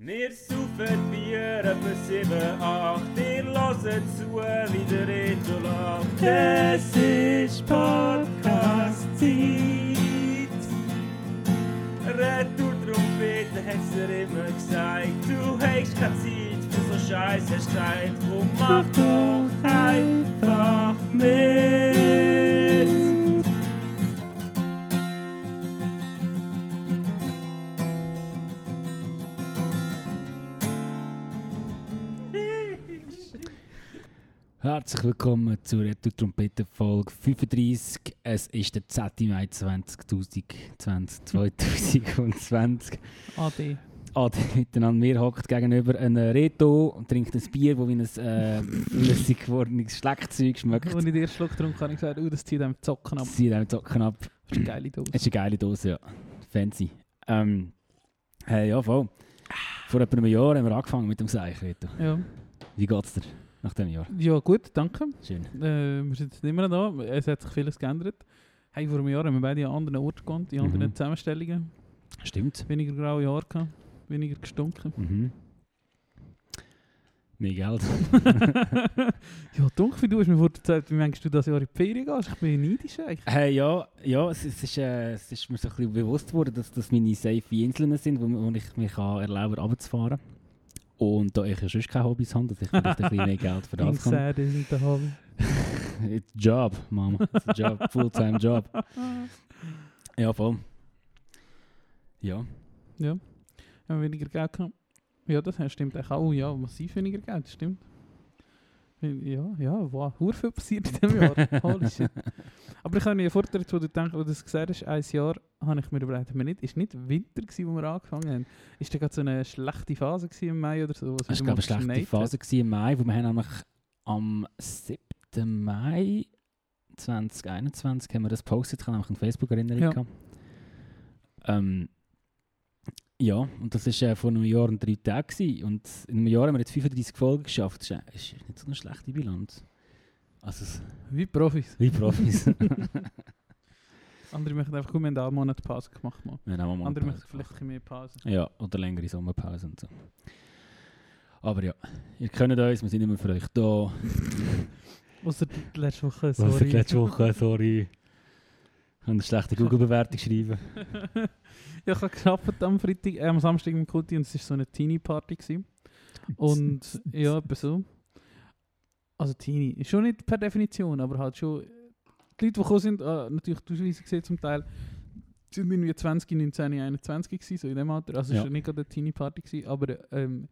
Wir saufen Bier etwa 7, 8, ihr hört zu, wie der Reto lacht. Es ist Podcast-Zeit. Retour-Trompete hat's dir immer gesagt, du hast keine Zeit für so Scheiß, hast gesagt, drum mach doch einfach mit. Herzlich willkommen zur Retour Trompete Folge 35. Es ist der 10. Mai 2020, 2020. AD. Ade miteinander. Mir hockt gegenüber ein Reto und trinkt ein Bier, das wie ein äh, flüssig gewordenes Schleckzeug schmeckt. Als ich den ersten Schluck getrunken habe, ich gesagt, oh, das zieht einem die Socken ab. Das zieht einem Zocken ab. Das ist eine geile Dose. Es ist eine geile Dose, ja. Fancy. Ähm, hey, ja, voll. Vor etwa einem Jahr haben wir angefangen mit dem Seich, Reto. Ja. Wie geht's dir nach diesem Jahr? ja, gut, danke. Schön. Äh, wir sind jetzt nicht mehr da. Es hat sich vieles geändert. Hey, vor einem Jahr haben wir beide an anderen Orten gewohnt, in anderen Mhm. Zusammenstellungen. Stimmt. Weniger graue Haare gehabt, weniger gestunken. Mhm. Mehr Geld. ja, dunkel du hast mir erzählt, wie meinst du das Jahr in die Ferien gehst? Ich bin neidisch eigentlich. Hey, ja, ja es, es, ist, äh, es ist mir so ein bisschen bewusst geworden, dass das meine safe Inseln sind, wo, wo ich mir kann erlauben kann, runterzufahren. Und da ich ja sonst keine Hobbys habe, dass ich vielleicht ein bisschen mehr Geld für das kann. sad isn't the hobby. It's a job, Mama. It's a job. Fulltime Job. Ja, voll. Ja. Ja. Haben wir weniger Geld gehabt? Ja, das stimmt auch. Oh, ja, massiv weniger Geld, das stimmt. Ja, ja, wow, hure viel passiert in diesem Jahr. Holy shit. Aber ich habe mir vorher, wo du denkst, wo du das gesagt hast, ein Jahr, habe ich mir überlegt, wir nicht, ist nicht Winter gewesen, wo wir angefangen haben? Ist da gerade so eine schlechte Phase gewesen im Mai oder so? es war eine schlechte geschneit hat? Phase gewesen im Mai, wo wir haben nämlich am 7. Mai 2021 haben wir das postet, ich habe nämlich eine Facebook-Erinnerung Ja. gehabt. Ähm, ja, und das war äh, vor einem Jahr und drei Tagen. Gewesen. Und in einem Jahr haben wir jetzt 35 Folgen geschafft. Das ist, äh, ist nicht so eine schlechte Bilanz. Also, Wie Profis. wie Profis. Andere möchten einfach, guck, wir haben einen Monat Pause gemacht. Mal. wir haben auch Andere Pause möchten vielleicht ein mehr Pause. Ja, oder längere Sommerpause und so. Aber ja, ihr kennt uns, wir sind immer für euch da. Außer die letzte Woche, sorry. die letzte Woche, sorry. Ich kann eine schlechte Google-Bewertung schreiben. Ja, ich habe gearbeitet am Freitag, äh, am Samstag im Kulti und es war so eine Teenie-Party. Und ja, etwa so. Also Teenie, ist schon nicht per Definition, aber halt schon. Die Leute, die gekommen sind, äh, natürlich die Ausweise gesehen zum Teil, sind irgendwie 20, 19, 21 gewesen, so in dem Alter. Also Ja. war nicht gerade eine Teenie-Party, gewesen, aber ähm,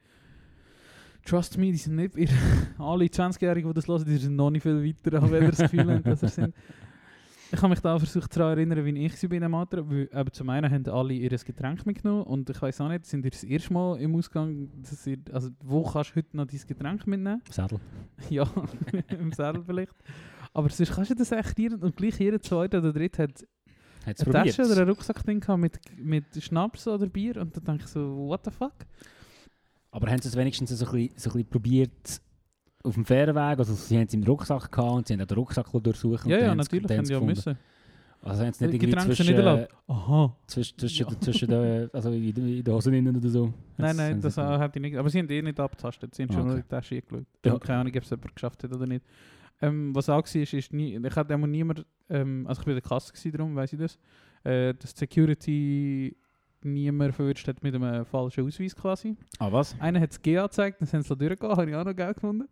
trust me, die sind nicht, alle 20-Jährigen, die das hören, die sind noch nicht viel weiter, als wenn wir das Gefühl haben, dass sie sind. Ich habe mich da versucht daran erinnern, wie ich sie bin in dem Alter. Weil, eben zum einen haben alle ihr Getränk mitgenommen und ich weiß auch nicht, sind ihr das erste Mal im Ausgang, dass ihr, also wo kannst du heute noch dein Getränk mitnehmen? Sattel. Ja, im Sattel vielleicht. Aber sonst kannst du das echt jeden und gleich jeder zweite oder dritte hat Hat es eine probiert? Tasche oder einen Rucksack drin mit, mit Schnaps oder Bier und dann denke ich so, what the fuck? Aber haben sie es wenigstens so ein bisschen, so ein bisschen probiert auf dem fairen Weg? Also sie haben es im Rucksack gehabt und sie haben auch den Rucksack durchsuchen. Ja, ja, natürlich, haben sie die ja gefunden. müssen. Also haben sie nicht irgendwie zwischen, äh, Aha. zwischen, zwischen, Ja. zwischen den, also in, in den Hosen innen oder so? Nein, nein, das äh, hat ich nicht. Aber sie haben eh nicht abgetastet. Sie haben schon Ah, nur okay. in die Tasche geschaut. Ja. Keine Ahnung, ob es jemand geschafft hat oder nicht. Ähm, was auch war, ist, ist nie, ich hatte einmal niemand, ähm, also ich war in der Kasse, gewesen, darum weiss ich das, äh, die Security niemand verwünscht hat mit einem falschen Ausweis quasi. Ah, was? Einer hat das G angezeigt, dann sind sie durchgegangen, habe ich auch noch Geld gefunden.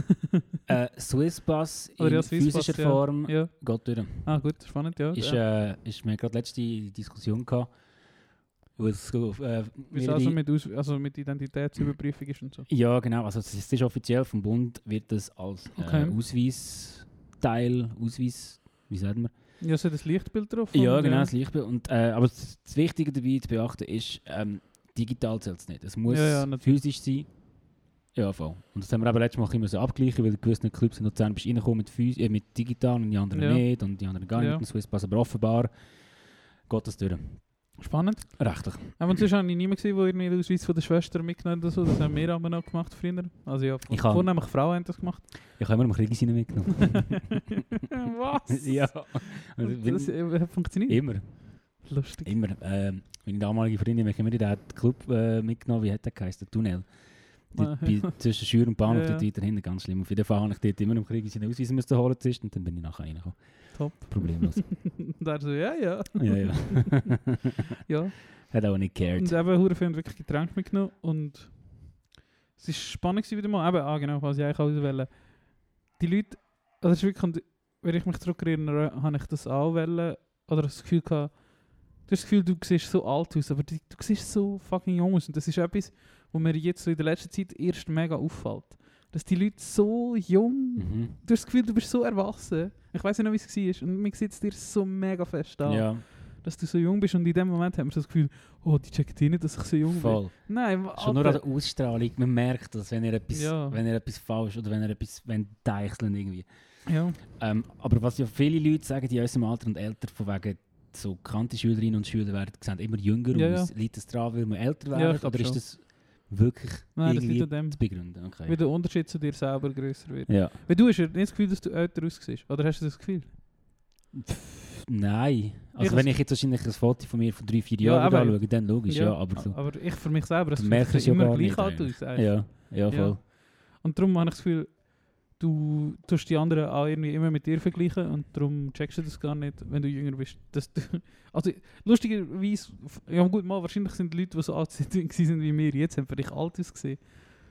äh, Swisspass in ja, Swisspass, physischer ja. Form ja. geht durch. Ah gut, spannend, ja. Ist, ja. äh, ist mir gerade letzte Diskussion gehabt, es so, äh, es also mit, Aus also mit Identitätsüberprüfung ist und so. Ja, genau. Also es ist offiziell vom Bund wird das als äh, Okay. Ausweisteil, Ausweis, wie sagt man? Ja, so das Lichtbild drauf. Ja, genau, das Lichtbild. Und, äh, aber das, das Wichtige dabei zu beachten ist, ähm, digital zählt es nicht. Es muss Ja, ja, physisch sein. Ja, voll. Und das haben wir aber letztes Mal immer so abgleichen, weil in gewissen Clubs in Luzern bist reingekommen mit, phys- äh, mit digital und die anderen nicht und die anderen gar nicht mit dem Swisspass. Aber offenbar geht das durch. Spannend. Rechtlich. Aber sonst habe ich niemanden gesehen, der irgendwie den Ausweis von der Schwester mitgenommen hat so. Das haben wir aber noch gemacht früher. Also ja, Ich habe- vornehmlich Frauen haben das gemacht. Ich habe immer noch Kriegis mitgenommen. Was? ja. Also, wenn- Das äh, hat funktioniert. immer. Lustig. Immer. Ähm, meine damalige Freundin, wir haben mir den Club äh, mitgenommen, wie hat der geheißen? Der Tunnel. Ah, Dort bei, zwischen Schür und Bahnhof, Ja, dort ja. weiter hinten, ganz schlimm. Auf jeden Fall habe ich dort immer noch gekriegt, wie sie den Ausweis müssen holen und dann bin ich nachher reingekommen. Top. Problemlos. Und er so, ja, ja. ja, ja. ja. Hat auch nicht Und gecared. eben, hure viele wirklich Getränke mitgenommen. Und es war spannend wieder mal. Eben, ah, genau, was ich eigentlich auswählen. Die Leute, also das ist wirklich, und wenn ich mich zurückerinnere, habe ich das auch wollen, oder das Gefühl gehabt, du hast das Gefühl, du siehst so alt aus, aber die, du siehst so fucking jung aus. Und das ist etwas, wo mir jetzt so in der letzten Zeit erst mega auffällt. Dass die Leute so jung, Mhm. du hast das Gefühl, du bist so erwachsen. Ich weiß nicht noch, wie es war. Und mir sieht es dir so mega fest an, Ja, dass du so jung bist. Und in dem Moment haben wir so das Gefühl, oh, die checkt eh nicht, dass ich so jung bin. voll. Nein, Schon nur an der Ausstrahlung, man merkt das, wenn ihr etwas, Ja. wenn ihr etwas falsch oder wenn ihr etwas wenn deichseln irgendwie. Ja, Ähm, aber was ja viele Leute sagen, die in unserem Alter und älter, von wegen so bekannte Schülerinnen und Schüler werden sehen immer jünger Ja, aus. Liegt das daran, weil man älter Ja, werden? oder ist schon. das wirklich nein, das irgendwie liegt an dem. zu begründen? Okay. Wie der Unterschied zu dir selber grösser wird. Ja. Weil du hast ja nicht das Gefühl, dass du älter aussiehst. Oder hast du das Gefühl? Pff, Nein. Also Ich- wenn ich jetzt wahrscheinlich ein Foto von mir von drei, vier Ja, Jahren aber- anschaue, dann logisch, ja. aber so. aber ich für mich selber, das Gefühl, ich ja immer gleich alt aus. Ja, ja, voll. Ja. Und darum habe ich das Gefühl, du tust die anderen auch irgendwie immer mit dir vergleichen und darum checkst du das gar nicht, wenn du jünger bist. Dass du, also lustigerweise, ja gut, mal, wahrscheinlich sind die Leute, die so alt sind, wie wir, jetzt haben vielleicht alt ausgesehen.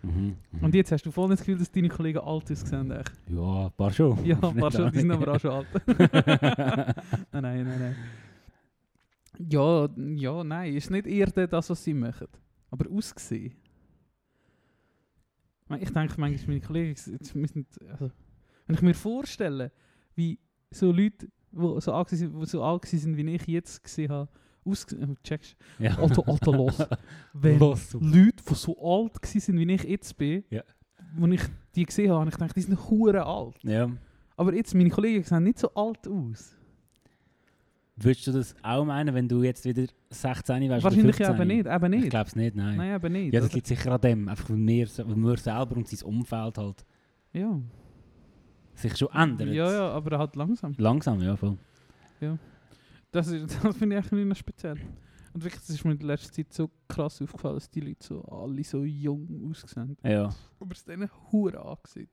Mhm. mhm. Und jetzt hast du voll das Gefühl, dass deine Kollegen alt aussehen. echt. Ja, ein paar schon. Ja, ein paar schon, die sind aber auch schon alt. nein, nein, nein, nein. Ja, ja, nein, ist nicht eher das, was sie machen. Aber ausgesehen. Ich denke manchmal, meine Kollegen, also, wenn ich mir vorstelle, wie so Leute, die so alt sind, die so alt sind, wie ich jetzt gesehen habe, ausgesehen, checkst ja. Alter, Alter, los. Wenn Los. Leute, die so alt sind, wie ich jetzt bin, Ja. wo ich die gesehen habe, ich denke, die sind hure alt. Ja. Aber jetzt, meine Kollegen sehen nicht so alt aus. Würdest du das auch meinen, wenn du jetzt wieder 16 wärst? Wahrscheinlich oder ja 15? eben nicht, eben nicht. Ich glaube es nicht, nein. Nein, eben nicht. ja, das oder? liegt sicher an dem. Einfach weil wir, weil wir selber und sein Umfeld halt ja. sich schon ändern. ja, ja, aber halt langsam. Langsam, ja, voll. Das, ist- das finde ich echt noch speziell. Und wirklich, das ist mir in der letzten Zeit so krass aufgefallen, dass die Leute so alle so jung aussehen. Ja. Aber es denen hure angesehen.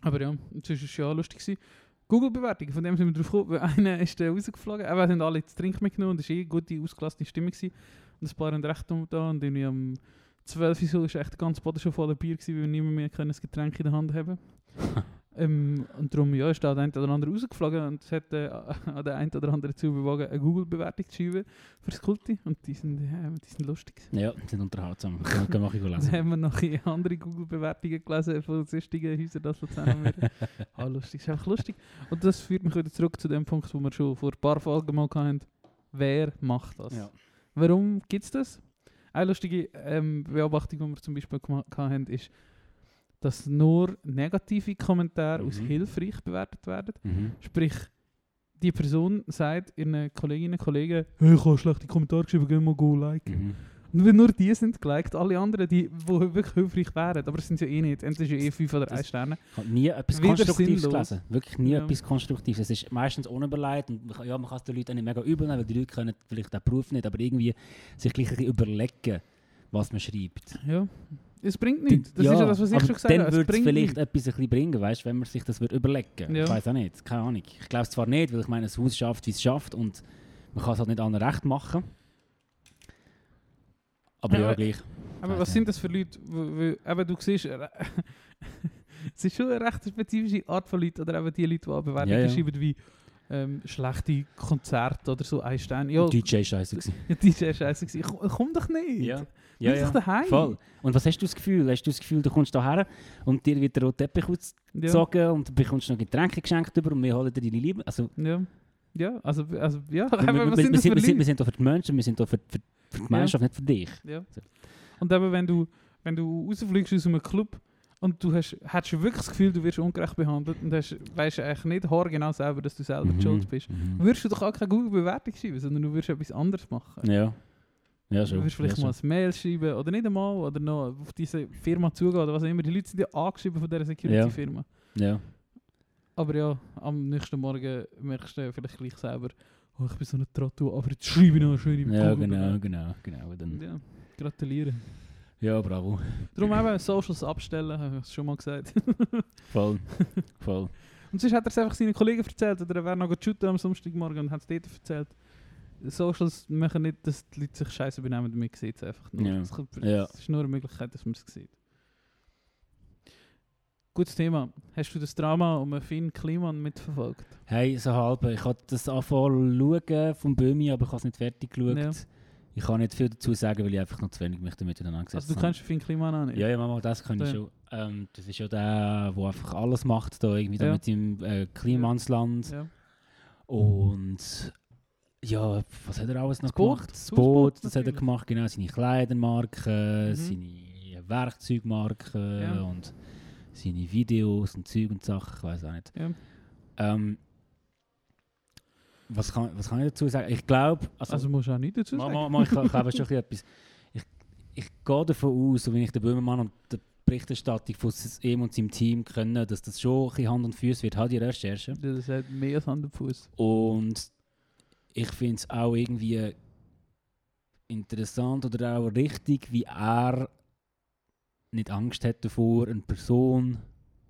Aber ja, sonst war es ja auch lustig. gewesen. Google-Bewertungen, von dem sind wir drauf gekommen, einer ist dann rausgeflogen. Aber haben alle zu trinken mitgenommen und es war eh eine gute, ausgelassene Stimmung. Gewesen. Und ein paar haben recht da und irgendwie am 12 Uhr war echt der ganze Boden schon voller Bier, gewesen, weil wir niemand mehr können ein Getränk in der Hand haben ähm, Und darum ja, ist da der eine oder andere rausgeflogen und es hat äh, an der einen oder anderen zu bewogen, eine Google-Bewertung zu schreiben für das Kulti. Und die sind, ja, die sind lustig. Ja, die sind unterhaltsam. Kann, kann ich Dann lesen. haben wir noch andere Google-Bewertungen gelesen von sonstigen Häusern, das wir. ah, lustig, ist einfach lustig. Und das führt mich wieder zurück zu dem Punkt, wo wir schon vor ein paar Folgen mal hatten. Wer macht das? Ja. Warum gibt es das? Eine lustige ähm, Beobachtung, die wir zum Beispiel haben, ist, dass nur negative Kommentare als Mhm. hilfreich bewertet werden. Mhm. Sprich, die Person sagt ihren Kolleginnen und Kollegen, hey, ich habe schlechte Kommentare geschrieben, geh mal go liken. Mhm. Und wenn nur die sind geliked, alle anderen, die, die wirklich hilfreich wären, aber es sind ja eh nicht. Entweder ist ja eh 5 oder Das- 1 Sterne. Ich habe nie etwas Wieder Konstruktives sinnlos. gelesen. Wirklich nie Ja. etwas Konstruktives. Es ist meistens unüberlegt und man kann- ja, man kann es den Leuten auch nicht mega übel nehmen, weil die Leute können vielleicht den Beruf nicht, aber irgendwie sich gleich ein bisschen überlegen, was man schreibt. Ja. Es bringt nichts. Das ist ja das, was ich schon gesagt habe. Dann Es würde es vielleicht nichts. etwas ein bisschen bringen, weißt, wenn man sich das würde überlegen Ja. Ich weiß auch nicht, keine Ahnung. Ich glaube es zwar nicht, weil ich meine, das Haus schafft, wie es schafft und man kann es halt nicht allen recht machen. Aber Ja, ja, gleich. Aber Weiss was nicht. sind das für Leute? Eben, du siehst, äh, es ist schon eine recht spezifische Art von Leuten, oder eben die Leute, die auch Bewertungen Ja, ja. schreiben, wie ähm, schlechte Konzerte oder so, ein Stern. Ja, DJ scheiße ja, war scheiße. komm doch nicht. Ja, Ja, ja, ja. daheim. Voll. Und was hast du das Gefühl? Hast du das Gefühl, du kommst hierher und dir wird der rote Teppich Ja. ausgezogen und du bekommst noch Getränke geschenkt über und wir holen dir deine Liebe? Also, Ja. Ja, also, also ja. wir, wir, sind wir, sind, wir, sind, Leute? wir sind da für die Menschen, wir sind da für, für, für die Gemeinschaft, nicht für dich. Ja. So. Und eben, wenn du, wenn du rausfliegst aus einem Club und du hast, hast wirklich das Gefühl, du wirst ungerecht behandelt und hast, weißt eigentlich nicht haargenau selber, dass du selber die schuld bist, Mhm. würdest du doch auch keine gute Bewertung schreiben, sondern du würdest etwas anderes machen. Ja. Ja, Du schon. würdest vielleicht ja, mal ein Mail schreiben oder nicht einmal oder noch auf diese Firma zugehen oder was auch immer. Die Leute sind ja angeschrieben von dieser Security-Firma. Ja. Aber ja, am nächsten Morgen merkst du vielleicht gleich selber, oh, ich bin so ein Trotto, aber jetzt schreibe ich noch eine schöne Ja, Google- genau, genau, genau. Dann, Ja, gratuliere. ja, bravo. Darum eben Socials abstellen, habe ich schon mal gesagt. Voll, voll. Und sonst hat er es einfach seinen Kollegen erzählt, oder er wäre noch shooten am Samstagmorgen und hat es dort erzählt. Socials machen nicht, dass die Leute sich scheiße benehmen, damit sieht es einfach nur. Ja. Es Ja. Es ist nur eine Möglichkeit, dass man es sieht. Gutes Thema. Hast du das Drama um Finn Kliman mitverfolgt? Hey, so halb. Ich habe das angefangen schauen vom Böhmi, aber ich habe es nicht fertig geschaut. Ja. Ich kann nicht viel dazu sagen, weil ich einfach noch zu wenig mich damit auseinandergesetzt Also du habe. kennst Finn Kliman auch nicht? Ja, ja, Mama, das kann ich Ja. schon. Ähm, das ist ja der, der einfach alles macht, da irgendwie da Ja. mit seinem äh, Klimansland. Ja. Und ja, was hat er alles noch Das Boot, gemacht? Das das Boot, das hat er natürlich. gemacht, genau. Seine Kleidermarke, Mhm. seine Werkzeugmarke Ja. und seine Videos und Zeug und Sachen, ich weiß auch nicht. Ja. Ähm, was, kann, was kann ich dazu sagen? Ich glaube, also, Also musst du auch nichts dazu sagen. ma, ma, ich, ich habe schon etwas. Ich, ich gehe davon aus, wie ich den Böhmermann und die Berichterstattung von ihm und seinem Team können, dass das schon ein Hand und Füße wird, hat die Recherche. Das hat mehr als Hand und Fuß. Und ich finde es auch irgendwie interessant oder auch richtig, wie er nicht Angst hat davor, eine Person,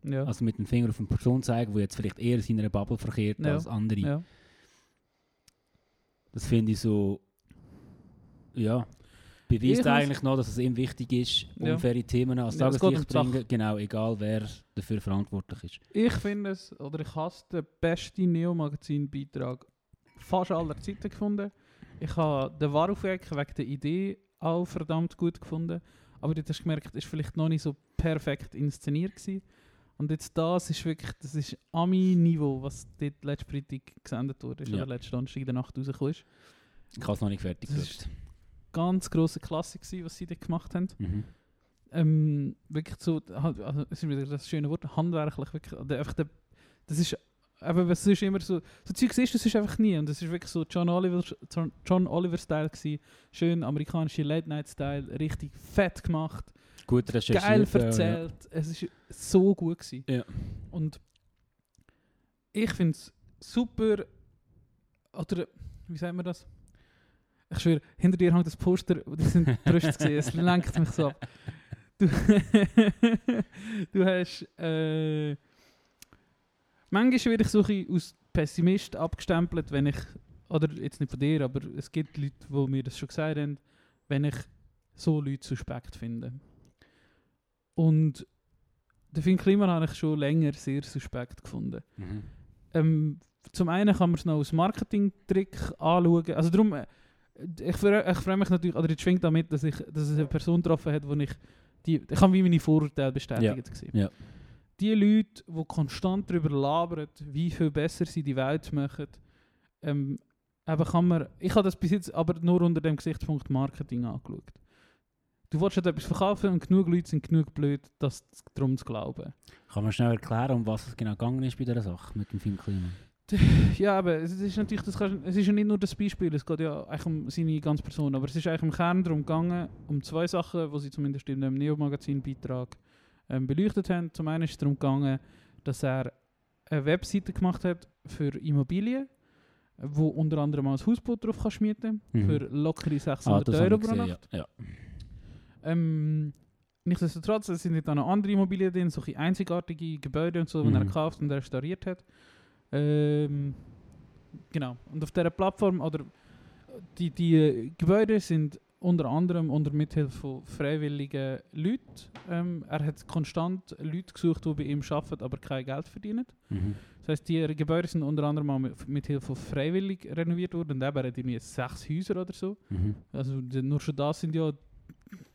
Ja. also mit dem Finger auf eine Person zeigen, die jetzt vielleicht eher in einer Bubble verkehrt Ja. als andere. ja. Das finde ich so, ja, beweist Ich eigentlich noch, dass es ihm wichtig ist, unfaire Themen ans um Tageslicht Sache. bringen. Genau, egal wer dafür verantwortlich ist. Ich finde es, oder ich habe es den besten Neo-Magazin-Beitrag fast aller Zeiten gefunden. Ich habe den Warufweg wegen der Idee auch verdammt gut gefunden. Aber dort hast du gemerkt, es war vielleicht noch nicht so perfekt inszeniert. Gewesen. Und jetzt das ist wirklich, das ist Ami-Niveau, was dort letzte Freitag gesendet wurde, Ja. oder letzte Donnerstag in der Nacht rausgekommen ist. Ich habe es noch nicht fertig Das ist-. Ganz grosse Klasse gewesen, was sie dort gemacht haben. Mhm. ähm, wirklich so, also, es ist wieder das schöne Wort, handwerklich, wirklich, einfach der, das ist, aber es ist immer so, so Zeug siehst du, das ist einfach nie, und das ist wirklich so John Oliver, John, Oliver Style gewesen, schön amerikanische Late Night Style, richtig fett gemacht, Gut recherchiert. geil ja, erzählt, es ist so gut gewesen. Ja. Und ich finde es super, oder, wie sagt man das? Ich schwöre, hinter dir hängt das Poster, die sind Brüste gesehen, es lenkt mich so ab. Du, du hast, äh, manchmal werde ich so ein als Pessimist abgestempelt, wenn ich, oder jetzt nicht von dir, aber es gibt Leute, die mir das schon gesagt haben, wenn ich so Leute suspekt finde. Und den Finn Kliman habe ich schon länger sehr suspekt gefunden. ja. Mhm. Ähm, zum einen kann man es noch als Marketing-Trick anschauen. Also darum, äh, ich, freue- ich freue mich natürlich, oder es schwingt damit, dass, ich, dass es eine Person getroffen hat, wo ich, die, ich habe wie meine Vorurteile bestätigt gesehen. Ja. Die Leute, die konstant darüber labern, wie viel besser sie die Welt machen, ähm, eben kann man, ich habe das bis jetzt aber nur unter dem Gesichtspunkt Marketing angeschaut. Du willst halt etwas verkaufen und genug Leute sind genug blöd, das darum zu glauben. Kann man schnell erklären, um was es genau gegangen ist bei dieser Sache mit dem Film Klima? Ja, aber es ist natürlich, das kannst, es ist ja nicht nur das Beispiel, es geht ja eigentlich um seine ganze Person, aber es ist eigentlich im Kern darum gegangen, um zwei Sachen, die sie zumindest in dem Neo-Magazin-Beitrag ähm, beleuchtet haben. Zum einen ist es darum gegangen, dass er eine Webseite gemacht hat für Immobilien, wo unter anderem ein Hausboot drauf kannst mieten Mhm. für lockere Ah, 600 das habe Euro pro Nacht. ja. ja. Ähm, nichtsdestotrotz, es sind nicht auch noch andere Immobilien drin, solche einzigartige Gebäude und so, die er Mhm. gekauft und restauriert hat. Ähm, genau. Und auf dieser Plattform, oder die, die Gebäude sind unter anderem unter Mithilfe von freiwilligen Leuten. Ähm, er hat konstant Leute gesucht, die bei ihm arbeiten, aber kein Geld verdienen. Mhm. Das heisst, die Gebäude sind unter anderem auch mit, mit Hilfe von freiwillig renoviert worden. Und eben, er hat irgendwie sechs Häuser oder so. Mhm. Also nur schon das sind ja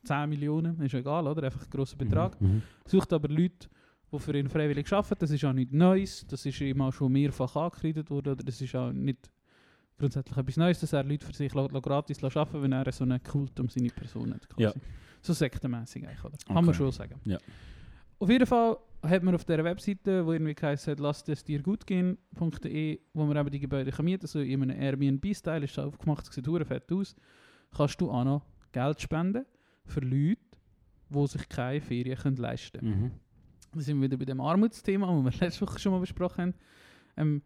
10 Millionen, ist egal, oder? Einfach ein grosser Betrag. Mhm. Sucht aber Leute, die für ihn freiwillig arbeiten. Das ist auch nichts Neues. Das ist ihm auch schon mehrfach angekreidet worden. Oder das ist auch nicht grundsätzlich etwas Neues, dass er Leute für sich gratis arbeiten wenn er so einen Kult um seine Person hat. quasi. Ja. So sektenmässig eigentlich, oder? Kann man Okay. schon sagen. Ja. Auf jeden Fall hat man auf dieser Webseite, wo irgendwie hat, lasst es dir gut gehen.de, wo man eben die Gebäude kann mieten so in einem Airbnb-Style, ist aufgemacht, sieht hure fett aus, kannst du auch noch Geld spenden für Leute, die sich keine Ferien können leisten können. Mhm. Da sind wir wieder bei dem Armutsthema, das wir letzte Woche schon mal besprochen haben. Ähm,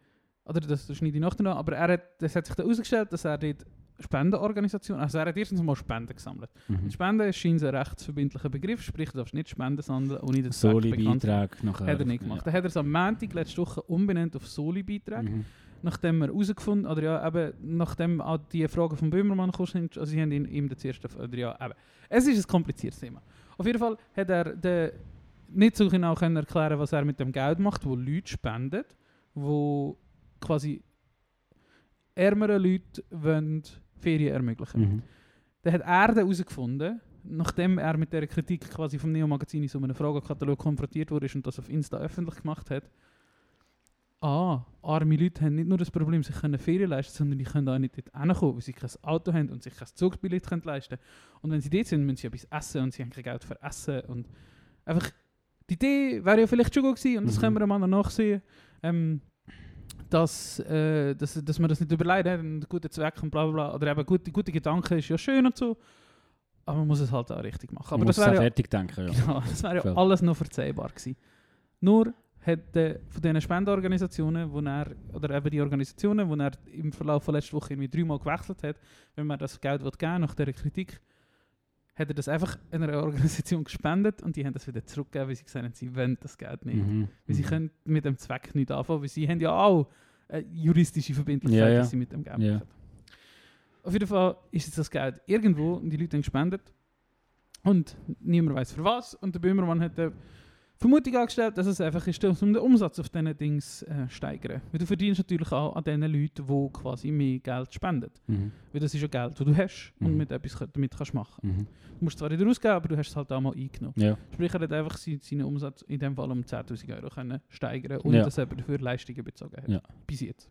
oder das, schneide ich nachher noch, aber er hat, das hat sich dann herausgestellt, dass er dort Spendenorganisation, also er hat erstens mal Spenden gesammelt. Mhm. Spenden ist scheinbar ein rechtsverbindlicher Begriff, sprich du darfst nicht Spenden sammeln, ohne den Soli-Beitrag nachher. Hat er nicht gemacht. Dann hat er es am Montag letzte Woche umbenannt auf Soli-Beitrag, Mhm. nachdem er herausgefunden, oder ja, eben, nachdem auch die Fragen von Böhmermann gekommen also sie haben ihn, ihm das erste, oder ja, eben. Es ist ein kompliziertes Thema. Auf jeden Fall hat er den, nicht so genau können erklären, was er mit dem Geld macht, wo Leute spenden, wo quasi ärmere Leute wollen Ferien ermöglichen. Mhm. Dann hat er herausgefunden, nachdem er mit der Kritik quasi vom Neo-Magazin in so einem Fragekatalog konfrontiert wurde und das auf Insta öffentlich gemacht hat, ah, arme Leute haben nicht nur das Problem, sie können Ferien leisten, sondern die können auch nicht dort hinkommen, weil sie kein Auto haben und sich kein Zugbillett können leisten Und wenn sie dort sind, müssen sie etwas essen und sie haben kein Geld für Essen. Und einfach, die Idee wäre ja vielleicht schon gut gewesen und das Mhm. können wir mal noch nachsehen. Ähm, dass, äh, dass, dass man das nicht überlegt einen guten Zweck und bla bla bla. Oder eben gute, gute Gedanken ist ja schön und so. Aber man muss es halt auch richtig machen. Aber Man das muss es auch wäre ja, fertig denken, ja. genau, das wäre ja alles noch verzeihbar gewesen. Nur hat äh, von diesen Spendenorganisationen, wo er, oder eben die Organisationen, wo er im Verlauf von letzter Woche irgendwie dreimal gewechselt hat, wenn man das Geld will geben nach dieser Kritik, hat er das einfach einer Organisation gespendet und die haben das wieder zurückgegeben, weil sie gesagt haben, sie wollen das Geld nicht. Mhm. Weil sie Mhm. können mit dem Zweck nicht anfangen, weil sie haben ja auch eine juristische Verbindlichkeit, Ja, ja. dass sie mit dem Geld Ja. machen. Auf jeden Fall ist jetzt das Geld irgendwo und die Leute haben gespendet und niemand weiß für was und der Böhmermann hat eine Vermutung angestellt, dass es einfach ist, um den Umsatz auf diesen Dings äh, steigern. Weil du verdienst natürlich auch an den Leuten, die quasi mehr Geld spenden. Mhm. Weil das ist ja Geld, das du hast und Mhm. mit etwas damit kannst machen. Mhm. Du musst zwar wieder ausgeben, aber du hast es halt auch mal eingenommen. Ja. Sprich, er hat einfach sein- seinen Umsatz in dem Fall um 10'000 Euro können steigern ohne Ja. dass er dafür Leistungen bezogen hat. Ja. Bis jetzt.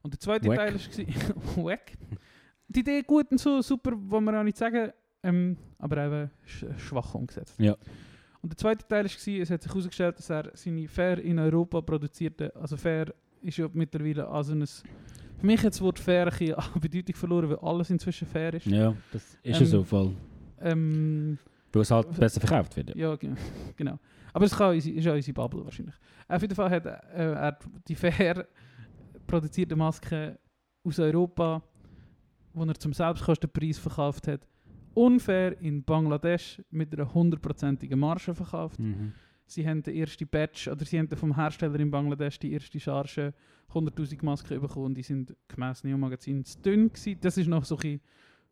Und der zweite Wack. Teil war... Wack. Die Idee gut und so, super, wollen wir auch nicht sagen, ähm, aber eben sch schwach umgesetzt. Ja. Und der zweite Teil war, es hat sich herausgestellt, dass er seine Fair in Europa produzierte, also Fair ist ja mittlerweile also ein... Für mich hat das Wort Fair ein an Bedeutung verloren, weil alles inzwischen fair ist. ja, das ist ja Ähm, so voll. Ähm, Weil es halt besser verkauft wird. Ja. Ja, ge- genau. Aber es kann ist ja unsere Bubble wahrscheinlich. Auf jeden Fall hat äh, er die fair produzierte Maske aus Europa, die er zum Selbstkostenpreis verkauft hat, unfair in Bangladesch mit einer hundertprozentigen Marge verkauft. Mhm. Sie haben den ersten Batch, oder sie haben vom Hersteller in Bangladesch die erste Charge 100'000 Masken bekommen und die sind gemäss Neo-Magazin zu dünn gewesen. Das ist noch so ein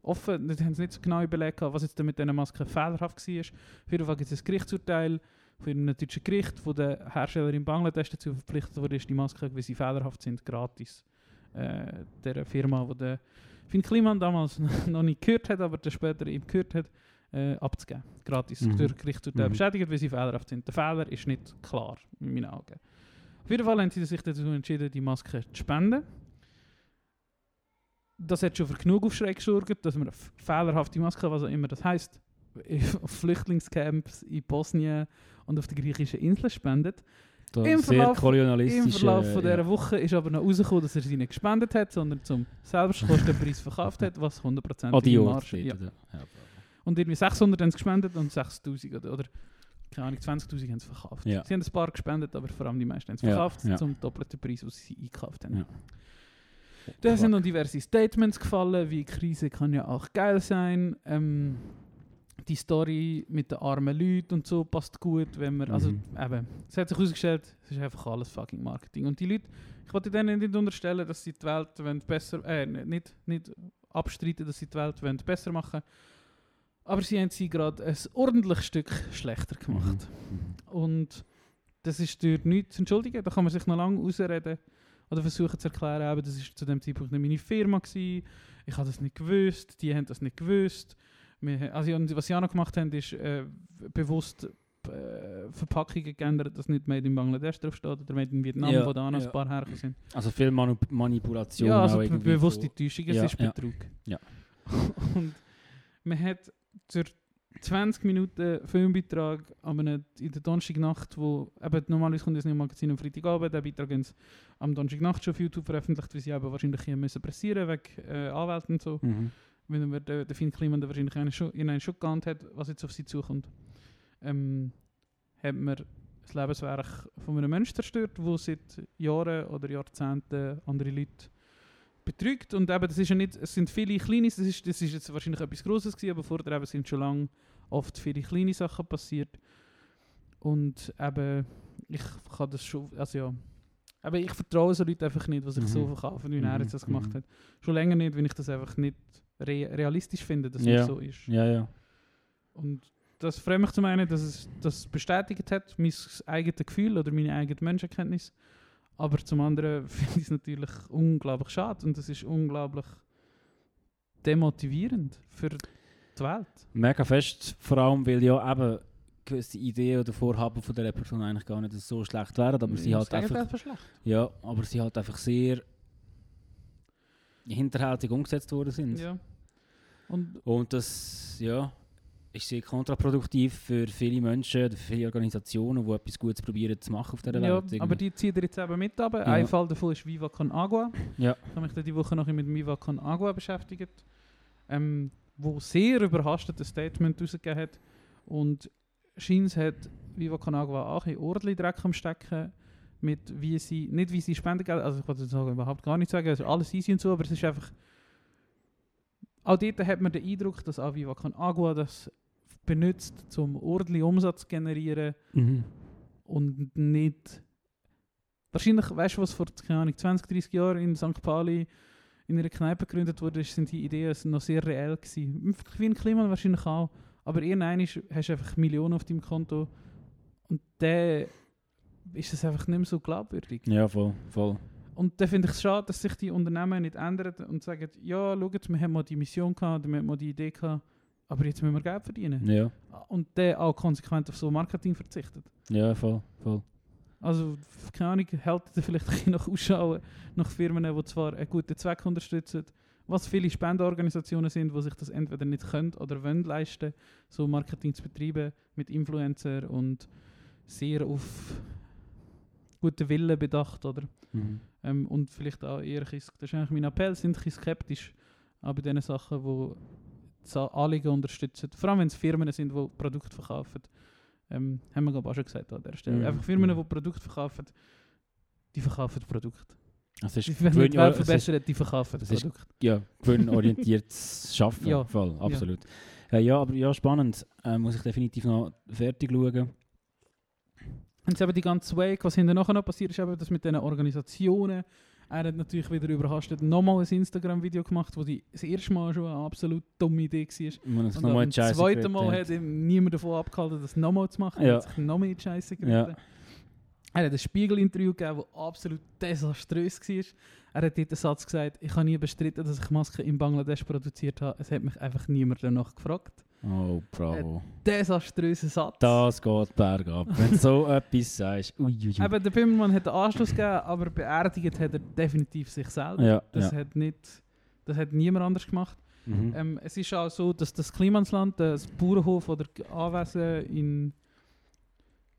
offen, das haben sie nicht so genau überlegt, was jetzt mit diesen Masken fehlerhaft war. Auf jeden Fall gibt es ein Gerichtsurteil von einem deutschen Gericht, wo der Hersteller in Bangladesch dazu verpflichtet wurde, die Masken, weil sie fehlerhaft sind, gratis äh, der Firma, die der Finn Kliman damals noch nicht gehört hat, aber der später ihm gehört hat, äh, abzugeben. Gratis Mhm. durch Gerichtsurteil Mhm. bestätigt, weil sie fehlerhaft sind. Der Fehler ist nicht klar, in meinen Augen. Auf jeden Fall haben sie sich dazu entschieden, die Maske zu spenden. Das hat schon für genug Aufschrei gesorgt, dass man fehlerhafte Maske, was auch immer das heisst, auf Flüchtlingscamps in Bosnien und auf der griechischen Insel spendet. Da Im sehr Verlauf-. Im Verlauf von dieser ja. Woche ist aber noch rausgekommen, dass er sie nicht gespendet hat, sondern zum Selbstkostenpreis verkauft hat, was 100% Oh, die. Marge. Ja. Ja. Und irgendwie 600 haben sie gespendet und 6000 oder, oder keine Ahnung, 20.000 haben sie verkauft. Ja. Sie haben ein paar gespendet, aber vor allem die meisten haben sie verkauft zum doppelten Preis, was sie eingekauft haben. Da sind noch diverse Statements gefallen, wie Krise kann ja auch geil sein. Ähm, die Story mit den armen Leuten und so passt gut, wenn man, also Mhm. eben, es hat sich herausgestellt, es ist einfach alles fucking Marketing. Und die Leute, ich wollte denen nicht unterstellen, dass sie die Welt wollen besser, äh, nicht, nicht abstreiten, dass sie die Welt wollen besser machen aber sie haben sie gerade ein ordentliches Stück schlechter gemacht. Mhm. Und das ist durch nichts zu entschuldigen. Da kann man sich noch lange ausreden oder versuchen zu erklären, eben, das war zu dem Zeitpunkt nicht meine Firma. Gewesen. Ich habe das nicht gewusst, die haben das nicht gewusst. Wir, also, was sie auch noch gemacht haben, ist äh, bewusst äh, Verpackungen geändert, dass nicht Made in Bangladesch draufsteht oder Made in Vietnam, Ja, wo da auch noch ja. ein paar hergekommen sind. Also viel Manu Manipulation. Ja, also be bewusste Täuschung, es Ja, ist. Betrug. Ja. Und man hat zur 20 Minuten Filmbeitrag am einem- in der Donnerstagnacht, wo eben normalerweise kommt das nicht im Magazin am Freitagabend, den Beitrag haben am Donnerstagnacht schon auf YouTube veröffentlicht, weil sie eben wahrscheinlich hier müssen pressieren wegen äh, Anwälten und so. Mhm. Wenn wir der, der Finn Kliman wahrscheinlich einen schon, in einen schon geahnt hat, was jetzt auf sie zukommt, ähm, hat man das Lebenswerk von einem Menschen zerstört, wo seit Jahren oder Jahrzehnten andere Leute betrügt. Und eben, das ist ja nicht, es sind viele kleine, das ist, das ist jetzt wahrscheinlich etwas Grosses gewesen, aber vorher eben sind schon lange oft viele kleine Sachen passiert. Und eben, ich kann das schon, also ja, aber ich vertraue so Leuten einfach nicht, die sich Mhm. so verkaufen, wie er Mhm, jetzt das gemacht mhm. hat. Schon länger nicht, wenn ich das einfach nicht re realistisch finde, dass Ja. es so ist. Ja, ja. Und das freut mich zum einen, dass es das bestätigt hat, mein eigenes Gefühl oder meine eigene Menschenkenntnis. Aber zum anderen finde ich es natürlich unglaublich schade und es ist unglaublich demotivierend für die Welt. Mega fest, vor allem, weil ja eben gewisse Ideen oder Vorhaben von dieser Person eigentlich gar nicht so schlecht wären, aber sie halt einfach, ja, aber sie halt einfach sehr hinterhältig umgesetzt worden sind. Ja. Und Und das, ja, ist sehr kontraproduktiv für viele Menschen, für viele Organisationen, die etwas Gutes probieren zu machen auf dieser ja, Welt. irgendwie. aber die ziehen jetzt eben mit. Ja. Ein Fall davon ist Viva Con Agua. Ja. Ich habe mich dann die Woche noch mit Viva Con Agua beschäftigt, ähm, wo sehr überhastet ein Statement rausgegeben hat. Und Scheins hat Viva Con Agua auch ein ordentlich Dreck am Stecken mit wie sie, nicht wie sie Spendengeld, also ich wollte sagen, überhaupt gar nicht sagen, es ist alles easy und so, aber es ist einfach, auch dort hat man den Eindruck, dass auch Viva Con Agua das benutzt, um ordentlich Umsatz zu generieren Mhm. und nicht. Wahrscheinlich, weißt du, was vor keine Ahnung, 20, 30 Jahren in St. Pauli in einer Kneipe gegründet wurde, sind die Ideen noch sehr reell gewesen. Wie ein Klima wahrscheinlich auch. Aber irgendwann hast du einfach Millionen auf deinem Konto und dann ist es einfach nicht mehr so glaubwürdig. Ja, voll, voll. Und dann finde ich es schade, dass sich die Unternehmen nicht ändern und sagen, ja, schaut, wir haben mal die Mission gehabt, wir haben mal die Idee gehabt, aber jetzt müssen wir Geld verdienen. Ja, Und dann auch konsequent auf so Marketing verzichtet. ja, voll, voll. Also, keine Ahnung, hält ihr vielleicht ein bisschen nach Ausschau nach Firmen, die zwar einen guten Zweck unterstützen, was viele Spendenorganisationen sind, die sich das entweder nicht können oder wollen leisten, so Marketing zu betreiben mit Influencer und sehr auf guten Willen bedacht, oder? Mhm. Ähm, und vielleicht auch eher, das ist eigentlich mein Appell, sind ein bisschen skeptisch auch bei diesen Sachen, die das Anliegen unterstützen. Vor allem, wenn es Firmen sind, die Produkte verkaufen. Ähm, haben wir glaube ich auch schon gesagt an dieser Stelle. Mhm. Einfach Firmen, Mhm. die Produkte verkaufen, die verkaufen Produkte. Also Die ist nicht gewinn- Welt es ist- verbessern, die verkaufen es ist- Produkte. Ja, gewinnorientiertes Schaffen. Ja. Voll, absolut. Ja. ja, aber ja, spannend. Äh, muss ich definitiv noch fertig schauen. Und eben die ganze Wake, was hinterher noch passiert ist, eben das mit diesen Organisationen. Er hat natürlich wieder überhastet nochmal ein Instagram-Video gemacht, wo die das erste Mal schon eine absolut dumme Idee war. Und man Und zweiten geredet Mal hat. hat ihm niemand davon abgehalten, das nochmal zu machen. Ja. Er hat sich nochmal in die Scheiße geritten. Er hat ein Spiegel-Interview gegeben, das absolut desaströs war. Er hat dort den Satz gesagt, ich habe nie bestritten, dass ich Masken in Bangladesch produziert habe. Es hat mich einfach niemand danach gefragt. Oh, bravo. Desaströser Satz. Das geht bergab. Wenn du so etwas sagst. Ui, ui, ui. Eben, der Bimmermann hat den Anschluss gegeben, aber beerdigt hat er definitiv sich selber. Ja, Das, ja. hat nicht, das hat niemand anders gemacht. Mhm. Ähm, es ist auch so, dass das Klimansland, das Bauernhof oder Anwesen in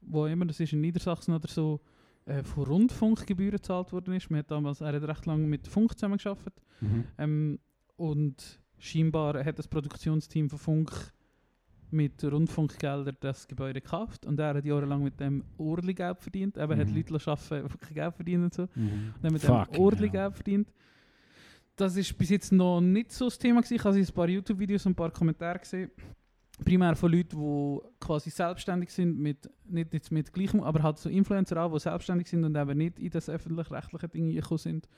wo immer das ist, in Niedersachsen oder so, äh, von Rundfunkgebühren gezahlt worden ist. Man hat damals, er hat recht lange mit Funk zusammengearbeitet. Mhm. Ähm, und scheinbar hat das Produktionsteam von Funk mit Rundfunkgeldern das Gebäude gekauft und er hat jahrelang mit dem ordentlich Geld verdient. Hat Mhm. Leute arbeiten, die kein Geld verdienen und so. Mhm. Und haben mit Fucking dem ordentlich hell. Geld verdient. Das ist bis jetzt noch nicht so das Thema gewesen. Ich habe ein paar YouTube-Videos und ein paar Kommentare gesehen. Primär von Leuten, die quasi selbstständig sind, mit, nicht jetzt mit gleichem, aber halt so Influencer auch, die selbstständig sind und eben nicht in das öffentlich-rechtliche Ding gekommen sind.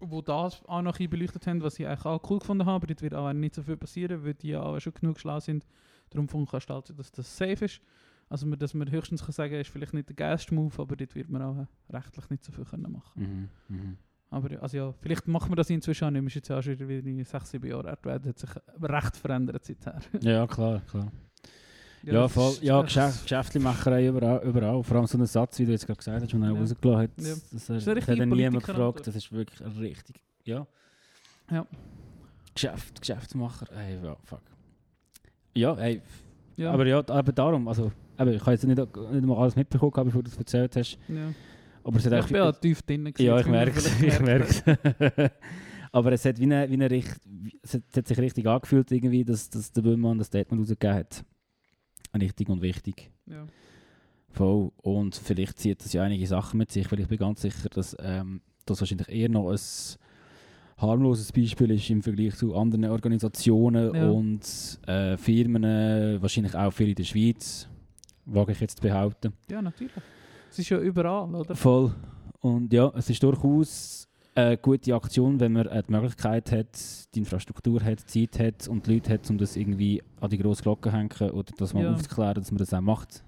Wo das auch noch ein beleuchtet haben, was ich eigentlich auch cool gefunden habe, aber dort wird auch nicht so viel passieren, weil die ja auch schon genug schlau sind. Darum Funk kann gestalten, dass das safe ist. Also, dass man höchstens kann sagen ist vielleicht nicht der geilste Move, aber dort wird man auch rechtlich nicht so viel können machen Mhm. Mhm. aber also ja, vielleicht machen wir das inzwischen auch nicht mehr. Ist jetzt auch schon wieder wie 6, 7 Jahre alt. hat sich recht verändert seither. Ja, klar, klar. Ja, das voll. Ja, Geschäft, Geschäftlichmacherei überall, überall. Vor allem so ein Satz, wie du jetzt gerade gesagt hast, den er Ja. rausgelassen hat. Ja. Das, das hat er niemand gefragt. Das ist wirklich richtig. Ja. Ja. Geschäft, Geschäftsmacher. Ey, ja, fuck. Ja, ey, Ja, aber ja, aber darum, also, eben, ich habe jetzt nicht, nicht mal alles mitbekommen, bevor du das erzählt hast. ja. Aber es hat Ich bin auch tief drin. gewesen, Ja, ich merke es. Ich merke es. Aber es hat, wie eine, wie eine es hat, es hat sich richtig angefühlt, irgendwie, dass, dass der Böhmermann das Statement rausgegeben hat. Richtig und wichtig. Ja. Voll. Und vielleicht zieht das ja einige Sachen mit sich, weil ich bin ganz sicher, dass ähm, das wahrscheinlich eher noch ein harmloses Beispiel ist im Vergleich zu anderen Organisationen Ja. und äh, Firmen, wahrscheinlich auch viele in der Schweiz, wage ich jetzt zu behaupten. Ja, natürlich. Es ist ja überall, oder? Voll. Und ja, es ist durchaus eine gute Aktion, wenn man äh, die Möglichkeit hat, die Infrastruktur hat, Zeit hat und die Leute hat, um das irgendwie an die grosse Glocke zu hängen oder das mal Ja. aufzuklären, dass man das auch macht.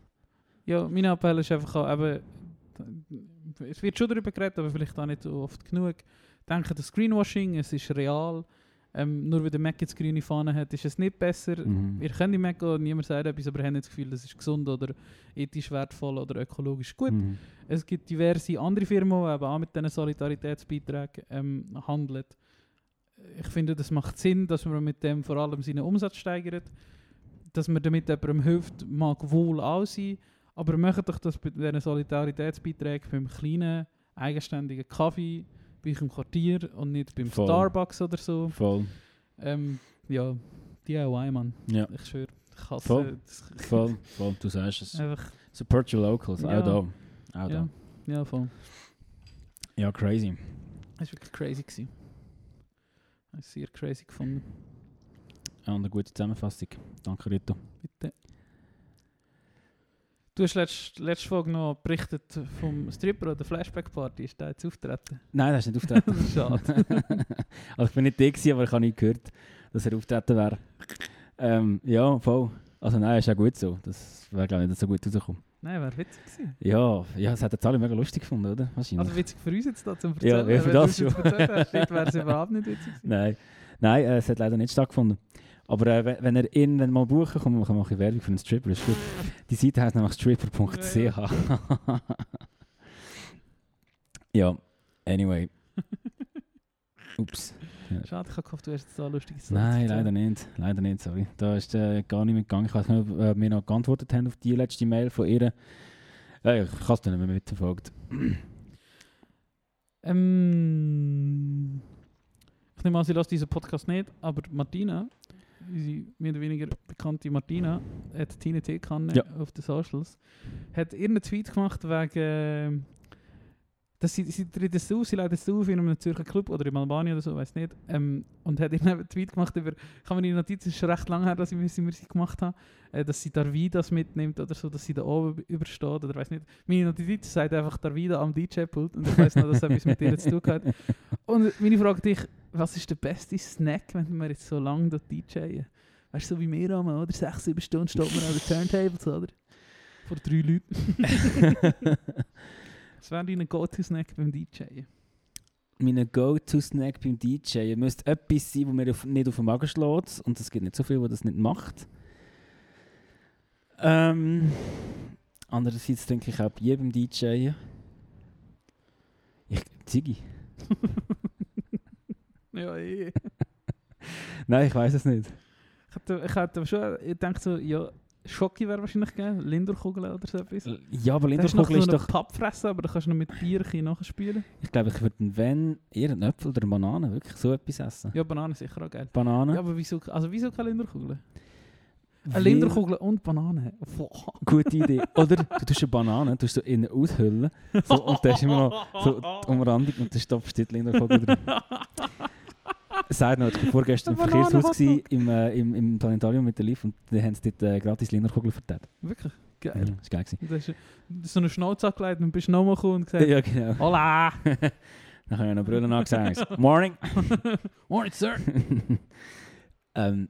Ja, mein Appell ist einfach auch, eben, es wird schon darüber geredet, aber vielleicht auch nicht so oft genug. Denke, das Greenwashing, es ist real. Ähm, nur weil der Mac jetzt grüne Fahne hat, ist es nicht besser. Mhm. Ihr kennt die Mac und niemand sagt etwas, aber habt nicht das Gefühl, das ist gesund oder ethisch wertvoll oder ökologisch gut. Mhm. Es gibt diverse andere Firmen, die eben auch mit diesen Solidaritätsbeiträgen ähm, handeln. Ich finde, das macht Sinn, dass man mit dem vor allem seinen Umsatz steigert, dass man damit jemandem hilft, mag wohl auch sein, aber macht doch das bei diesen Solidaritätsbeiträgen beim kleinen, eigenständigen Kaffee, bei euch im Quartier und nicht beim Voll. Starbucks oder so. Voll. Ähm, ja, DIY, Mann. Ja, Ich schwöre, ich hasse Voll. voll, voll. Du sagst es. Einfach, Support your locals, Ja. auch da. Auch ja, da. ja, voll. Ja, crazy. Das war wirklich crazy. Gewesen. Sehr crazy gefunden. Ja, und eine gute Zusammenfassung. Danke, Rito. Bitte. Du hast letzte, letzte Folge noch berichtet vom Stripper oder Flashback Party. Ist der jetzt auftreten? Nein, das ist nicht auftreten. Schade. also ich bin nicht da, gewesen, aber ich habe nicht gehört, dass er auftreten wäre. Ähm, ja, voll. Also nein, ist auch gut so. Das wäre glaube ich nicht so gut rausgekommen. Nein, wäre witzig gewesen. Ja, ja, das hat jetzt alle mega lustig gefunden, oder? Wahrscheinlich. Also witzig für uns jetzt da zum Ja, Erzählen. ja, für Wenn das du es schon. erzählt hast, dort wäre es überhaupt nicht witzig gewesen. Nein, nein äh, es hat leider nicht stattgefunden. Aber äh, wenn, wenn ihr ihn mal buchen kommt, machen wir ein Werbung für einen Stripper, ist gut. Die Seite heißt nämlich stripper.ch. Ja, ja, anyway. Ups. Schade, ich habe gehofft, du hast jetzt da lustige Sachen Nein, leider nicht. Leider nicht, sorry. Da ist äh, gar nicht mitgegangen. Ich weiß nicht, ob äh, wir noch geantwortet haben auf die letzte Mail von ihr. Äh, ich habe es dann nicht mehr mitverfolgt. Ähm, ich nehme an, sie lässt diesen Podcast nicht, aber Martina, unsere mehr oder weniger bekannte Martina, hat Tine Teekanne Ja. auf den Socials, hat ihren Tweet gemacht wegen, äh, dass sie, sie tritt jetzt auf, sie leitet jetzt auf in einem Zürcher Club oder in Albanien oder so, weiß nicht, ähm, und hat ihren einen Tweet gemacht über, ich habe meine Notiz, es ist schon recht lange her, dass ich wir sie gemacht habe, äh, dass sie Darvidas mitnimmt oder so, dass sie da oben übersteht oder weiß nicht. Meine Notiz sagt einfach Darvida am DJ-Pult und ich weiß noch, dass es etwas mit ihr zu tun hat. Und meine Frage dich, was ist der beste Snack, wenn wir jetzt so lange dort DJen? Weißt du, so wie wir haben, oder? Sechs, sieben Stunden steht man an den Turntables, oder? Vor drei Leuten. Was wäre dein Go-To-Snack beim DJen? Mein Go-To-Snack beim DJ müsste etwas sein, wo mir auf, nicht auf den Magen schlägt. Und es gibt nicht so viel, der das nicht macht. Ähm, andererseits denke ich auch bei jedem DJ. Ich, Ziggy. Ja, eh. Nein, ich weiß es nicht. Ich hätte, ich hätte schon, denke so, ja, Schoki wäre wahrscheinlich gegeben, Linderkugel oder so etwas. Ja, aber du Linderkugel ist doch. Pappfressen, aber da kannst du noch mit Bierchen nachspielen. Ich glaube, ich würde wenn eher einen Apfel oder eine Banane wirklich so etwas essen. Ja, Banane sicher auch geil. Banane. Ja, aber wieso, also wieso keine Linderkugel? Eine Linderkugel und Banane. Boah. Gute Idee. Oder du tust eine Banane, tust du innen aushüllen so, und da ist immer noch so die Umrandung und dann stopfst du die Linderkugel drin. Sagt noch, ich war vorgestern im Verkehrshaus gewesen, im, äh, im, im Planetarium mit der Liv und da haben dort äh, gratis Linderkugel verteilt. Wirklich? Ja, Geil. das war geil. Gewesen. Du hast so eine Schnauze angelegt und bist nochmal gekommen und gesagt, Ja, genau. Hola! Dann habe ich noch Brüllen angesagt. Morning! Morning, Sir! ähm,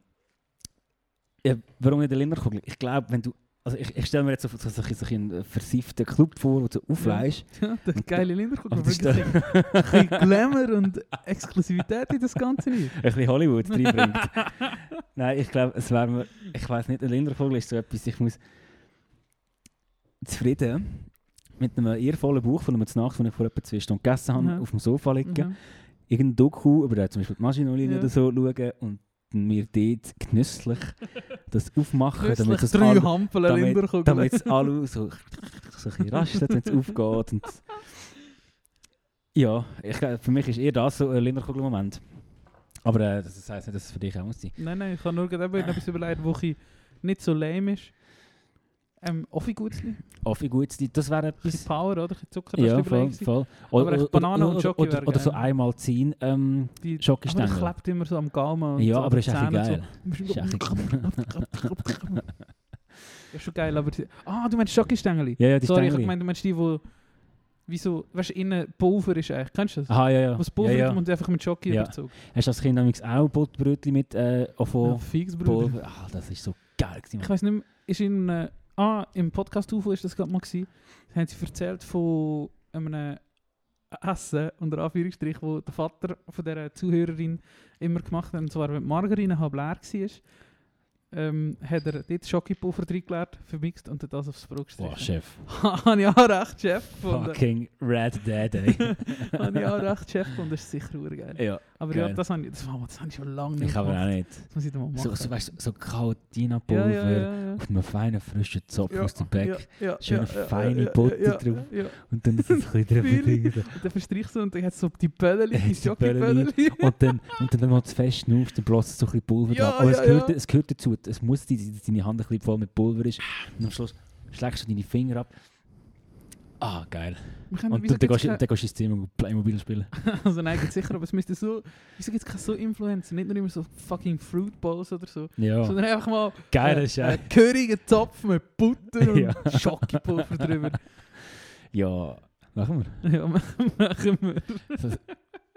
ja, warum nicht eine Linderkugel? Ich glaube, wenn du. Also ich, ich stelle mir jetzt so, so, so, so einen versifften Club vor, wo du aufleihst. Ja, der geile das ist Wirklich ein bisschen Glamour und Exklusivität in das Ganze nicht. ein bisschen Hollywood reinbringt. Nein, ich glaube, es wäre mir, ich weiß nicht, eine Linderkugel ist so etwas, ich muss zufrieden mit einem ehrvollen Buch von einem Nacht, den ich vor etwa zwei Stunden gegessen habe, Mhm. auf dem Sofa liegen, Mhm. irgendein Doku über äh, zum Beispiel die Maschinenlinie Ja. oder so schauen und mir dort genüsslich das aufmachen, damit das drei alle, damit- damit es alle so, so ein rastet, wenn es aufgeht. Und ja, ich, glaub, für mich ist eher das so ein Linderkugel-Moment. Aber äh, das heisst nicht, dass es für dich auch muss sein. Nein, nein, ich kann nur gerade etwas überlegen, wo ich nicht so lame ist. Ähm, Offi-Gutzli. Offi gut, das wäre etwas. Power, oder? Ein Zucker, Ja, voll, voll. Aber echt Banane und oder, Schoki oder, oder so einmal ziehen, ähm, Die, aber das klebt immer so am Gaumen. Ja, so aber ist echt geil. So. Ist echt Ja, schon geil, aber... die- Ah, du meinst Schokistängel? Ja, ja, die Sorry, ich Stängel. meine, du meinst die, wo... Wie so, weißt du, innen Pulver ist eigentlich. Kennst du das? Aha, ja, ja. Was ja, Pulver ja. und einfach mit Schoki Ja. überzogen. Hast du als Kind auch Butterbrötchen mit äh, Ja, von Bruder. Pulver? Ah, das ist so geil gewesen. Ich weiß nicht mehr, ist in... Äh, ah, im Podcast UFO ist das gerade mal gewesen. Da haben sie erzählt von einem Essen, unter Anführungsstrich, wo der Vater von dieser Zuhörerin immer gemacht hat. Und zwar, wenn Margarine halb leer ähm, hat er dort Schokipulver reingeleert, vermixt und hat das aufs Brot Boah, gestrichen. Chef. Habe ich auch recht Chef gefunden. Fucking Red Dad, ey. Habe ich auch recht Chef gefunden, das ist sicher urgeil. ja, Aber ja, geil. das habe ich, das, das habe ich schon lange nicht ich aber auch nicht. Das muss ich dann mal machen. So, so, weißt, so ja, Carotina-Pulver ja, ja, ja. auf einem feinen, frischen Zopf Ja, aus dem Bäck. Ja, ja, Schöne ja, ja, feine ja, Butter ja, drauf. Ja. Und dann ist es ein bisschen drüber. Drin. Und dann verstrichst du und dann hat es so die Bällchen, die. Schokibällchen. Und dann, und dann, wenn man es fest schnauft, dann bläst so ein bisschen Pulver Ja, drauf. Aber es, ja, gehört, ja. es gehört dazu. Es muss, die- dass deine Hand ein bisschen voll mit Pulver ist. Und am Schluss schlägst du deine Finger ab. Ah, geil. Und dann, gehst, du- dann gehst du ins Zimmer und Playmobil spielen. Also nein, gibt's sicher, aber es müsste so... Wieso gibt es keine so Influencer? Nicht nur immer so fucking Fruit Bowls oder so. Ja, Sondern einfach mal geiler äh, Scheiß. einen currigen Topf mit Butter und Ja. Schokipulver drüber. Ja, machen wir. Ja, machen wir.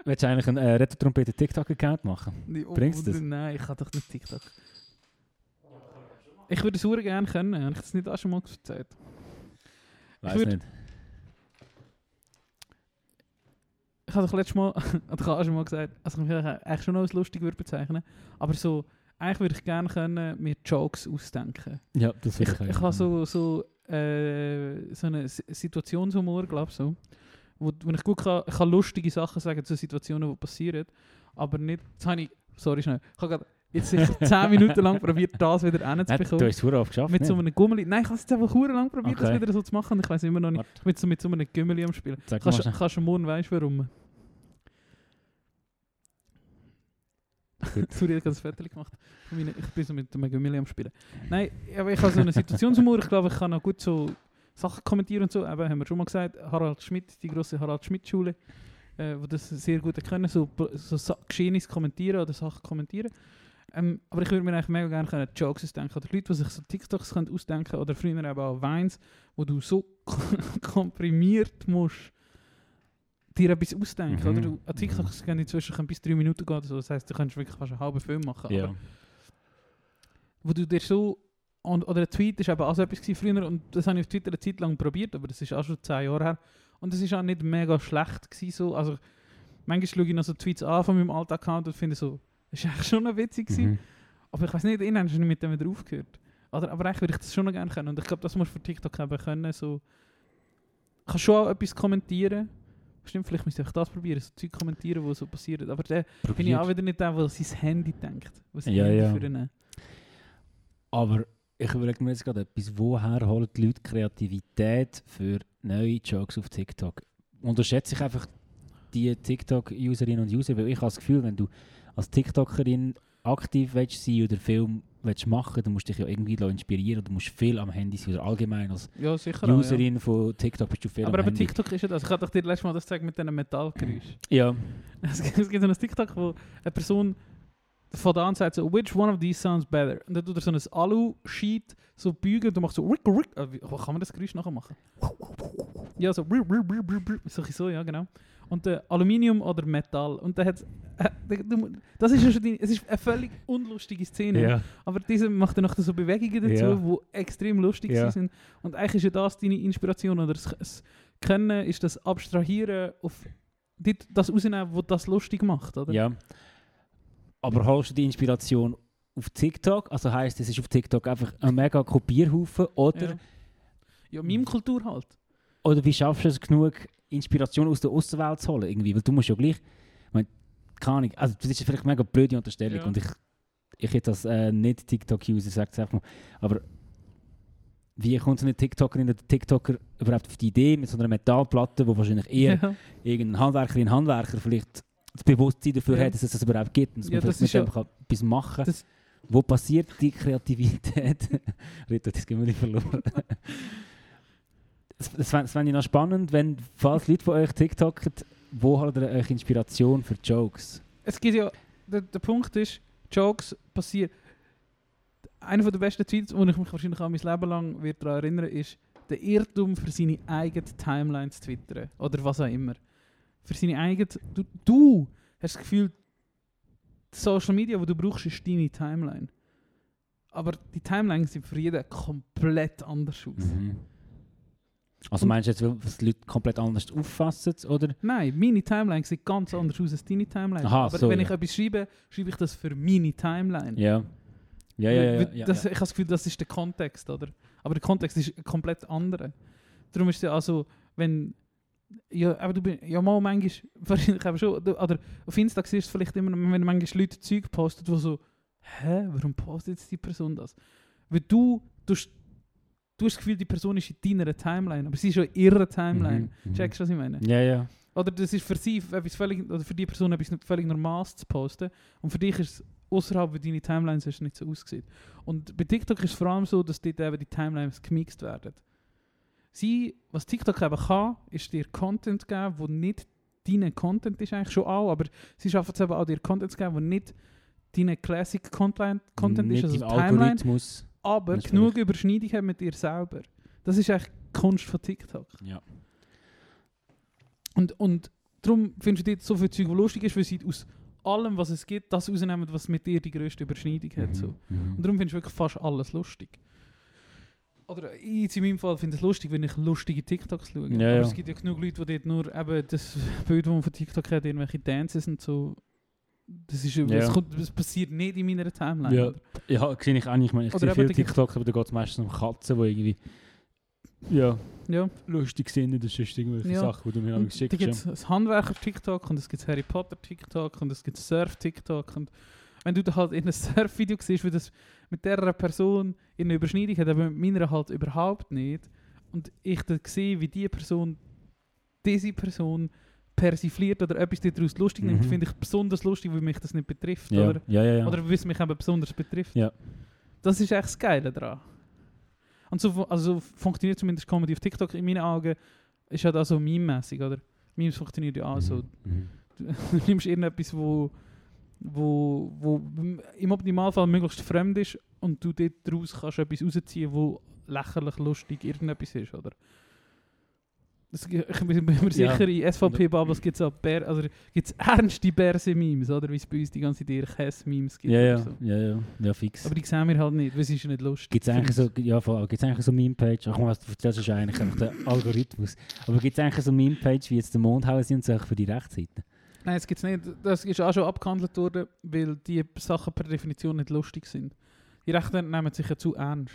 Willst du eigentlich einen äh, Retro-Trompete TikTok-Account machen? Nee, oh, Bringt's das? Nein, ich kann doch nicht TikTok. Ich würde es sehr gerne können. Habe ich das nicht auch schon mal erzählt? Weiß würd- nicht. Ich habe doch letztes Mal, oder ich habe auch schon mal gesagt, also ich mich eigentlich schon als lustig würde bezeichnen, aber so, eigentlich würde ich gerne können mir Jokes ausdenken. Ja, das Ich, will ich, ich habe so, so, äh, so eine Si- Situationshumor, glaube ich, so, wo, wo ich gut kann, ich kann lustige Sachen sagen zu Situationen, die passieren, aber nicht, jetzt habe ich, sorry schnell, ich habe gerade jetzt sicher 10 Minuten lang probiert, das wieder Nein, du hinzubekommen. hast es verdammt oft geschafft. Mit so einem Gummeli. Nein, ich habe es jetzt einfach verdammt lang probiert, Okay. das wieder so zu machen ich weiß immer noch nicht. Bin so mit so einem Gummeli am Spielen. sag Kannst, mal. kannst du morgen weißt warum? Sorry, ich habe das Foto gemacht. Ich bin so mit dem Gummeli am Spielen. Nein, aber ich habe so eine Situationshumor. Ich glaube, ich kann auch gut so Sachen kommentieren und so. Eben, haben wir schon mal gesagt, Harald Schmidt, die grosse Harald Schmidt-Schule, äh, wo das sehr gut können, so, so Geschehnisse kommentieren oder Sachen kommentieren. Ähm, aber ich würde mir eigentlich mega gerne Jokes ausdenken. Oder Leute, die sich so TikToks können ausdenken oder früher eben auch Vines, wo du so komprimiert musst dir etwas ausdenken. Mhm. Oder du, an TikToks können inzwischen können bis drei Minuten gehen. So. Das heisst, du kannst wirklich fast einen halben Film machen. Ja. Aber wo du dir so... Und, oder ein Tweet ist eben auch so etwas früher und das habe ich auf Twitter eine Zeit lang probiert, aber das ist auch schon zehn Jahre her. Und das ist auch nicht mega schlecht gewesen, so. Also manchmal schaue ich noch so Tweets an von meinem alten Account und finde so, das ist eigentlich schon noch witzig. Mhm. Aber ich weiß nicht, innen hast du nicht mit dem wieder aufgehört. Oder, aber eigentlich würde ich das schon noch gerne können. Und ich glaube, das musst du für TikTok eben können. So. Ich kann schon auch etwas kommentieren. Stimmt, vielleicht müsste ich das probieren, so Zeug kommentieren, was so passiert. Aber der bin ich auch wieder nicht der, der sein Handy denkt. Was Ja, Handy ja. für einen... Aber ich überlege mir jetzt gerade etwas, woher holen die Leute Kreativität für neue Jokes auf TikTok? Unterschätze ich einfach die TikTok-Userinnen und User, weil ich habe das Gefühl, wenn du als TikTokerin aktiv willst sein oder Film willst machen, dann musst du dich ja irgendwie inspirieren, du musst viel am Handy sein oder allgemein als Ja, sicher auch, ja. Userin von TikTok bist du viel Aber am eben Handy. TikTok ist ja das. Ich hatte doch dir letztes Mal das gezeigt mit diesen Metallgeräusch. Ja, Es gibt, es gibt so ein TikTok, wo eine Person von da an sagt so, which one of these sounds better? Und dann tut er so ein Alu-Sheet so bügen und du machst so, rick, rick. Äh, wie- Kann man das Geräusch nachher machen? Ja, so, rick, rick, rick, rick, so, ja, genau. Und äh, Aluminium oder Metall. Und dann hat äh, das ist ja schon die, es ist eine völlig unlustige Szene. ja. Aber diese macht dann noch so Bewegungen dazu, Ja. die extrem lustig Ja. sind. Und eigentlich ist ja das deine Inspiration. Oder das, das Können ist das Abstrahieren auf das rausnehmen, was das lustig macht. Oder? Ja. Aber holst du die Inspiration auf TikTok? Also heisst, es ist auf TikTok einfach ein mega Kopierhaufen oder, Ja. ja, Meme-Kultur halt. Oder wie schaffst du es genug Inspiration aus der Außenwelt zu holen? Irgendwie? Weil du musst ja gleich, ich meine, keine Ahnung, also das ist vielleicht eine mega blöde Unterstellung Ja. und ich, ich jetzt als äh, nicht TikTok-User sage es einfach mal, aber wie kommt so eine TikTokerin oder TikToker überhaupt auf die Idee mit so einer Metallplatte, wo wahrscheinlich eher Ja. irgendein Handwerkerin, Handwerker vielleicht das Bewusstsein dafür Ja. hat, dass es das überhaupt gibt und dass Ja, man das mit ja- kann etwas machen Das- Wo passiert die Kreativität? Rita, das gehen wir nicht verloren. Das, das, das fände ich noch spannend, wenn, falls Leute von euch TikToken, wo habt ihr euch Inspiration für Jokes? Es gibt ja, der, der Punkt ist, Jokes passieren. Einer der besten Tweets, wo ich mich wahrscheinlich auch mein Leben lang wird daran erinnern ist, der Irrtum für seine eigene Timeline zu twittern. Oder was auch immer. Für seine eigene... Du, du hast das Gefühl, die Social Media, die du brauchst, ist deine Timeline. Aber die Timelines sieht für jeden komplett anders aus. Mhm. Also meinst du jetzt, weil es die Leute komplett anders auffassen, oder? Nein, meine Timeline sieht ganz anders aus als deine Timeline. Aha, Aber so, wenn ja. ich etwas schreibe, schreibe ich das für meine Timeline. Ja. Ja, ja, ja. das, ja. Ich habe das Gefühl, das ist der Kontext, oder? Aber der Kontext ist ein komplett anderer. Darum ist es ja also, wenn... Ja, aber du bist... Ja, mal manchmal... Wahrscheinlich eben schon... du- Oder auf Insta siehst du vielleicht immer, wenn manchmal Leute Zeug posten, wo so... Hä? Warum postet jetzt die Person das? Weil du... Du, du hast das Gefühl, die Person ist in deiner Timeline, aber sie ist schon in ihrer Timeline. Mhm, mhm. Checkst du, was ich meine? Ja, ja. Oder das ist für sie etwas völlig, oder für die Person etwas völlig Normales zu posten. Und für dich ist es außerhalb, wie deine Timelines hast, nicht so aussieht. Und bei TikTok ist es vor allem so, dass dort eben die Timelines gemixt werden. Sie, was TikTok eben kann, ist dir Content geben, wo nicht dein Content ist eigentlich schon auch, aber sie schaffen es eben auch dir Content zu geben, wo nicht deine Classic Content, Content ist, Nicht also im Timeline, Algorithmus. Aber Natürlich. genug Überschneidung hat mit dir selber. Das ist eigentlich die Kunst von TikTok. Ja. Und, und darum findest du dort so viel Zeug, was lustig ist, weil sie aus allem, was es gibt, das rausnehmen, was mit dir die grösste Überschneidung hat. So. Mhm. Und darum findest du wirklich fast alles lustig. Oder ich in meinem Fall finde es lustig, wenn ich lustige TikToks schaue. Ja, Aber ja. es gibt ja genug Leute, die dort nur eben das Bild, das man von TikTok hat, irgendwelche Dances und so. Das, ist, Ja. das, kommt, das passiert nicht in meiner Timeline. Ja. oder? Ja, sehe ich eigentlich. Ich, meine, ich sehe gibt- TikToks, aber da geht es meistens um Katzen, die irgendwie ja, ja. lustig sind oder sonst irgendwelche Ja. Sachen, die du mir Und alles da gibt es Handwerker-TikTok und es gibt Harry Potter-TikTok und es gibt Surf-TikTok. Und wenn du da halt in einem Surf-Video siehst, wie das mit dieser Person in eine Überschneidung hat, aber mit meiner halt überhaupt nicht, und ich dann sehe, wie die Person diese Person persifliert oder etwas daraus lustig nimmt, Mhm. finde ich besonders lustig, weil mich das nicht betrifft. Ja. Oder, Ja, ja, oder weil es mich eben besonders betrifft. Das ist echt das Geile daran. Und so, also so funktioniert zumindest Comedy auf TikTok in meinen Augen, ist halt auch so meme-mäßig, oder? Memes funktionieren ja auch so. Mhm. Du, nimmst irgendetwas, wo, wo, wo im Optimalfall möglichst fremd ist und du daraus kannst etwas rausziehen, wo lächerlich lustig irgendetwas ist, oder? Das, ich bin mir Ja. sicher, in SVP-Bubbles gibt es auch Bär, also gibt's ernste Bärse-Memes, oder? Wie es bei uns die ganze Zeit Käse-Memes gibt. Ja, ja, So. ja, ja, ja, fix. Aber die sehen wir halt nicht, weil es ist ja nicht lustig. Gibt es eigentlich so, ja, voll, gibt's eigentlich so Meme-Page? Ach, was erzählst, ist eigentlich der Algorithmus. Aber gibt es eigentlich so Meme-Page, wie jetzt der Mondhauer sind, so für die Rechtsseite? Nein, das gibt's nicht. Das ist auch schon abgehandelt worden, weil die Sachen per Definition nicht lustig sind. Die Rechten nehmen sich ja zu ernst.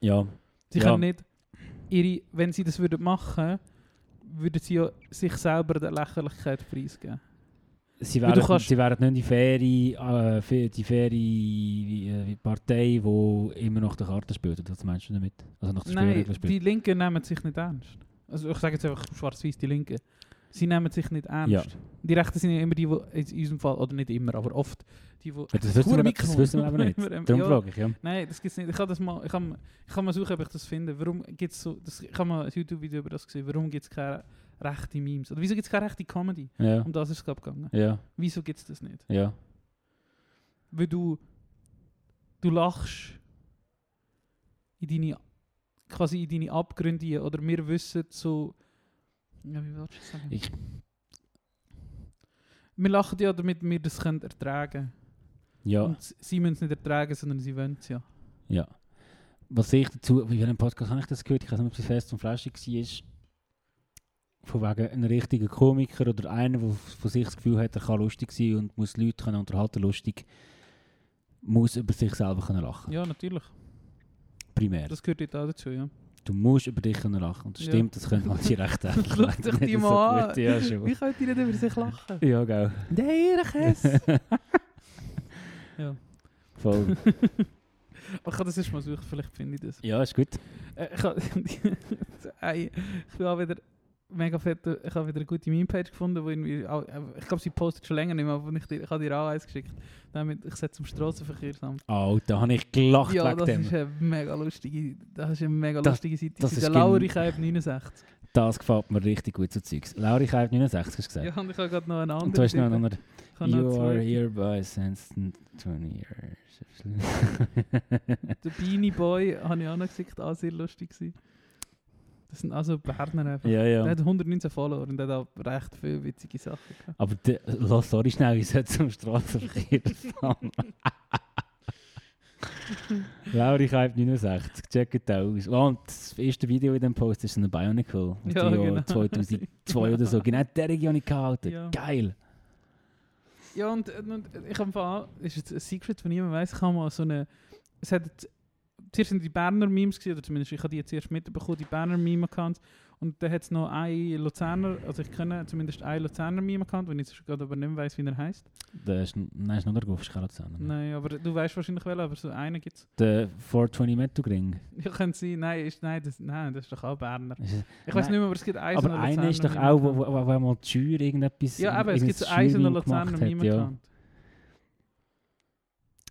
Ja, Sie Ja. können nicht ihre, wenn sie das würden machen, würden sie ja sich selber der Lächerlichkeit preisgeben. sie wären, kannst- sie wären nicht die faire, äh, die faire äh, Partei, die immer noch die Karten spielt. Das meinst du damit? Also noch die Nein, die Linken nehmen sich nicht ernst. Also ich sage jetzt einfach schwarz-weiß die Linken. Sie nehmen sich nicht ernst. Ja. Die Rechten sind ja immer die, die in unserem Fall, oder nicht immer, aber oft die, die... Ja, das, wissen wir, das wissen wir aber nicht. Darum ja. frage ich, ja. Nein, das gibt's nicht. Ich kann das mal, ich kann, ich kann mal suchen, ob ich das finde. Warum gibt's so, das, ich habe mal ein YouTube-Video über das gesehen. Warum gibt es keine rechte Memes? Oder wieso gibt es keine rechte Comedy? Ja, Um das ist es glaub ich, gegangen. ja, Wieso gibt es das nicht? ja. Weil du, du lachst in deine, quasi in deine Abgründe oder wir wissen so, ja, wie willst du das sagen? Ich- wir lachen ja, damit wir das können ertragen Ja, Und sie müssen es nicht ertragen, sondern sie wollen es ja. ja. Was ich dazu, wie welchem Podcast habe ich das gehört? Ich weiß nicht, ob es fest und flashig war. Von wegen ein richtiger Komiker oder einer, der von sich das Gefühl hat, er kann lustig sein und muss Leute können unterhalten lustig, muss über sich selber können lachen. Ja, natürlich. Primär. Das gehört auch dazu, ja. Du musst über dich lachen. Und das Ja. stimmt, das könnte man dir recht ähnlich Schau dich die mal an. Ja. Wie könnt ihr nicht über sich lachen? Ja, gell. Der Ehrenkäse! ja. Voll. Aber ich kann das erst mal suchen, vielleicht finde ich das. Ja, ist gut. Äh, ich, Ey, ich bin auch wieder mega fett, ich habe wieder eine gute Meme-Page gefunden, wo irgendwie, auch- äh, ich glaube, sie postet schon länger nicht mehr, aber ich, ich habe dir auch eins geschickt. Damit, ich setze zum Strassenverkehrsamt. Oh, da habe ich gelacht Ja, wegen das dem. ist eine mega lustige, das ist eine mega Das- lustige Seite. das Das ist der gen- Lauri Keib 69. Das gefällt mir richtig gut, so Zeugs. Lauri Keib 69 hast du gesagt. Ja, und ich habe gerade noch einen anderen. Und du hast noch einen anderen. You are hereby since 20 years. Der Beanie Boy habe ich auch noch gesagt, auch sehr lustig gewesen. Das sind also Berner einfach. ja, Der ja. hat 119 Follower und der hat auch recht viele witzige Sachen gehabt. Aber de, lass sorry schnell, ich sollte zum Straßenverkehr fahren. Lauri Keib 69, checkt aus. Oh, und das erste Video in dem Post ist ein Bionicle. Aus Ja, dem Jahr genau. 2002 oder so. Genau der Region ich gehalten. Ja. Geil. Ja, und, und ich habe ist jetzt ein Secret, von niemand weiß, ich habe mal so eine. Es hat zuerst sind die Berner Memes gesehen, oder zumindest ich habe die jetzt erst mitbekommen, die Berner Meme-Accounts. Und dann hat es noch einen Luzerner, also ich kenne zumindest einen Luzerner Meme-Account, wenn ich jetzt gerade aber nicht mehr weiss, wie er heißt. Der ist, nein, ist noch der Golf, ist kein Luzerner. Nein, aber du weißt wahrscheinlich wel, aber so einen gibt es. Der 420 Metal-Ring. Ja, könnte sein, nein, ist, nein, das, nein, das ist doch auch Berner. Ist Ich weiß nicht mehr, aber es gibt einen Aber einer ist doch auch, wo, Meme-Account. wo, wo mal die Schür irgendetwas... Ja, aber es gibt einen Luzerner hat, ja.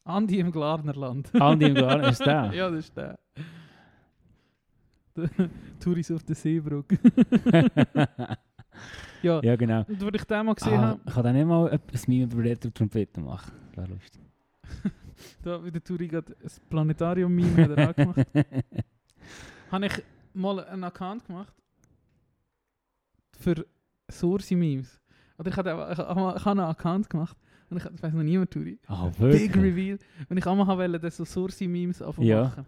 Andi im Glarnerland. Andi im Garten ist der? ja, das ist der. Touris auf der Seebrücke. ja, ja, genau. und als ich den mal gesehen Ah, habe, ich kann dann nicht mal ein Meme über Retro-Trompeten machen. Das wäre lustig. da wie der Touri gerade ein Planetarium-Meme wieder auch gemacht, habe ich mal einen Account gemacht für Source-Memes. Oder habe ich habe einen Account gemacht und ich, das weiß noch niemand, Touri. Ah, Big wirklich? Reveal. Wenn ich wollte, dass so Source-Memes anfangen Ja. machen.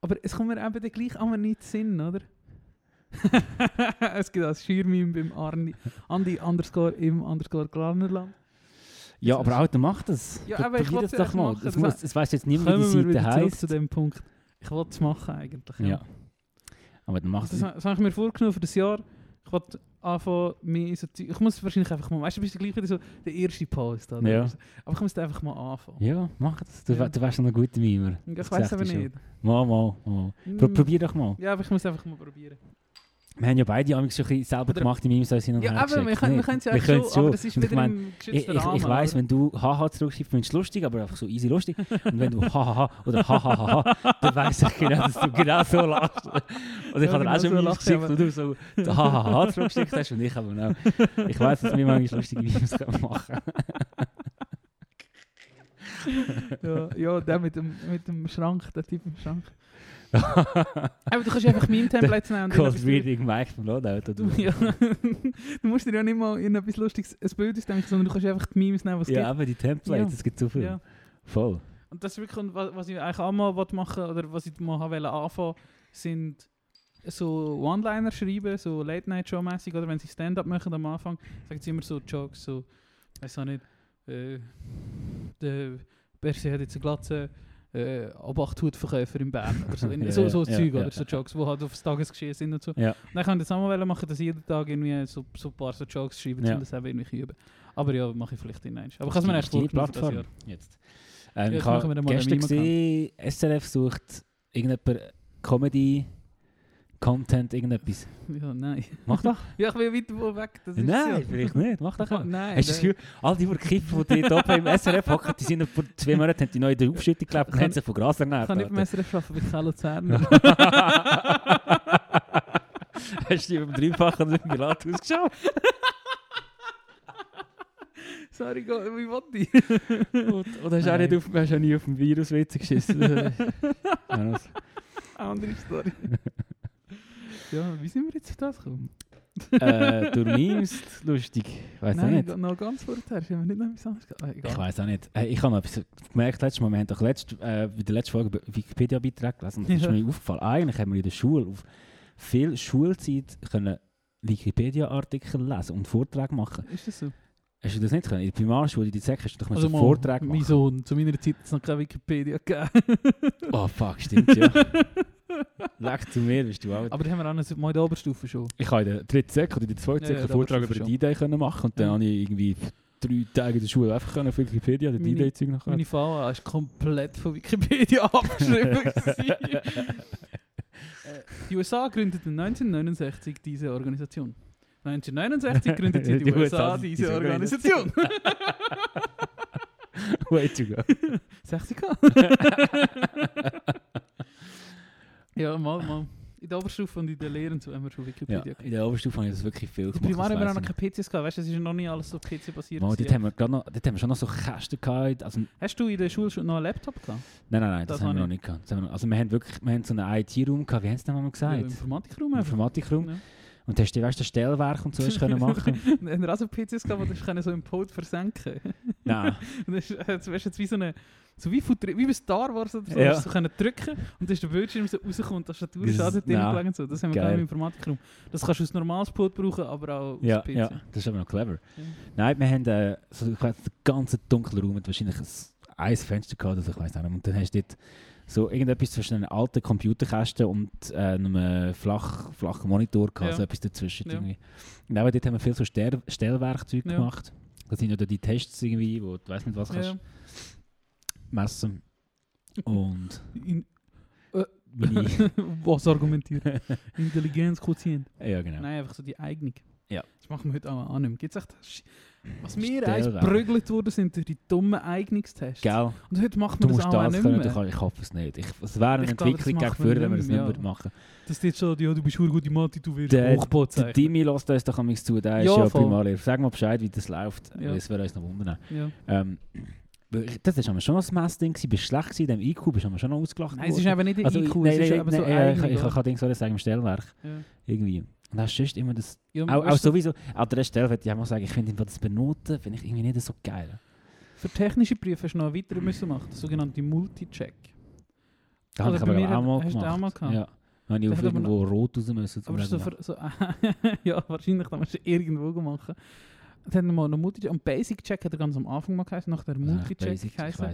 Aber es kommt mir eben dann gleich einmal nicht in den Sinn, oder? es gibt auch ein Schürmeme beim Arni, Andi underscore im underscore Glarnerland. Ja, aber Alter, mach das. Ja, aber ich wollte das es doch mal. machen. Das, Das muss, das weiss jetzt niemand, wie die Seite heisst. zu dem Punkt. Ich wollte es machen eigentlich. Ja. Aber dann mach Das, es. das habe ich mir vorgenommen für das Jahr. Wollte anfangen, so Zeug- Ich muss wahrscheinlich einfach mal, weißt du, bist du gleich wieder so der erste Post. Oder? Ja. Aber ich muss einfach mal anfangen. Ja, mach das. Du, Ja. du wärst noch ein guter Mimer. Ich weiß aber nicht. Mal, mal, mal. Pro, Mm, probier doch mal. Ja, aber ich muss einfach mal probieren. Wir haben ja beide schon ein bisschen selber Oder- gemachte Memes uns hin und Ja, her aber wir können können es ja schon, aber das ist Und ich wieder mein, Ich, ich, ich weiss, wenn du haha zurückschreibst, findest du es lustig, aber einfach so easy lustig. Und wenn du hahaha oder hahaha, dann weiss ich genau, dass du genau so lachst. Und ich Ja, habe genau auch schon so Memes ich, geschickt, wo du so hahaha zurückgeschickt hast und ich aber auch. Ich weiss, dass wir manchmal lustige Memes können machen ja, ja, der mit dem, mit dem Schrank, der Typ im Schrank. Aber du kannst einfach Meme-Templates nehmen Cold Reading Mike vom Loadout. Ja. du musst dir ja nicht mal in etwas Lustiges ein Bild ausdenken, sondern du kannst einfach die Memes nehmen, was es Ja, aber die Templates, es gibt so gibt. viel. Ja. Voll. Und das ist wirklich, was, was ich eigentlich auch mal wollte machen oder was ich mal wollte anfangen, sind so One-Liner schreiben, so Late-Night-Show-mäßig, oder wenn sie Stand-Up machen am Anfang, sagen sie immer so Jokes, so, weiß auch nicht, äh, der Berse hat jetzt eine Glatze, äh, Obacht-Hutverkäufer in Bern, oder so, Ja, so, ja, so ja, Zeug, ja, oder so ja. Jokes, die halt auf das Tagesgeschehen sind und so. Ja. Und dann kann ich das auch mal machen, dass ich jeden Tag irgendwie so, so ein paar so Jokes schreibe, Ja. um das eben irgendwie üben. Aber ja, mache ich vielleicht in eins. Aber ich kann es mir echt vorgenommen für das Plattform Jahr. jetzt. Ähm, Jetzt ich habe gestern gesehen, SRF sucht irgendjemand Comedy, Content, irgendetwas. Ja, nein. Mach doch. Ja, ich bin weit wo weg. Das ist Nein, ja. vielleicht nicht. Mach doch. mal. Nein, Hast du das. Gefühl, all die, die kiffen, die dort oben im SRF hocken, die sind vor zwei Monaten haben die noch in der Aufschüttung gelebt und Kann- haben sich von Gras ernährt. Ich kann nicht mehr SRF arbeiten, weil ich kein Luzerner Hast du beim Dreifachen mit dem Pilat ausgeschaut? Sorry, wie wollte ich? Und, oder hast du auch, Nein. nicht auf, hast du auch nie auf dem Virus Witze geschissen? Andere Story. Ja, wie sind wir jetzt auf das gekommen? äh, durch Memes, lustig. Ich weiß auch nicht. noch ganz vorher. Haben wir nicht noch etwas anderes? Ah, Ich weiß auch nicht. Äh, ich habe noch etwas gemerkt letztes Mal. Wir haben doch letzt, äh, bei der letzten Folge Wikipedia-Beiträge gelesen. Das ist mir aufgefallen. Eigentlich haben wir in der Schule auf viel Schulzeit können Wikipedia-Artikel lesen und Vorträge machen. Ist das so? Hast du das nicht können? In der Primarschule, in der Sek, hast du doch mal so mal, Vorträge Mein machen. Sohn, zu meiner Zeit hat es noch keine Wikipedia gegeben. Oh fuck, stimmt ja. Leck zu mir, bist du alt. Aber die haben wir auch noch mal in der Oberstufe schon. Ich habe in der dritten Sek oder in der zweiten Ja, Sek ja, einen da Vortrag über die D-Day können machen und dann Ja. habe ich irgendwie drei Tage in der Schule einfach können auf Wikipedia den D-Day-Zeug nachher. Meine VA ist komplett von Wikipedia abgeschrieben. Äh, Die USA gründeten 1969 diese Organisation. 1969 gründete die Die USA USA diese Organisation. Way to go. 60k. Ja, mal, mal. In der Oberstufe und in der Lehre und so haben wir schon Ja, Wikipedia. in der Oberstufe habe ich das wirklich viel Die gemacht. Primar das haben wir auch noch keine PCs gehabt, weißt du, es ist noch nie alles so PC-basiert. Mal, dort, haben wir noch, dort haben wir schon noch so Kästen gehabt. Also, nein, Hast du in der Schule schon noch einen Laptop gehabt? nein, nein, das, Das haben wir noch nicht gehabt. Wir noch- Also wir haben wirklich wir haben so einen IT-Raum gehabt, wie haben sie nochmal Ja, gesagt? Im Informatikraum. Informatikraum. Ja. Und hast du, weißt du, Stellwerk und so hast können machen wir auch so PCs gehabt, wo du so im Pod versenken Nein. Und das ist, weißt du, jetzt wie so eine, so wie, von, wie bei Star Wars oder so, Ja. so können drücken und dann ist der Bildschirm so rausgekommen und auch dort ja. drin und so. Das haben wir gehabt im Informatikraum. Das kannst du als normales Pod brauchen, aber auch als Ja, PC. ja, das ist aber noch clever. Ja. Nein, wir haben äh, so, ich weiss, den ganzen dunklen Raum mit wahrscheinlich ein, ein Fenster gehabt, also ich weiß nicht. Und dann hast du dort so irgendetwas zwischen einem alten Computerkästen und äh, einem flach, flachen Monitor gehabt, Ja. so etwas dazwischen Ja. irgendwie. Und auch dort haben wir viel so Ster Stellwerkzeug gemacht. Das sind ja die Tests irgendwie, wo du weißt nicht was kannst. Messen. Und In, meine, was argumentieren? Intelligenzquotient. ja genau. Nein, einfach so die Eignung. Ja. Das machen wir heute auch an. Gibt es echt Was wir Stellwerk. eins prügelt worden sind durch die dummen Eignungstests. Gell? Und heute macht Du man das musst auch das nicht können, mehr. du kann, ich hoffe es nicht. Ich, es wäre eine Ich Entwicklung das gegen man wenn wir das nicht nicht mehr, würden machen Das ist so, ja, du bist hure gut in Mathe, du wirst Der- Hochboot Der Dimi lässt uns doch am zu, der ist Ja, ja. Primarlehrer. Sag mal Bescheid, wie das läuft, Ja. es würde uns noch wundern. Ja. Ähm, das war schon ein Messding, gewesen. bist du schlecht in dem IQ bist du schon noch ausgelacht Nein, es ist eben nicht der also, IQ, nein, es ist nein, nein, so ich, kann Dings so sagen, im Stellwerk, Ja. irgendwie. Und hast du sonst immer das, Ja, auch, auch du, sowieso, an der Stelle würde ich auch mal sagen, ich finde das Benoten, finde ich irgendwie nicht so geil. Für technische Berufe hast du noch einen weiteren müssen machen, der sogenannte Multi-Check. Das habe ich aber auch mal hast du gemacht. auch mal gehabt? Ja. Wenn ich auf irgendwo rot raus müssen. Aber so, für, so ja, wahrscheinlich, da musst du irgendwo machen. Dann haben wir noch Multi-Check. Und Basic-Check hat er ganz am Anfang mal geheißen, nach der Ja, Multi-Check Basic, geheißen.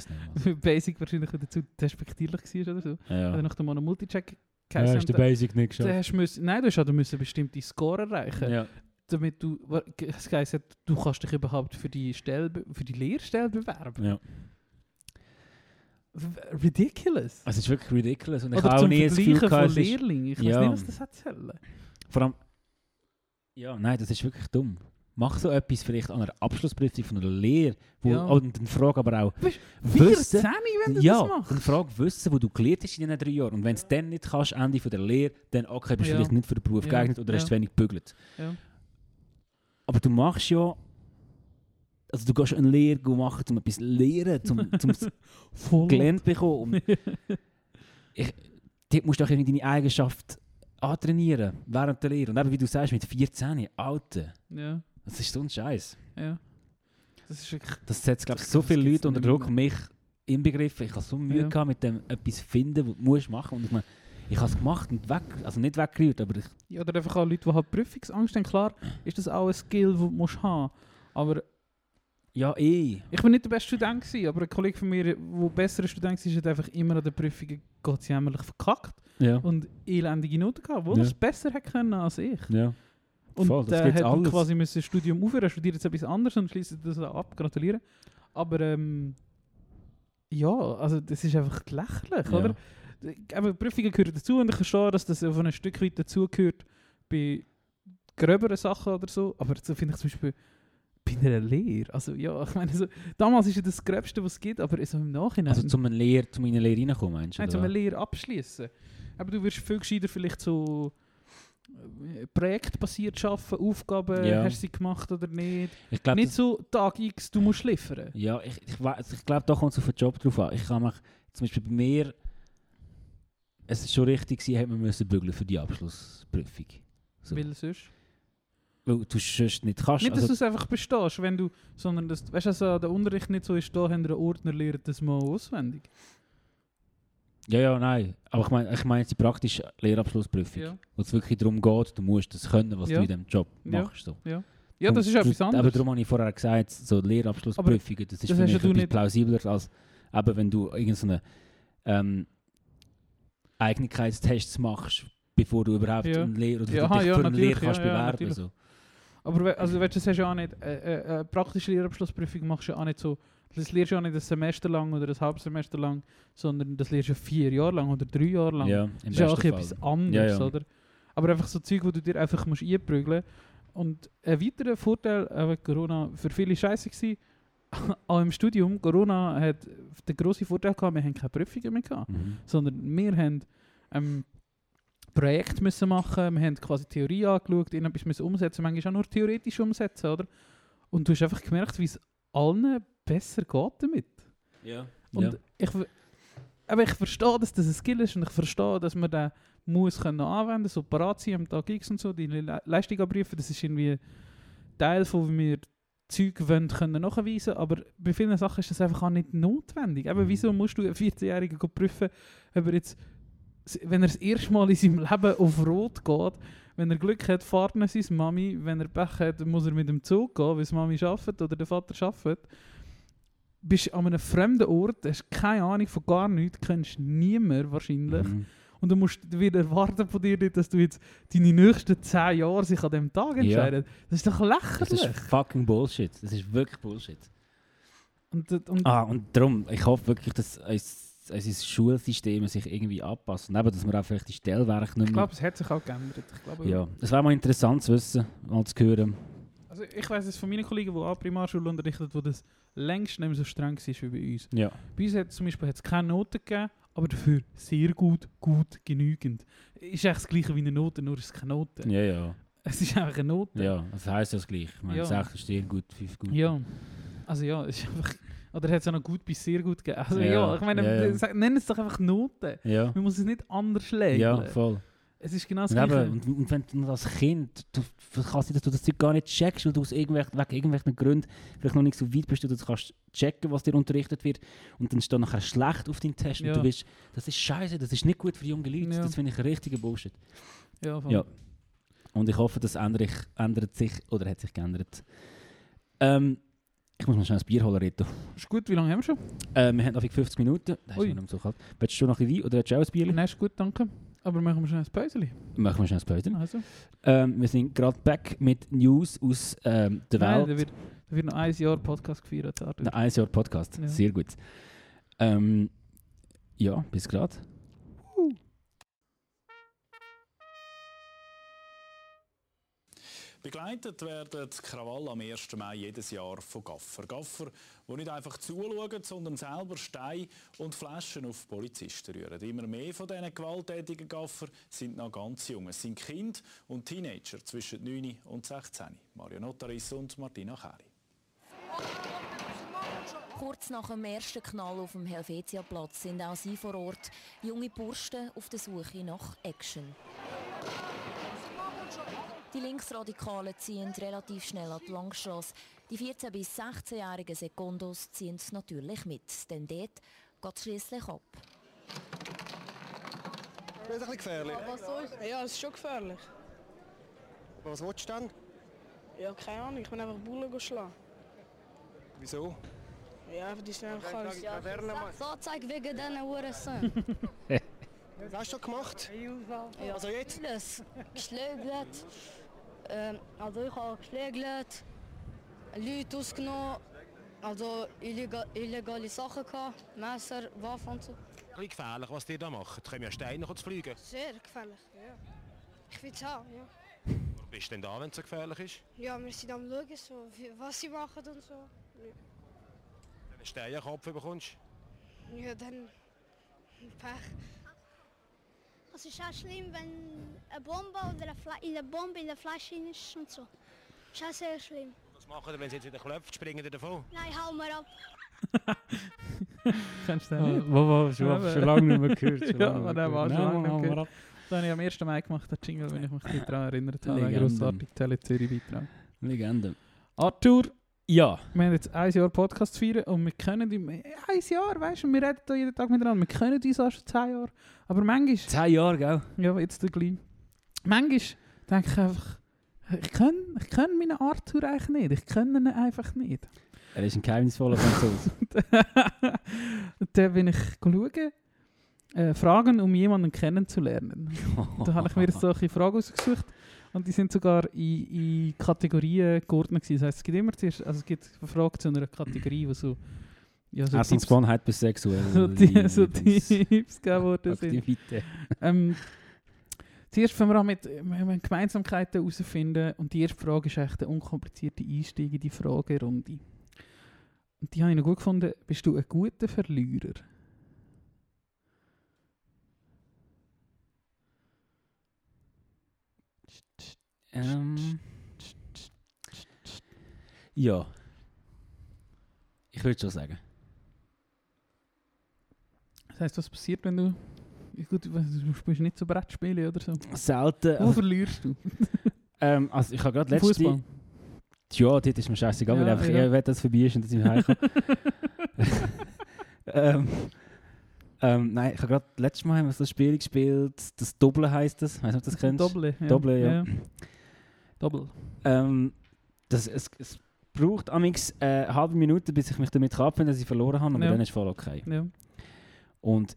nicht. Basic wahrscheinlich wieder zu despektierlich war oder so. Ja. Oder nach dem Mono Multi-Check Ja, geheißen. hast du Basic nicht geschafft. müssen, nein, du hast also müssen bestimmte Score erreichen, Ja. damit du, es heisst, du kannst dich überhaupt für die Stelle, für die Lehrstelle bewerben. ja. Ridiculous. Es ist wirklich ridiculous. Und ich Oder habe auch nie das Gefühl gehabt, es Lehrlingen. Ich Ja. weiß nicht, was das erzählen. vor allem, ja, nein, das ist wirklich dumm. Mach so etwas vielleicht an einer Abschlussprüfung von einer Lehre, wo, Ja. und dann frag aber auch, Weißt Wissen, 14, wenn du ja, das machst. dann frag Wissen, wo du gelernt hast in diesen drei Jahren. Und wenn es dann nicht kannst, Ende von der Lehre, dann okay, bist du Ja. vielleicht nicht für den Beruf Ja. geeignet oder hast zu wenig gebügelt. Aber du machst ja, also du gehst eine Lehre machen, um etwas zu lernen, um, es gelernt zu bekommen. Ich, dort musst du auch irgendwie deine Eigenschaft antrainieren, während der Lehre. Und eben, wie du sagst, mit 14, Alter, ja, das ist so ein Scheiß. ja. Das ist wirklich... Das setzt, glaube ich, so viele Leute unter Druck, mich inbegriffen. Ich habe so Mühe Ja. gehabt, mit dem etwas finden, was du musst machen. Und ich meine, ich habe es gemacht und weg, also nicht weggerührt, aber ich, Ja, oder einfach auch Leute, die halt Prüfungsangst haben. Klar ist das auch ein Skill, den du musst haben Aber ja eh. ich war nicht der beste Student, gewesen, aber ein Kollege von mir, der besserer Student war, hat einfach immer an den Prüfungen Gott jämmerlich verkackt Ja. und elendige Noten gehabt, obwohl Ja. er es besser hätte können als ich. ja. Und Voll, das gibt's hat alles. quasi müssen das Studium aufhören, er studiert jetzt etwas anderes und schließt das ab, gratulieren. Aber ähm, ja, also das ist einfach lächerlich, Ja. oder? Aber Prüfungen gehören dazu und ich verstehe, dass das von ein Stück weit dazugehört bei gröberen Sachen oder so. Aber so finde ich zum Beispiel bei einer Lehre. Also ja, ich meine, so, damals ist ja das Gröbste, was es gibt, aber so im Nachhinein. Also zum eine Lehre, zum in eine Lehre reinkommen, meinst du? Nein, oder zum eine was? Lehre abschließen. Aber du wirst viel gescheiter vielleicht so äh, projektbasiert arbeiten, Aufgaben, Ja. hast du sie gemacht oder nicht. Ich glaube, nicht so Tag X, du musst liefern. Ja, ich, ich, weiss- ich glaube, da kommt es auf den Job drauf an. Ich kann mich, zum Beispiel bei mir, es ist schon richtig hat man müssen bügeln für die Abschlussprüfung. So. Weil sonst. Weil du sonst nicht kannst. Nicht, dass also, du es einfach bestehst, wenn du, sondern dass, weißt du, also der Unterricht nicht so ist, da haben wir einen Ordner, lernt das mal auswendig. Ja, ja, nein. Aber ich meine ich mein jetzt die praktische Lehrabschlussprüfung, Ja, wo es wirklich darum geht, du musst das können, was Ja. du in diesem Job Ja. machst. So. ja das ist etwas Aber anderes. darum habe ich vorher gesagt, so Lehrabschlussprüfungen, das ist das für mich ja etwas plausibler als eben, wenn du irgendeine ähm, Eignigkeitstests machst, bevor du überhaupt Ja. eine Lehre oder Ja, aha, dich ja, für eine natürlich, Lehre kannst ja, ja, bewerben. so. Aber also, weißt, du, das hast ja auch nicht, äh, äh, äh, praktische Lehrabschlussprüfung machst du ja auch nicht so, das lernst du ja nicht ein Semester lang oder ein halbes Semester lang, sondern das lernst du ja vier Jahre lang oder drei Jahre lang. Ja, Das ist ja auch etwas anderes, Ja, ja. oder? Aber einfach so Zeug, wo du dir einfach musst einprügeln Und ein weiterer Vorteil äh, Corona für viele scheiße gewesen, auch im Studium, Corona hat den grossen Vorteil gehabt, wir haben keine Prüfungen mehr gehabt, Mhm. sondern wir haben ähm, Projekt müssen machen, wir haben quasi Theorie angeschaut, irgendetwas müssen umsetzen, manchmal auch nur theoretisch umsetzen, oder? Und du hast einfach gemerkt, wie es allen besser geht damit. Ja. Und ich, ver- aber ich verstehe, dass das ein Skill ist und ich verstehe, dass man den muss können anwenden, so parat sein am Tag X und so, die Le Leistung abprüfen, das ist irgendwie Teil von, wie wir Zeug wollen, können nachweisen aber bei vielen Sachen ist das einfach auch nicht notwendig. Eben, Mhm. wieso musst du einen 14-Jährigen go prüfen, ob er jetzt, wenn er das erste Mal in seinem Leben auf Rot geht, wenn er Glück hat, fahrt er seine Mami, wenn er Pech hat, muss er mit dem Zug gehen, weil die Mami arbeitet oder der Vater arbeitet bist an einem fremden Ort, hast keine Ahnung von gar nichts, kennst niemanden wahrscheinlich. Mhm. Und du musst wieder erwarten von dir, dass du jetzt deine nächsten 10 Jahre sich an dem Tag Ja. entscheidest. Das ist doch Das lächerlich. ist fucking Bullshit. Das ist wirklich Bullshit. und, und, Ah, und darum, ich hoffe wirklich, dass uns- unser Schulsystem sich irgendwie anpasst. Und eben, dass wir auch vielleicht die Stellwerke nicht ich mehr... glaube, es hat sich auch geändert. Ich glaube, Ja, es wäre mal interessant zu wissen, mal zu hören. Also ich weiß es von meinen Kollegen, die an Primarschule unterrichten, wo das längst nicht mehr so streng war wie bei uns. Ja. Bei uns hat zum Beispiel hat's keine Noten gegeben, aber dafür sehr gut, gut, genügend. Ist eigentlich das gleiche wie eine Note, nur ist es keine Note. Ja, ja. Es ist einfach eine Note. Ja, das heisst ja das gleich. Ich meine, Ja. 6 ist sehr gut, 5 gut. Ja, also ja, es ist einfach. Oder hat es auch noch gut bis sehr gut gegeben? Also ja, Ja, ich meine, ja, ja. nenn es doch einfach Noten. Ja, Man muss es nicht anders legen. ja voll. Es ist genau das Und, Gleiche. und, und wenn du als Kind, du, du kann sein, dass du das Zeug gar nicht checkst, weil du aus irgendwelchen, wegen irgendwelchen Gründen vielleicht noch nicht so weit bist, dass du das kannst checken, was dir unterrichtet wird. Und dann steht nachher schlecht auf deinem Test Ja. und du bist, das ist scheiße, das ist nicht gut für junge Leute. Ja. Das finde ich ein richtiger Bullshit. ja, voll. Ja. Und ich hoffe, das ändert, sich- ändert sich oder hat sich geändert. Ähm, ich muss mal schnell ein Bier holen, Rito. Ist gut, wie lange haben wir schon? Äh, wir haben noch 50 Minuten. Das ist Ui. noch nicht so kalt. Willst du noch ein bisschen Wein oder willst du auch ein Bier? Nein, ist gut, danke. Aber machen wir schnell ein Päuschen. Machen wir schnell ein Päuschen. Also. Ähm, wir sind gerade back mit News aus ähm, der Nein, da Welt. wird, da wird noch ein Jahr Podcast gefeiert. Arthur. Ein Jahr Podcast. Ja. Sehr gut. Ähm, ja, bis gerade. Begleitet werden die Krawalle am 1. Mai jedes Jahr von Gaffer. Gaffer, die nicht einfach zuschauen, sondern selber Steine und Flaschen auf Polizisten rühren. Immer mehr von diesen gewalttätigen Gaffer sind noch ganz jung. Es sind Kinder und Teenager zwischen 9 und 16. Mario Notaris und Martina Keri. Kurz nach dem ersten Knall auf dem Helvetiaplatz sind auch sie vor Ort, junge Bursten auf der Suche nach Action. Die Linksradikalen ziehen relativ schnell an die Langstrasse. Die 14- bis 16-jährigen Sekundos ziehen es natürlich mit, denn dort geht es schliesslich ab. Das ist ein bisschen gefährlich. Was soll ich? Ja, es ist schon gefährlich. Aber was willst du denn? Ja, keine Ahnung, ich bin einfach Bullen schlagen. Wieso? Ja, die sind einfach alles. So zeig wegen diesen Hurensohn. Was hast du gemacht? Ja, Also jetzt? Alles. Ähm, also ich habe geschlägelt. Leute ausgenommen. Also illegal, illegale Sachen gehabt. Messer, Waffen und so. Ein gefährlich, was die da machen. Da kommen ja Steine zu fliegen. Sehr gefährlich, ja. Ich will es haben, ja. Wo bist du denn da, wenn es so gefährlich ist? Ja, wir sind am schauen, so, was sie machen und so. Wenn du einen Stein am Kopf bekommst. Ja, dann Pech. Es ist auch schlimm, wenn eine Bombe oder eine Fla in der Bombe in der Flasche ist und so. Ist auch sehr schlimm. Was machen die, wenn sie jetzt wieder klopft, springen die davon? Nein, hau mal ab. Kennst du den nicht? Wo, wo, schon, schon lange nicht mehr gehört. schon Ja, nicht der mehr war gehört. schon lange nicht wir ab. Das habe ich am 1. Mai gemacht, der Jingle, wenn ich mich daran erinnert habe. Ein Legende. grossartiger Tele Zürich Beitrag. Legende. Arthur, Ja. wir haben jetzt ein Jahr Podcast feiern und wir können im ein Jahr, weißt du, wir reden da jeden Tag miteinander. Wir können uns auch schon zehn Jahre. Aber manchmal, 10 Jahre, gell? ja, jetzt der gleich. Manchmal denke ich einfach, ich kann, ich kann meinen Arthur eigentlich nicht. Ich kann ihn einfach nicht. Er ist ein geheimnisvoller Franzose. und dann bin ich schauen, äh, Fragen, um jemanden kennenzulernen. da habe ich mir solche Fragen ausgesucht und die sind sogar in, in Kategorien geordnet gewesen. Das heisst, es gibt immer zuerst, also es gibt eine Frage zu einer Kategorie, wo so, ja, so Essensgewohnheit bis sexuell. so, die, so Tipps gegeben worden sind. Ähm, Zuerst fangen wir an mit wollen Gemeinsamkeiten herausfinden und die erste Frage ist echt eine unkomplizierte Einstieg in die Fragerunde. Und die habe ich noch gut gefunden. Bist du ein guter Verlierer? Ähm, ja. Ich würde schon sagen. Das heisst, was passiert, wenn du... Ja, Gut, du du spielst nicht so Brettspiele oder so. Selten. Wo Also, verlierst du? ähm, also ich habe gerade letzte... Fußball. Ja, dort ist mir scheißegal, weil Ja, einfach ja. dass es vorbei ist und dass ich heimkomme. ähm, ähm, nein, ich habe gerade letztes Mal haben wir so ein Spiel gespielt, das Doppel heisst das, weißt du, ob du das kennst? Doppel, ja. Doppel, ja. Doppel. Ähm, das, es, es braucht amix äh, eine halbe Minute, bis ich mich damit abfinde, dass ich verloren habe, aber Ja. dann ist voll okay. Ja. Und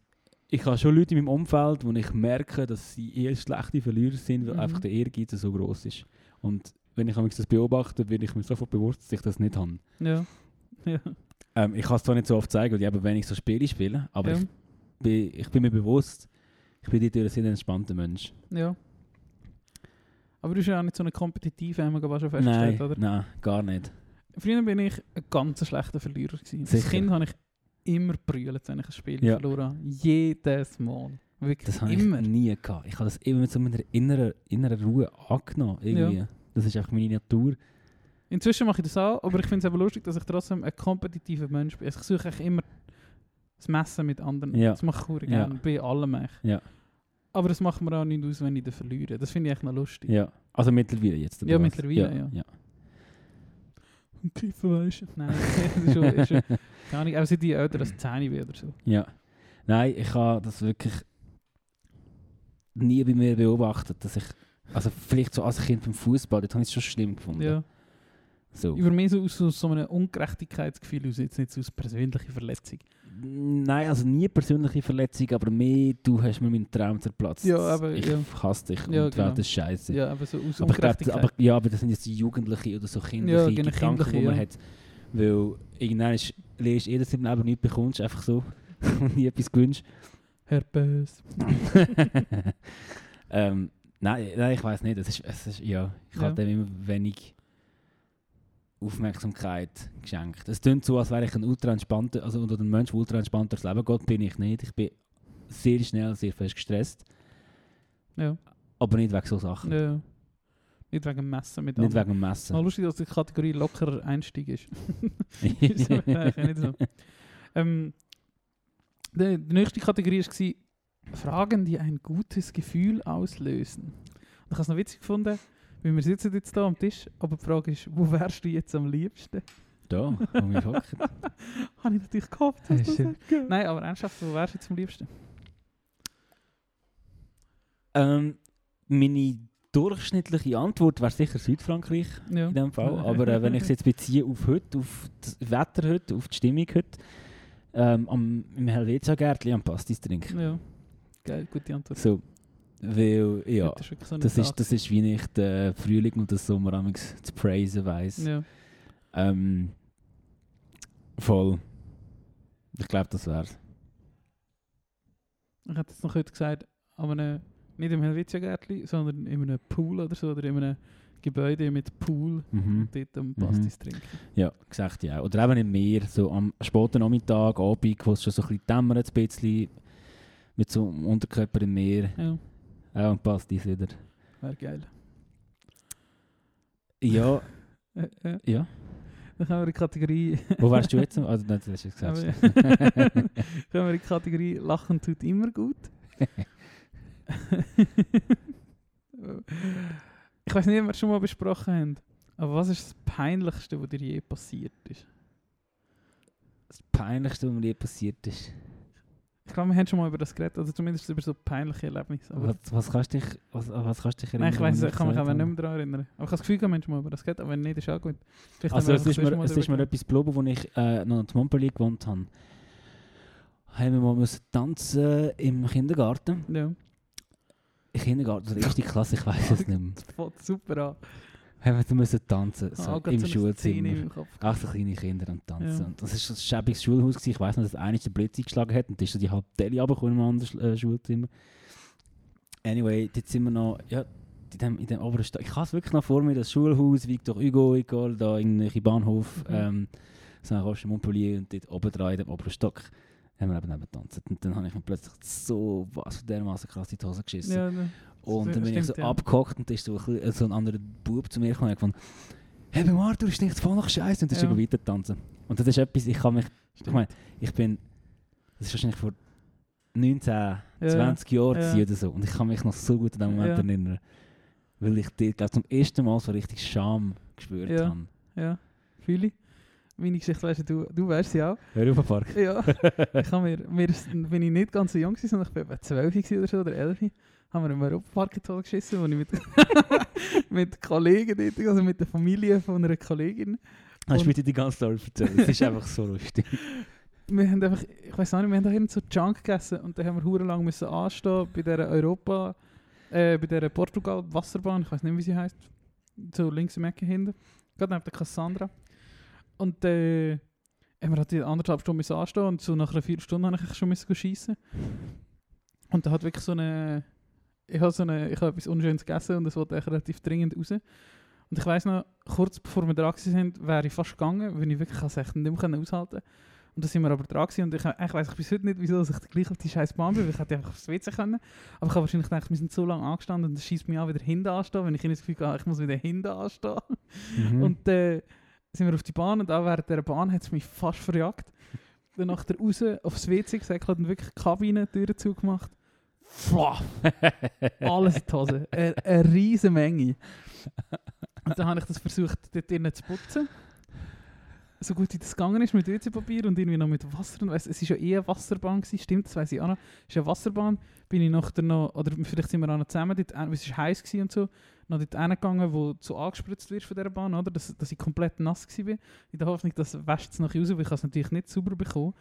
ich habe schon Leute in meinem Umfeld, wo ich merke, dass sie eher schlechte Verlierer sind, weil Mhm. einfach der Ehrgeiz so groß ist. Und wenn ich das beobachte, bin ich mir sofort bewusst, dass ich das nicht habe. Ja. Ja. Ähm, ich kann es zwar nicht so oft zeigen, weil ich eben wenig so Spiele spiele, aber Ja. ich, bin, ich bin mir bewusst, ich bin dort ein sehr entspannter Mensch. ja. Aber du bist ja auch nicht so ein kompetitiver, haben wir gerade schon Nein, festgestellt, oder? nein, gar nicht. Früher bin ich ein ganz schlechter Verlierer. Gewesen. Als. Kind habe ich immer brüllt, wenn ich ein Spiel Ja. verloren habe. Jedes Mal. Wirklich Das habe immer. ich nie gehabt. Ich habe das immer mit so einer inneren, inneren Ruhe angenommen. Irgendwie. Das ist einfach meine Natur. Inzwischen mache ich das auch, aber ich finde es eben lustig, dass ich trotzdem ein kompetitiver Mensch bin. Also ich suche eigentlich immer das Messen mit anderen. Ja. Das mache ich sehr Ja. gerne, bei allem eigentlich. Ja. Aber das macht mir auch nicht aus, wenn ich den verliere. Das finde ich echt noch lustig. Ja. Also mittlerweile jetzt. Ja, was? mittlerweile, ja. ja. Und Kiffen weisst du? Nein, das ist schon, ist schon keine Ahnung, auch seit ich älter als 10 bin oder so. Ja. Nein, ich habe das wirklich nie bei mir beobachtet, dass ich, also vielleicht so als Kind beim Fußball, das habe ich schon schlimm gefunden. Ja. So. Über mehr so aus so, so einem Ungerechtigkeitsgefühl aus, jetzt nicht so aus persönlicher Verletzung. Nein, also nie persönliche Verletzung, aber mehr, du hast mir meinen Traum zerplatzt. Ja, aber- ich ja. hasse dich Ja, und werde genau. scheiße. Ja, aber so aus aber, glaub, aber, ja, aber das sind jetzt die Jugendliche oder so kindliche Ja, genau, Gedanken, die man ja. hat. Weil irgendwann ist, lernst eh, dass du im Leben nichts bekommst, einfach so. und nie etwas gewünscht. Herpes. ähm, nein, nein, ich weiß nicht. Es ist, es ist, ja, ich Ja. habe dem immer wenig Aufmerksamkeit geschenkt. Es klingt so, als wäre ich ein ultra entspannter, also oder ein Mensch, der ultra entspannt durchs Leben geht, bin ich nicht. Ich bin sehr schnell, sehr fest gestresst. Ja. Aber nicht wegen so Sachen. Ja. Nicht wegen dem Messen mit Nicht anderen. wegen dem Messen. Mal lustig, dass die Kategorie lockerer Einstieg ist. ist nicht so. Ähm, die, die nächste Kategorie war Fragen, die ein gutes Gefühl auslösen. Und ich habe es noch witzig gefunden, weil wir sitzen jetzt hier am Tisch, aber die Frage ist, wo wärst du jetzt am liebsten? Da, wo wir hocken. Habe ich natürlich gehofft, dass Hey, das. Nein, aber ernsthaft, wo wärst du jetzt am liebsten? Ähm, meine durchschnittliche Antwort wäre sicher Südfrankreich Ja. in dem Fall. Aber äh, wenn ich es jetzt beziehe auf heute, auf das Wetter heute, auf die Stimmung heute, ähm, am, im Helvetia-Gärtchen am Pastis trinken. Ja, geil, gute Antwort. So, weil, ja, Heute ist wirklich so das, ist, das ist wie ich den Frühling und den Sommer amigs zu praisen weiss. Ja. Ähm, voll. Ich glaube, das wär's. Ich hätte jetzt noch heute gesagt, an einem, nicht im Helvetia-Gärtchen, sondern in einem Pool oder so, oder in einem Gebäude mit Pool Mhm. und dort am Mhm. Pastis trinken. Ja, gesagt ja. Oder eben im Meer, so am späten Nachmittag, Abend, wo es schon so ein bisschen dämmert, ein bisschen, mit so einem Unterkörper im Meer. Ja, Ja, und passt dies wieder. wäre geil. Ja, ja. Dann kommen wir in die Kategorie... Wo wärst du jetzt? Also, nein, das hast du gesagt. kommen wir in die Kategorie Lachen tut immer gut. ich weiß nicht, ob wir es schon mal besprochen haben, aber was ist das Peinlichste, was dir je passiert ist? das Peinlichste, was mir je passiert ist. Ich glaube, wir haben schon mal über das geredet, oder zumindest über so peinliche Erlebnisse. Was, was, kannst dich, was, was kannst du dich Nein, ich weiß, ich kann mich aber nicht mehr daran erinnern. Aber ich habe das Gefühl, wir haben schon mal über das geredet, aber wenn nicht, ist auch gut. Vielleicht Also es ist, mir, es ist mir etwas geblieben, als ich äh, noch in Montpellier gewohnt habe. Haben wir mal müssen tanzen im Kindergarten. Ja. Im Kindergarten, oder erste Klasse, ich weiß es nicht mehr. Das fängt super an. Haben wir müssen tanzen, so Ah, im so Schulzimmer. im. Ach, so kleine Kinder am Tanzen. Ja. Und das war ein schäbiges Schulhaus. Gewesen. Ich weiss noch, dass einer den Blitz eingeschlagen hat und ist so die halbe Delle runtergekommen einem anderen äh, Schulzimmer. Anyway, dort sind wir noch, ja, in dem, in dem oberen Stock. Ich habe es wirklich noch vor mir, das Schulhaus, Victor Hugo, Ecole, da in irgendwelche Bahnhof, Mhm. ähm, Saint-Roch, Montpellier und dort oben dran, in dem oberen Stock, haben wir eben getanzt. Und dann habe ich mir plötzlich so was von dermaßen krass in die Hose geschissen. Ja, ne. Und dann bin ich so Stimmt, ja. abgehockt und da ist so ein, bisschen- so ein anderer Bub zu mir gekommen und hat hey, beim Arthur ist nicht voll nach Scheiße und dann ist Ja. er weiter tanzen. Und das ist etwas, ich kann mich, ich meine, ich bin, das ist wahrscheinlich vor 19, 20 Jahren ja. oder so und ich kann mich noch so gut an den Moment Ja. erinnern, weil ich dort, glaub, zum ersten Mal so richtig Scham gespürt Ja. habe. Ja, fühle ich. Meine Geschichte weißt du, du weißt sie auch. Europapark. Ja, ich habe mir, mir ist, bin ich nicht ganz so jung gewesen, sondern ich bin etwa 12 gewesen oder so, oder 11. Haben wir im Europapark Hose geschissen, wo ich mit, mit Kollegen dort, also mit der Familie von einer Kollegin. Hast du mir die ganze Story erzählt? Es ist einfach so lustig. wir haben einfach, ich weiß nicht, wir haben da irgend so Junk gegessen und dann haben wir hure lang müssen anstehen bei der Europa, äh, bei der Portugal Wasserbahn, ich weiß nicht, wie sie heißt, so links im Ecke hinten, gerade neben der Cassandra. Und äh, haben wir halt die anderthalb Stunden müssen anstehen und so nach einer Viertelstunde habe ich schon müssen schiessen. Und da hat wirklich so eine, ich habe so eine, ich habe etwas Unschönes gegessen und es wollte eigentlich relativ dringend raus. Und ich weiß noch, kurz bevor wir dran sind, wäre ich fast gegangen, weil ich wirklich es echt nicht mehr aushalten konnte. Und da sind wir aber dran gewesen und ich, ich weiß bis heute nicht, wieso ich gleich auf die scheiß Bahn bin, weil ich hätte einfach aufs WC können. Aber ich habe wahrscheinlich gedacht, wir sind so lange angestanden und das schießt mich an, wieder hinten anstehen, wenn ich das Gefühl habe, ich muss wieder hinten anstehen. Mhm. Und äh, sind wir auf die Bahn und auch während dieser Bahn hat es mich fast verjagt. Dann nachher raus aufs WC gesäckelt und wirklich die Kabinentüren zugemacht. Alles in die Hose. Eine, eine riesige Menge. Und dann habe ich das versucht, dort drinnen zu putzen. So gut wie das gegangen ist mit WC-Papier und irgendwie noch mit Wasser. Und weiss, es war ja eh eine Wasserbahn, gewesen, stimmt, das weiß ich auch noch. Es ist eine Wasserbahn, bin ich nachher noch, oder vielleicht sind wir auch noch zusammen, dort, hin- es war heiß und so, noch dort hingegangen, wo so angespritzt wird von dieser Bahn, oder? Dass, dass ich komplett nass war. In der Hoffnung, dass wäscht es nachher raus, weil ich es natürlich nicht sauber bekommen.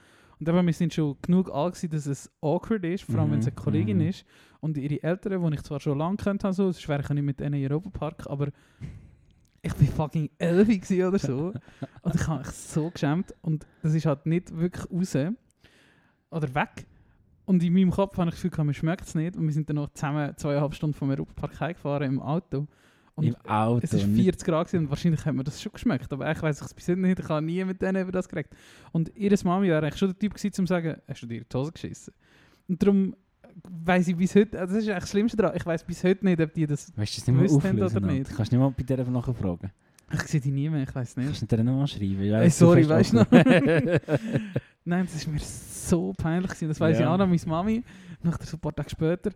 Und eben, wir sind schon genug alt gewesen, dass es awkward ist, vor allem wenn es eine Mhm, Kollegin mhm. ist. Und ihre Eltern, die ich zwar schon lange kennt habe, so, sonst wäre ich nicht mit denen in den Europapark, aber ich bin fucking 11 gewesen oder so. und ich habe mich so geschämt. Und das ist halt nicht wirklich raus oder weg. Und in meinem Kopf habe ich das Gefühl, mir schmeckt es nicht. Und wir sind dann noch zusammen zweieinhalb Stunden vom Europapark heimgefahren im Auto. Und Im Auto, Es war nicht- 40 Grad gewesen und wahrscheinlich hat mir das schon geschmeckt. Aber ich weiß es bis heute nicht. Ich habe nie mit denen über das geredet. Und ihre Mami wäre eigentlich schon der Typ gewesen, um zu sagen, hast du dir die Hose geschissen? Und darum weiß ich bis heute, also das ist eigentlich das Schlimmste daran, ich weiß bis heute nicht, ob die das Weißt du das nicht mehr gewusst haben auflösen? oder nicht. Kannst du nicht mal bei der nachfragen? Ich sehe die nie mehr, ich weiß nicht. Kannst du dir nicht mal schreiben? Ey, sorry, weißt du noch? Nein, das ist mir so peinlich gewesen. Das weiß Ja. ich auch noch, meine Mami, so ein paar Tage später,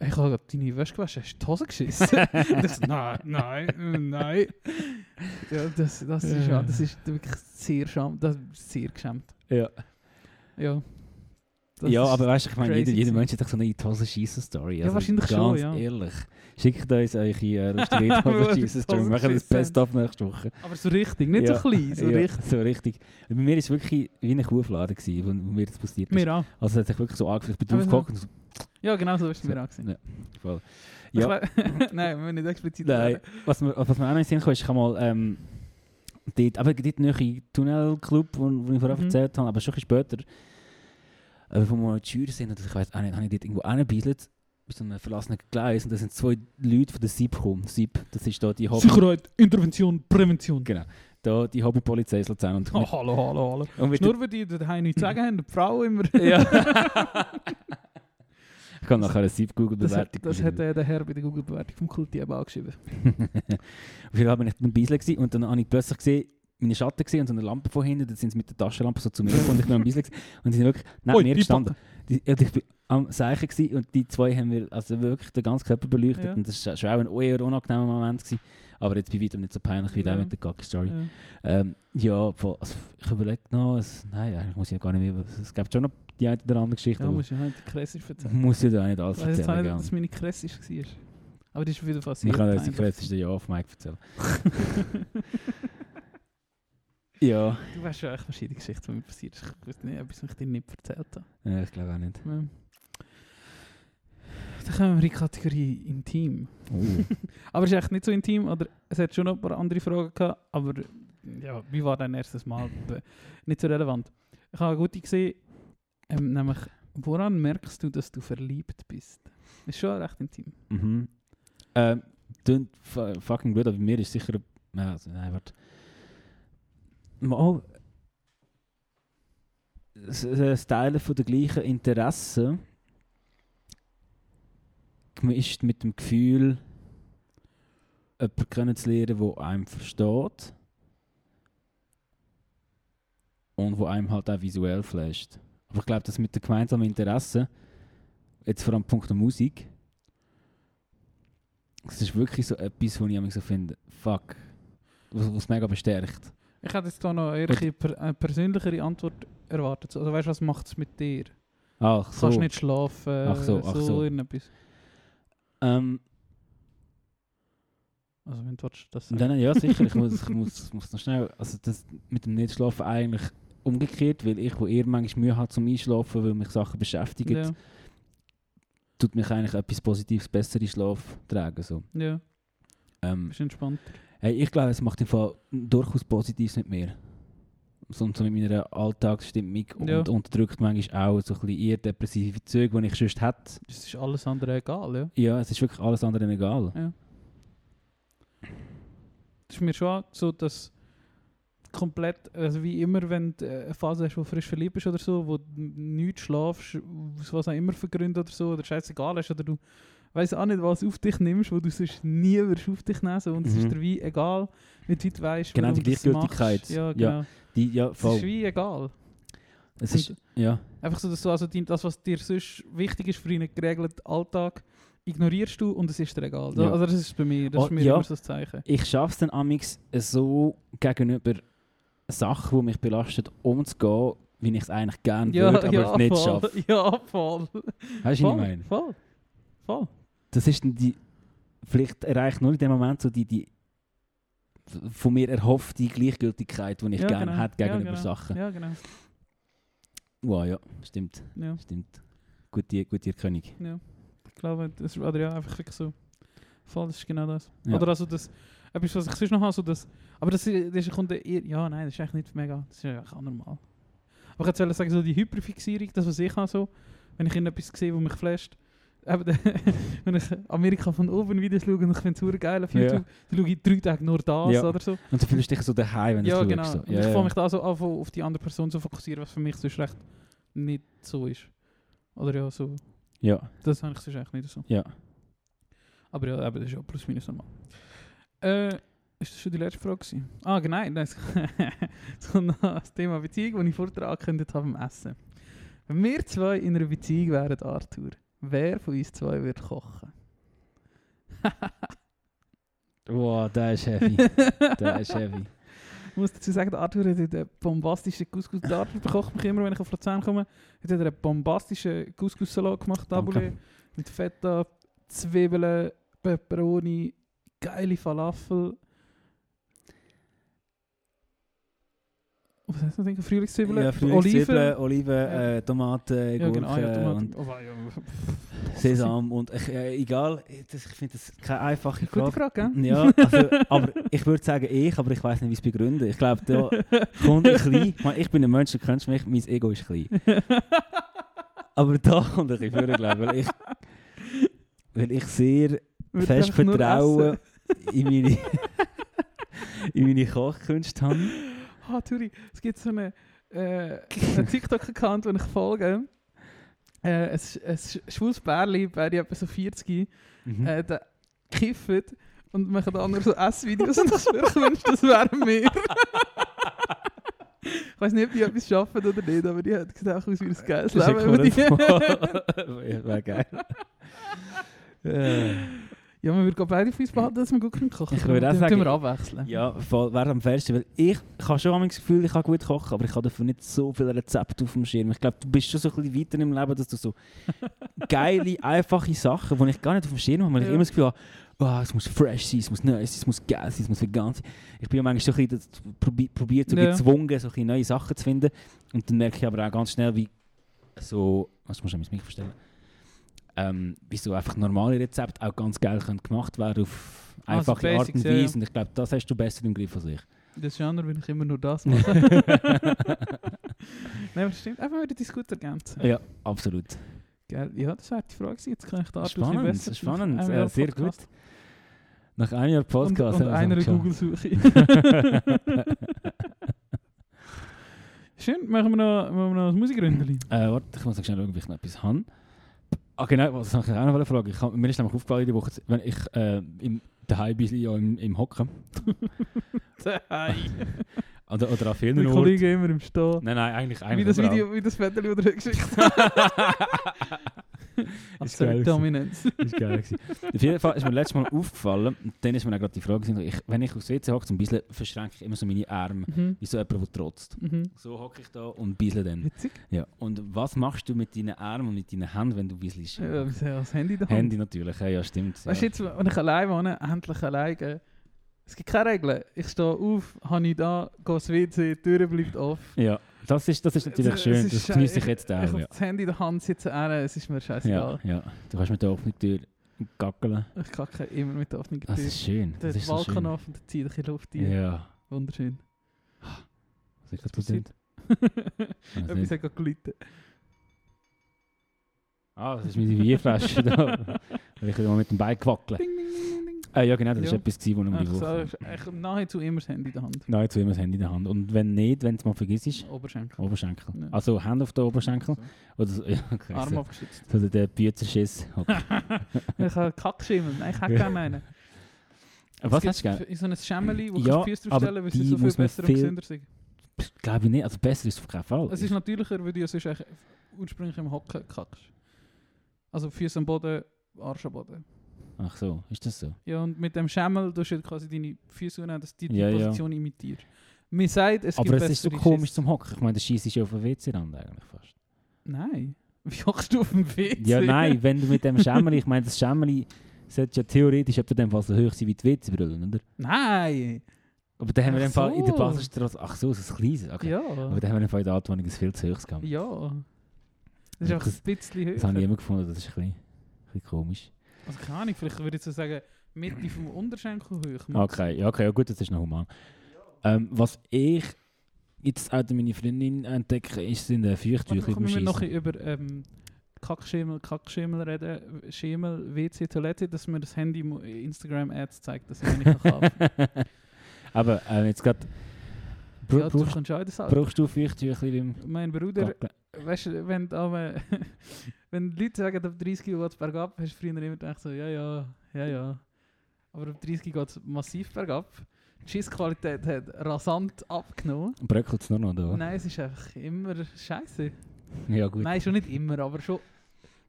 ich habe gerade deine Wäsche gewaschen, hast du die Hose geschissen? So, nein, nein, nein. Ja, das, das, ist, ja, das ist wirklich sehr scham, das ist sehr geschämt. Ja. Ja. Das ja, aber weißt du, ich meine, jeder, jeder. Mensch hat doch so eine Hose schießen Story. Ja, wahrscheinlich schon, ganz ja. ehrlich. Schickt uns eure äh, lustige in die Hose schießen Story. Wir machen das Best of nächste Woche. Aber so richtig, nicht so klein, so ja, richtig. So richtig. Bei mir war es wirklich wie ein Kuhfladen, gewesen, wo, wo mir das passiert ist. Mir auch. Also es hat sich wirklich so angefühlt, ich bin draufgehockt und so... Ja, genau so ist es mir auch gewesen. Ja, voll. Ja. Nein, wir müssen nicht explizit Nein, was mir, was mir auch noch in den Sinn kam, ist, ich habe mal ähm, dort, aber dort noch Tunnelclub, wo, wo ich vorher Mhm. erzählt habe, aber schon ein bisschen später, äh, wo wir in die sind, und ich weiß auch nicht, habe ich dort irgendwo hingebieselt, bei so einem verlassenen Gleis, und da sind zwei Leute von der SIP gekommen. SIP, das ist da die Hobby... Sicherheit, Intervention, Prävention. Genau. Da die Hobbypolizei aus Luzern. Und Oh, hallo, hallo, hallo. Und mit Nur weil die daheim nichts sagen haben, die Frau immer. Ja. ich kann nachher eine Das, hat, SIP-Google-Bewertung das hat äh, der Herr bei der Google-Bewertung vom Kulti eben auch geschrieben. Auf jeden Fall bin ich dann Beisel gewesen und dann habe ich plötzlich gesehen, meine Schatten gesehen und so eine Lampe von hinten, dann sind sie mit der Taschenlampe so zu mir gekommen und ich bin am Beisel und sie sind wirklich neben Oi, mir gestanden. Die, ja, ich bin am Seichen gewesen und die zwei haben mir also wirklich den ganzen Körper beleuchtet Ja. und das war schon auch ein eher unangenehmer Moment gewesen. Aber jetzt bei weitem nicht so peinlich wie der Ja. mit der Gag-Story. Ja. Ähm, ja, also ich überlege noch, es, nein, eigentlich muss ich ja gar nicht mehr, es gibt schon noch die eine oder andere Geschichte, Ja, muss ich halt kressisch erzählen. muss ich da nicht alles Ich weiss jetzt auch erzählen. nicht, dass meine kressisch war. Aber das ist jeden Fall Ich kann uns die peinlich. krassesten Ja auf Mike erzählen. ja, Du weißt schon echt verschiedene Geschichten, die mir passiert ist. Ich weiß nicht, was ich dir nicht erzählt habe. ja, ich glaube auch nicht. Ja. Dann kommen wir in die Kategorie Intim. Oh. aber es ist echt nicht so intim, oder es hat schon noch ein paar andere Fragen gehabt, aber ja, wie war dein erstes Mal? Nicht so relevant. Ich habe eine gute gesehen, ähm, nämlich, woran merkst du, dass du verliebt bist? Ist schon recht intim. Mhm. Ähm, fucking gut, aber bei mir ist sicher... Ja, also, nein, warte. Mal... Das Teilen von der gleichen Interessen gemischt mit dem Gefühl, jemanden kennenzulernen, der einem versteht und wo einem halt auch visuell flasht. Aber ich glaube, das mit den gemeinsamen Interessen, jetzt vor allem Punkt der Musik, das ist wirklich so etwas, wo ich immer so finde, fuck, was, was mega bestärkt. Ich hätte jetzt da noch eher eine persönlichere Antwort erwartet. Also weißt du, was macht es mit dir? Ach so. Kannst du nicht schlafen? Ach so, ach so. irgendetwas. Ähm, Also wenn du willst, das dann, ja, sicher, ich muss, ich muss, muss noch schnell, also das mit dem Nichtschlafen eigentlich umgekehrt, weil ich, wo eher manchmal Mühe habe zum Einschlafen, weil mich Sachen beschäftigen, Ja. tut mich eigentlich etwas Positives besser in Schlaf tragen. So. Ja, Ähm, bist entspannter. Hey, ich glaube, es macht im Fall durchaus Positives mit mir. So, so mit meiner Alltagsstimmung und Ja. unterdrückt manchmal auch so ein bisschen eher depressive Züge, die ich sonst hätte. Es ist alles andere egal, ja. Ja, es ist wirklich alles andere egal. Ja. Das ist mir schon so, dass komplett, also wie immer, wenn du äh, eine Phase hast, wo du frisch verliebt bist oder so, wo du nichts schlafst, aus was auch immer für Gründe oder so, oder scheißegal ist, oder du weißt auch nicht, was auf dich nimmst, wo du sonst nie auf dich nehmen, und es Mhm. ist dir wie egal, nicht weit weißt, Genau, die du das Gleichgültigkeit. Ja, Ja, genau. Die, ja, Es ist voll. wie egal. Es ist, ja. Einfach so, dass du also die, das, was dir sonst wichtig ist für einen geregelten Alltag, ignorierst du und es ist dir egal. Ja. Also das ist bei mir, das Oh, ist mir ja. immer so das Zeichen. Ich schaffe es dann amix so gegenüber Sachen, die mich belastet, umzugehen, wie ich es eigentlich gerne würde, aber es nicht voll. schaffe. Ja, voll. Weißt du, was voll, ich meine? Voll. Voll. Das ist dann die, vielleicht erreicht nur in dem Moment so die, die von mir erhoffte Gleichgültigkeit, die ich Ja, gerne genau. hätte gegenüber ja, genau. Sachen. Ja, genau. Wow, ja, stimmt. Ja. Stimmt. Gute, gute Erkennung. Ja. Ich glaube, das ist ja, einfach wirklich so. Voll, das ist genau das. Ja. Oder also das, etwas, was ich sonst noch habe, so das, aber das, ist- das kommt eher, ja, nein, das ist eigentlich nicht mega, das ist eigentlich auch normal. Aber ich wollte sagen, so die Hyperfixierung, das, was ich habe, so, wenn ich irgendetwas sehe, wo mich flasht, ich Amerika von oben Videos schaue und ich finde es super geil auf Ja. YouTube, dann schaue ich drei Tage nur das Ja. oder so. Und du fühlst dich so daheim, wenn du ja, es genau. So. Ja, ich ja. fange mich da so an, auf- auf die andere Person zu fokussieren, was für mich sonst recht nicht so ist. Oder ja, so. Ja. Das habe ich sonst echt nicht so. Ja. Aber ja, eben, das ist ja plus minus normal. Äh, ist das schon die letzte Frage? Gewesen? Ah, nein, nein. so das Thema Beziehung, das ich vorher angekündigt habe beim Essen. Wenn wir zwei in einer Beziehung wären, Arthur, wer von uns zwei würde kochen? Wow, der ist heavy. der ist heavy. Ich muss dazu sagen, Arthur hat einen bombastischen Couscous. Der Arthur bekocht mich immer, wenn ich auf Luzern komme. Hat er einen bombastischen Couscous-Salat gemacht, Tabule, mit Feta, Zwiebeln, Peperoni, geile Falafel. Was heißt das Ding? Frühlingszwiebeln? Ja, Frühlingszwiebeln, Oliven, Ja. äh, Tomaten, Ja, genau, Gurken ja, Tomaten. und. Sesam und ich, äh, egal, das, ich finde das keine einfache Gute Frage. Frage, gell? Ja, also, aber ich würde sagen ich, aber ich weiß nicht, wie es begründen. Ich glaube, da kommt ein klein, ich, bin ein Mensch, du kennst mich, mein Ego ist klein. aber da kommt ein bisschen glaube ich, weil ich, weil ich sehr Würde fest Vertrauen in meine, in meine Kochkünste habe. Ah, Turi, es gibt so einen, äh, einen TikTok-Account, den ich folge. Äh, ein, ein sch- schwules Bärli, beide etwa so 40, Mhm. äh, der kifft und machen nur so Essvideos und ich ich wünschte, das wären wir. ich weiß nicht, ob die etwas schaffen oder nicht, aber die hat gesagt, aus wie ein geiles Leben. Wäre geil. Ja, man würde beide auf uns behalten, dass wir gut können kochen Ich würde auch sagen, tun wir abwechseln. Ja, voll, wäre am fairsten, weil ich, ich habe schon das Gefühl, ich kann gut kochen, aber ich habe dafür nicht so viele Rezepte auf dem Schirm. Ich glaube, du bist schon so ein bisschen weiter im Leben, dass du so geile, einfache Sachen, die ich gar nicht auf dem Schirm habe, weil ich Ja. immer das Gefühl habe, oh, es muss fresh sein, es muss nice sein, es muss geil sein, es muss vegan sein. Ich bin ja manchmal so ein bisschen probiert, so Ja. gezwungen, so ein bisschen neue Sachen zu finden. Und dann merke ich aber auch ganz schnell, wie so, was muss ich mir nicht vorstellen, ähm, wie so einfach normale Rezepte auch ganz geil können gemacht werden auf Also einfache Art und Basics, ja, ja. Weise. Und ich glaube, das hast du besser im Griff als ich. Das ist anders, wenn ich immer nur das mache. Nein, aber das stimmt. Einfach wieder die gut ergänzen. Ja, absolut. Geil. Ja, das wäre die Frage. Jetzt kann ich da Spannend, spannend, Einem äh, sehr Podcast. gut. Nach einem Jahr Podcast Und, und es einer. Google-Suche. Schön, machen wir noch, machen wir noch ein Musikründeli. Äh, warte, ich muss noch schnell schauen, ob ich noch etwas habe. Ah genau, was ich auch noch fragen ich hab, Mir ist nämlich aufgefallen, die Woche, wenn ich äh, im, daheim bin, ja im, im Hocken. Daheim. oder, oder an vielen Orten. Kollege immer im Stehen. Nein, nein, eigentlich, Wie eigentlich das überall. Video, wie das Foto, das er geschickt hat. Geil gewesen. Dominance. ist geil gewesen. Auf jeden Fall ist mir letztes Mal aufgefallen, und dann ist mir dann gerade die Frage, ich, wenn ich aufs WC hocke, zum Bisseln, verschränke ich immer so meine Arme, Mhm. wie so jemand, der trotzt. Mhm. So hocke ich da und bissle dann. Witzig. Ja. Und was machst du mit deinen Armen und mit deinen Händen, wenn du bisselst? Ja, das Handy Hand. Handy natürlich, ja, ja stimmt. Weißt du, jetzt, wenn ich allein wohne, endlich alleine, es gibt keine Regeln. Ich stehe auf, habe ich da, gehe ins WC, die Tür bleibt offen. Ja, das ist, das ist natürlich schön, ist das genieße ich jetzt auch. Ich habe ja. das Handy in der Hand, sitze an, es ist mir Ja, scheißegal. ja, du kannst mit der offenen Tür gackeln. Ich kacke immer mit der offenen Tür. Das ist schön, das Der ist so Balkon schön. auf und ziehe ich ein bisschen Luft rein. Ja. Wunderschön. Was ist das passiert? passiert? Etwas hat gerade gelitten. Ah, das ist meine Bierflasche da. Weil ich mal mit dem Bein gewackelt. Ah, ja, genau, das Ja. ist etwas, gewesen, wo ich Ich die sage, Woche... ich habe nahezu immer das Handy in der Hand. Nein, immer das Handy in der Hand. Und wenn nicht, wenn es mal vergisst, Oberschenkel. Oberschenkel. Ja. Also Hand auf den Oberschenkel. Oder so, ja, okay, Arm so, abgestützt. so der Büzerschiss. Ich habe Kackschimmel. Nein, ich hätte gerne einen. Was hast du gerne? So ein Schemmeli, wo Ja, du die Füße draufstellen weil sie so viel man besser und viel- gesünder sind. Glaube ich nicht. Also besser ist es auf keinen Fall. Es ist natürlicher, weil du sonst ursprünglich im Hocken kackst. Also Füße am Boden, Arsch am Boden. Ach so, ist das so? Ja, und mit dem Schemmel tust du quasi deine Füße unten, dass die die Ja, ja. Position imitiert. Mir sagt, es Aber gibt es ist so bessere komisch Schiss. zum Hocken. Ich meine, der Scheiß ist ja auf dem WC-Rand eigentlich fast. Nein. Wie hockst du auf dem WC? Ja, nein, wenn du mit dem Schemmeli, ich meine, das Schemmeli sollte ja theoretisch etwa dem Fall so hoch sein wie die WC-Brille, oder? Nein! Aber dann haben wir Ach im Fall in der so. Baselstraße, ach so, so ein kleines, okay. Ja. Aber dann haben wir im Fall in der Altwohnung ein viel zu hohes gehabt. Ja. Das ist einfach ein bisschen höher. Das habe ich immer gefunden, das ist ein bisschen, ein bisschen komisch. Also keine Ahnung, vielleicht würde ich so sagen, Mitte vom Unterschenkel hoch. Okay, ja, okay, ja gut, das ist noch human. Ähm, was ich jetzt auch meine Freundin entdecke, ist sind äh, Feuchttücher beim noch Schiessen. bisschen über ähm, Kackschemel, Kackschemel reden. Schemel, WC, Toilette, dass mir das Handy Instagram-Ads zeigt, dass ich nicht kann Aber äh, jetzt gerade... Bra Ja, du brauchst, auch. brauchst du Feuchttücher beim Mein Bruder, weißt du, wenn, aber, wenn Leute sagen, ab 30 geht es bergab, hast du früher immer gedacht, so, ja, ja, ja, ja. Aber ab 30 geht es massiv bergab. Die Schissqualität hat rasant abgenommen. Bröckelt es nur noch da? Nein, es ist einfach immer scheiße. Ja, gut. Nein, schon nicht immer, aber schon.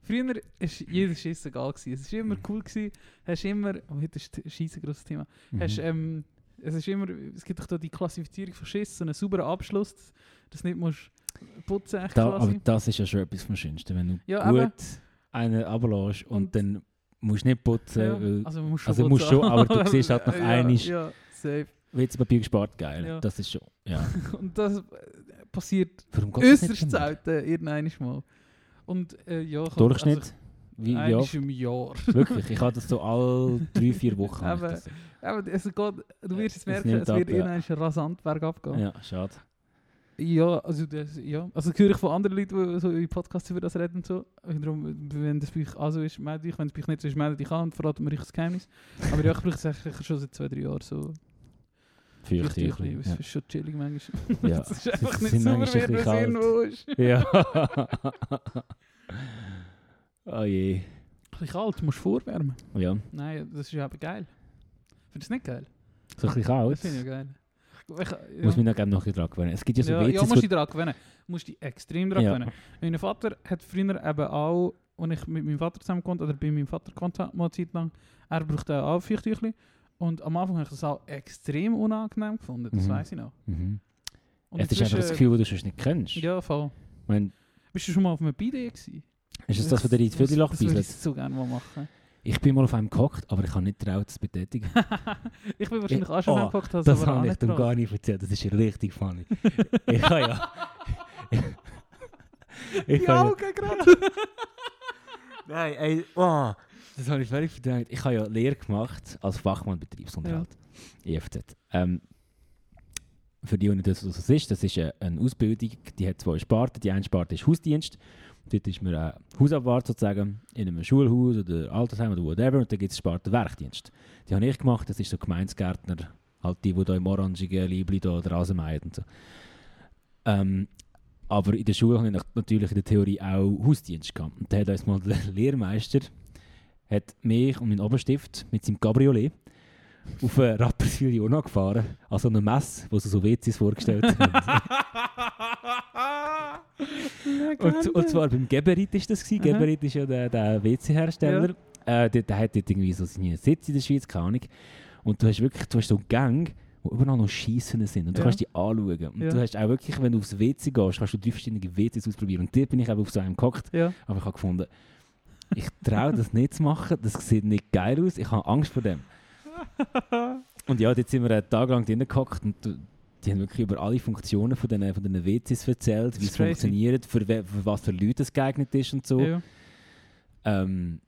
Früher war jeder Schiss egal. Gewesen. Es war immer cool. Gewesen. Hast immer, oh, heute ist ein grosses Thema. Mhm. Hast, ähm, es, ist immer, es gibt doch da die Klassifizierung von Schiss, so einen sauberen Abschluss, dass du nicht musst putzen musst. Da, aber das ist ja schon etwas vom Schönsten, wenn du Ja, gut eben. einen runterlässt und, dann musst du nicht putzen. Ja, Weil, also man muss schon also musst putzen. schon, aber du siehst halt nach Ja, einisch ja, safe. WC-Papier gespart, geil. Ja. Das ist schon, ja. Und das äh, passiert äußerst selten, irgendein Mal. Und äh, ja, Durchschnitt? Also, Wie, wie oft? im Jahr. Wirklich, ich habe das so alle drei, vier Wochen. Aber, aber es geht, du wirst Es merken, es ab, wird ja. irgendwann rasant bergab gehen. Ja, schade. Ja, also das, ja. Also das höre ich von anderen Leuten, die so in Podcasts über das reden und so. Darum, wenn das bei euch also ist, melde dich. Wenn es bei euch nicht so ist, melde dich an und verrate mir euch das Geheimnis. Aber ja, ich brauche es eigentlich schon seit zwei, drei Jahren so. Feuchttüchli, Es ja. ist schon chillig manchmal. Ja, es ist einfach nicht sind sauber, ein es bisschen irgendwo ist. Ja. oh je. Ein bisschen kalt, du musst vorwärmen. Ja. Nein, das ist ja eben geil. Findest du es nicht geil? So ein bisschen kalt. Das finde ich geil. Ich, ja. Muss mich noch gerne noch dran gewöhnen. Es gibt ja so ja, WCs, ja, musst dich dran gewöhnen. Musst dich extrem dran Ja. gewöhnen. Mein Vater hat früher eben auch, als ich mit meinem Vater zusammen gewohnt oder bei meinem Vater habe, mal eine Zeit lang, er brauchte auch Feuchttüchli. Und am Anfang habe ich das auch extrem unangenehm gefunden, das Mhm. weiß ich noch. Mhm. Und es ist einfach das Gefühl, das du sonst nicht kennst. Ja, voll. Ich Bist du schon mal auf einem Bidet gewesen? ist es das, was dir in die Viertelach Das würde ich so gerne mal machen. Ich bin mal auf einem gehockt, aber ich habe nicht getraut, das zu betätigen. Ich bin wahrscheinlich auch schon oh, auf einem gehockt, habe es Das habe ich dir gar nicht erzählt. Das ist richtig funny. ich habe ja... ich Die Augen gerade! Nein, ey, oh, das habe ich völlig verdrängt. Ich habe ja Lehre gemacht als Fachmann Betriebsunterhalt. EFZ. Ähm, für die, die nicht wissen, was das ist, das ist eine Ausbildung, die hat zwei Sparten. Die eine Sparte ist Hausdienst Dort ist man äh, Hausabwart sozusagen, in einem Schulhaus oder Altersheim oder whatever. Und dann gibt es Sparte Werkdienst. Die habe ich gemacht, das ist so Gemeindegärtner, halt die, die da im orangigen Liebli da Rasen mähen und so. Ähm, aber in der Schule habe ich natürlich in der Theorie auch Hausdienst gehabt. Und da hat uns mal der Lehrmeister hat mich und meinen Oberstift mit seinem Cabriolet auf Rapperswil-Jona gefahren, an so einer Messe, wo sie so WCs vorgestellt haben. und, und zwar beim Geberit ist das gewesen. Geberit ist ja der, der WC-Hersteller. Äh, der, der hat dort irgendwie so seinen Sitz in der Schweiz, keine Ahnung. Und du hast wirklich, du hast so Gang, wo überall noch Schiessen sind. Und du Ja. kannst die anschauen. Und Ja. du hast auch wirklich, wenn du aufs WC gehst, kannst du drei verschiedene WCs ausprobieren. Und dort bin ich eben auf so einem gehockt. Ja. Aber ich habe gefunden, ich traue das nicht zu machen. Das sieht nicht geil aus. Ich habe Angst vor dem. Und ja, dort sind wir einen Tag lang drin gehockt und die haben wirklich über alle Funktionen von diesen von den WCs erzählt, wie es funktioniert, für, we- für was für Leute es geeignet ist und so. Ja. Ähm,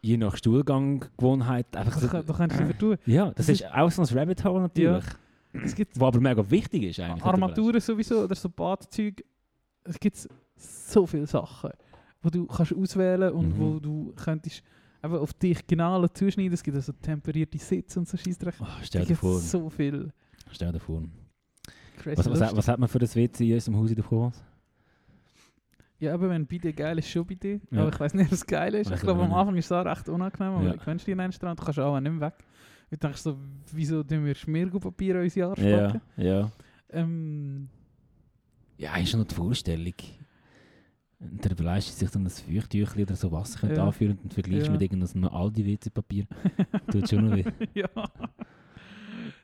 je nach Stuhlganggewohnheit einfach Das so, das kannst du nicht tun. Ja, das, Das ist, ist- auch so ein Rabbit Hole natürlich. Es gibt Wo aber mega wichtig ist eigentlich. Armaturen sowieso oder so Badzeug. Es gibt so viele Sachen, wo du kannst auswählen und Mhm. wo du könntest eben auf dich genau zuschneiden. Es gibt also temperierte Sitze und so Scheissdreck. Oh, stell Es dir gibt vor. so viel. Stell dir vor. Crazy Was, was, was hat man für das WC in unserem Haus in der Voraus? Ja, aber wenn Bidet geil ist, schon Bidet. Ja. Aber ich weiß nicht, ob es geil ist. Weiß Ich glaube, ich am. Anfang ist es auch recht unangenehm, aber Ja. ich wünsche dir einen Strand, du kannst auch nicht mehr weg. Ich denke so, wieso tun wir Schmiergelpapier in unser Jahr Ja, spacken? ja. Ähm, Ja, ist schon noch die Vorstellung. Überlegst du sich dann das Feuchttüchchen oder so Wasser Ja. anführen und dann vergleichst Ja. mit irgendeinem Aldi-WC-Papier. Tut schon noch weh. ja.